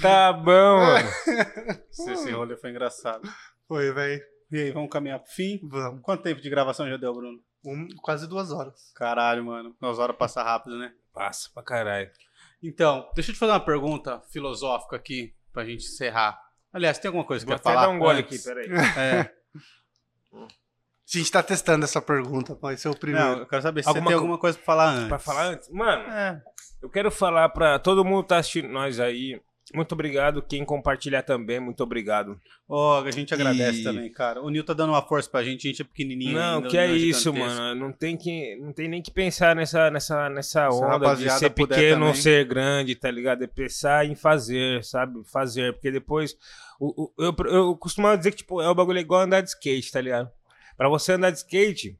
Tá bom, mano.
Esse, rolê foi engraçado.
Foi, velho.
E aí, vamos caminhar pro fim?
Vamos.
Quanto tempo de gravação já deu, Bruno?
Um- quase duas horas.
Caralho, mano. As horas passam rápido, né?
Passa pra caralho.
Então, deixa eu te fazer uma pergunta filosófica aqui, pra gente encerrar. Aliás, tem alguma coisa que
Vou
quer
até
falar?
dar um gole aqui, peraí.
É.
A gente tá testando essa pergunta, vai ser o primeiro.
Não, eu quero saber se
Alguma
você tem alguma coisa pra falar antes.
Pra falar antes? Mano,
É.
eu quero falar pra todo mundo que tá assistindo nós aí. Muito obrigado. Quem compartilhar também, muito obrigado.
Ó, a gente agradece
E-
também, cara. O Nil tá dando uma força pra gente, a gente é pequenininho
Não,
ainda,
que é
não
isso, mano. Não tem, que, não tem nem que pensar nessa, nessa, nessa
Se
onda de ser pequeno ou ser grande, tá ligado? É pensar em fazer, sabe? Fazer. Porque depois. O, o- eu, eu costumava dizer que, tipo, é o bagulho igual andar de skate, tá ligado? Pra você andar de skate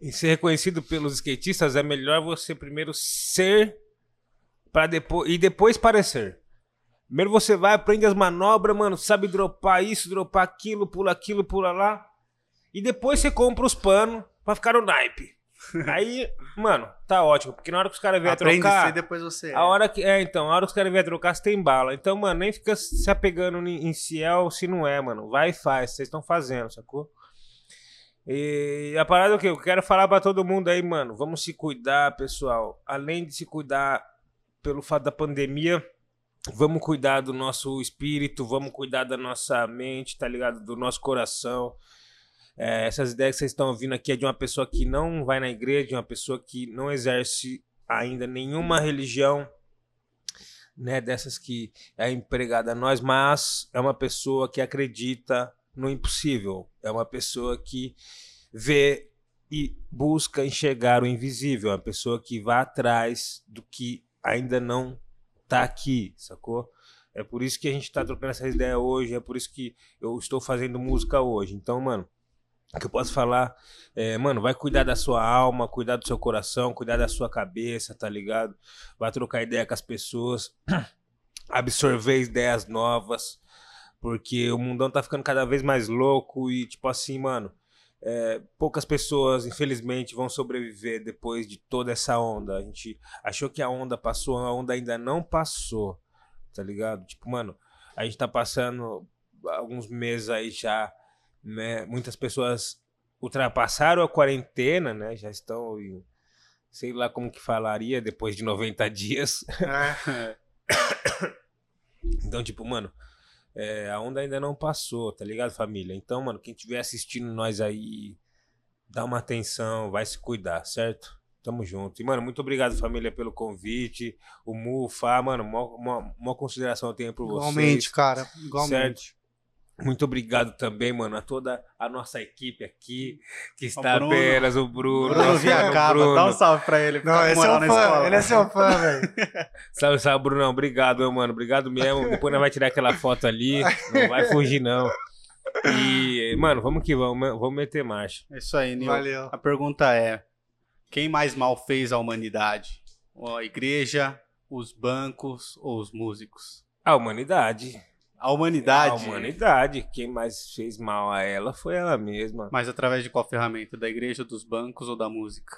e ser reconhecido pelos skatistas, é melhor você primeiro ser para depois e depois parecer. Primeiro você vai, aprende as manobras, mano, sabe dropar isso, dropar aquilo, pula aquilo, pula lá. E depois você compra os panos pra ficar no naipe. Aí, mano, tá ótimo. Porque na hora que os caras vierem trocar.
depois você é.
A hora que. É, então, a hora que os caras vierem trocar, você tem bala. Então, mano, nem fica se apegando em, em Ciel se não é, mano. Vai e faz. Vocês estão fazendo, sacou? E a parada é o que eu quero falar pra todo mundo aí, mano. Vamos se cuidar, pessoal. Além de se cuidar pelo fato da pandemia, vamos cuidar do nosso espírito, vamos cuidar da nossa mente, tá ligado? Do nosso coração. É, essas ideias que vocês estão ouvindo aqui é de uma pessoa que não vai na igreja, de uma pessoa que não exerce ainda nenhuma religião, né? Dessas que é empregada a nós, mas é uma pessoa que acredita no impossível. É uma pessoa que vê e busca enxergar o invisível. É uma pessoa que vai atrás do que ainda não tá aqui, sacou? É por isso que a gente tá trocando essa ideia hoje, é por isso que eu estou fazendo música hoje. Então, mano, o que eu posso falar é, mano, vai cuidar da sua alma, cuidar do seu coração, cuidar da sua cabeça, tá ligado? Vai trocar ideia com as pessoas, absorver ideias novas, porque o mundão tá ficando cada vez mais louco e, tipo assim, mano, é, poucas pessoas, infelizmente, vão sobreviver depois de toda essa onda. A gente achou que a onda passou, a onda ainda não passou, tá ligado? Tipo, mano, a gente tá passando alguns meses aí já, né? Muitas pessoas ultrapassaram a quarentena, né? Já estão em, sei lá como que falaria depois de 90 dias.
É.
Então, tipo, mano, é, a onda ainda não passou, tá ligado, família? Então, mano, quem estiver assistindo nós aí, dá uma atenção, vai se cuidar, certo? Tamo junto. E, mano, muito obrigado, família, pelo convite. O Mu, o Fá, mano, mó consideração eu tenho por vocês.
Igualmente, cara. Igualmente.
Muito obrigado também, mano, a toda a nossa equipe aqui, que está
Bruno.
apenas o Bruno.
Bruno Viacaba,
Bruno.
dá um salve pra ele.
Não, esse é
na
fã.
escola.
Ele é seu fã, velho.
Salve, salve, Brunão. Obrigado, meu mano. Obrigado mesmo. Depois nós vai tirar aquela foto ali. Não vai fugir, não. E, mano, vamos que vamos. Vamos meter marcha.
É isso aí, Nil.
Valeu.
A pergunta é: quem mais mal fez a humanidade? A igreja, os bancos ou os músicos?
A humanidade.
A humanidade.
A humanidade. Quem mais fez mal a ela foi ela mesma.
Mas através de qual ferramenta? Da igreja, dos bancos ou da música?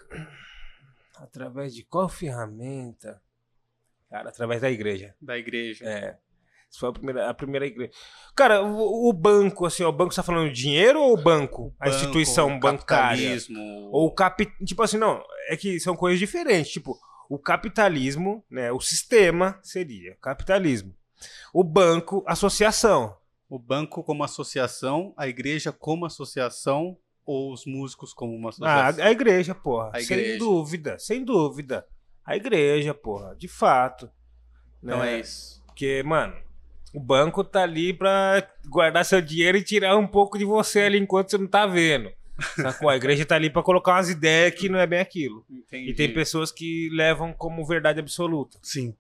Através de qual ferramenta? Cara, através da igreja.
Da igreja.
É. Isso foi a primeira, a primeira igreja. Cara, o, o banco, assim, ó, o banco você tá falando de dinheiro ou o banco? a
Banco,
instituição bancária?
capitalismo.
Ou o capi... Tipo assim, não, é que são coisas diferentes. Tipo, o capitalismo, né? O sistema seria capitalismo. O banco, associação.
O banco como associação, a igreja como associação ou os músicos como uma
Ah,
associação?
a igreja, porra.
A
Sem
igreja.
dúvida, sem dúvida. A igreja, porra, de fato.
Então
né?
é isso.
Porque, mano, O banco tá ali pra guardar seu dinheiro e tirar um pouco de você ali enquanto você não tá vendo. Sacou? A igreja tá ali pra colocar umas ideias que não é bem aquilo.
Entendi.
E tem pessoas que levam como verdade absoluta.
Sim.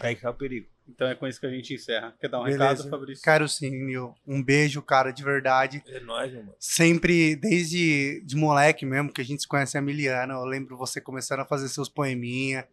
Aí que é o perigo.
Então é com isso que a gente encerra. Quer dar um
Beleza.
recado, Fabrício?
Quero sim, Nil. Um beijo, cara, de verdade.
É nóis, meu mano.
Sempre, desde de moleque mesmo, que a gente se conhece a Miliana, eu lembro você começando a fazer seus poeminha.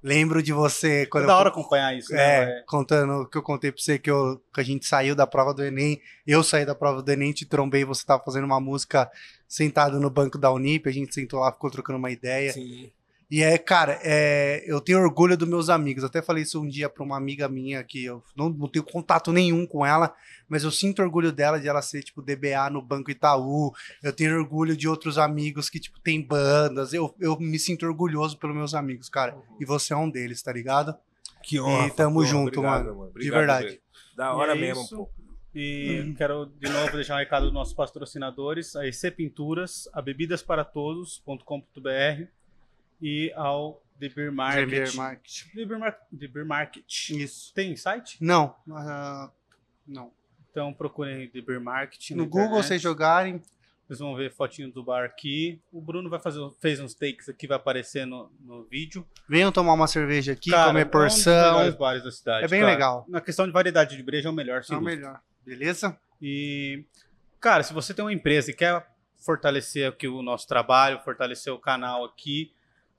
Lembro de você quando
É
eu
da hora acompanhar isso, né?
É, contando o que eu contei pra você que, eu, que a gente saiu da prova do Enem. Eu saí da prova do Enem, te trombei, você tava fazendo uma música sentado no banco da Unip, a gente sentou lá, ficou trocando uma ideia.
Sim.
E é, cara, é, eu tenho orgulho dos meus amigos. Até falei isso um dia pra uma amiga minha que eu não, não tenho contato nenhum com ela, mas eu sinto orgulho dela de ela ser, tipo, DBA no Banco Itaú. Eu tenho orgulho de outros amigos que, tipo, tem bandas. Eu, eu me sinto orgulhoso pelos meus amigos, cara. E você é um deles, tá ligado?
Que
E tamo junto, mano. De verdade.
Da hora
é
mesmo,
isso.
pô.
E quero de novo deixar um recado dos nossos patrocinadores, a EC Pinturas, a bebidasparaTodos.com.br e ao The Beer Market.
Premier Market.
The Beer, Mar- The Beer Market.
Isso.
Tem site?
Não, ah, não.
Então procurem The Beer Market.
No Google,
internet.
vocês jogarem.
Vocês vão ver fotinho do bar aqui. O Bruno vai fazer, fez uns takes aqui, vai aparecer no, no vídeo.
Venham tomar uma cerveja aqui,
Cara,
comer
é um dos
porção.
melhores bares da cidade.
É bem
cara.
legal.
Na questão de variedade de breja é o melhor,
É
sem
o melhor. Beleza?
E, cara, se você tem uma empresa e quer fortalecer aqui o nosso trabalho, fortalecer o canal aqui,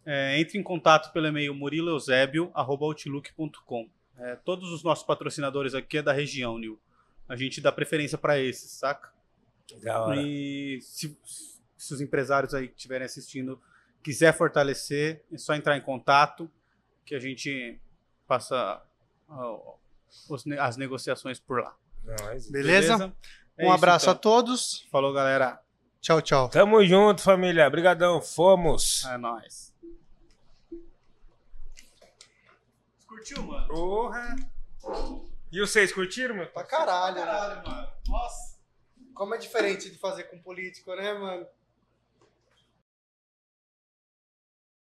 é, entre em contato pelo e-mail muriloeusebio.outlook.com. É, todos os nossos patrocinadores aqui é da região, Nil. A gente dá preferência para esses, saca?
Da hora.
E se, se os empresários aí que estiverem assistindo quiser fortalecer, é só entrar em contato que a gente passa ó, os as negociações por lá.
Nós.
Beleza?
É
um
isso,
abraço
então.
a todos.
Falou, galera.
Tchau, tchau.
Tamo junto, família. Obrigadão. Fomos.
É nóis. Curtiu, mano?
Porra. E vocês curtiram, meu?
Pra caralho, né?
mano. Nossa.
Como é diferente de fazer com político, né, mano?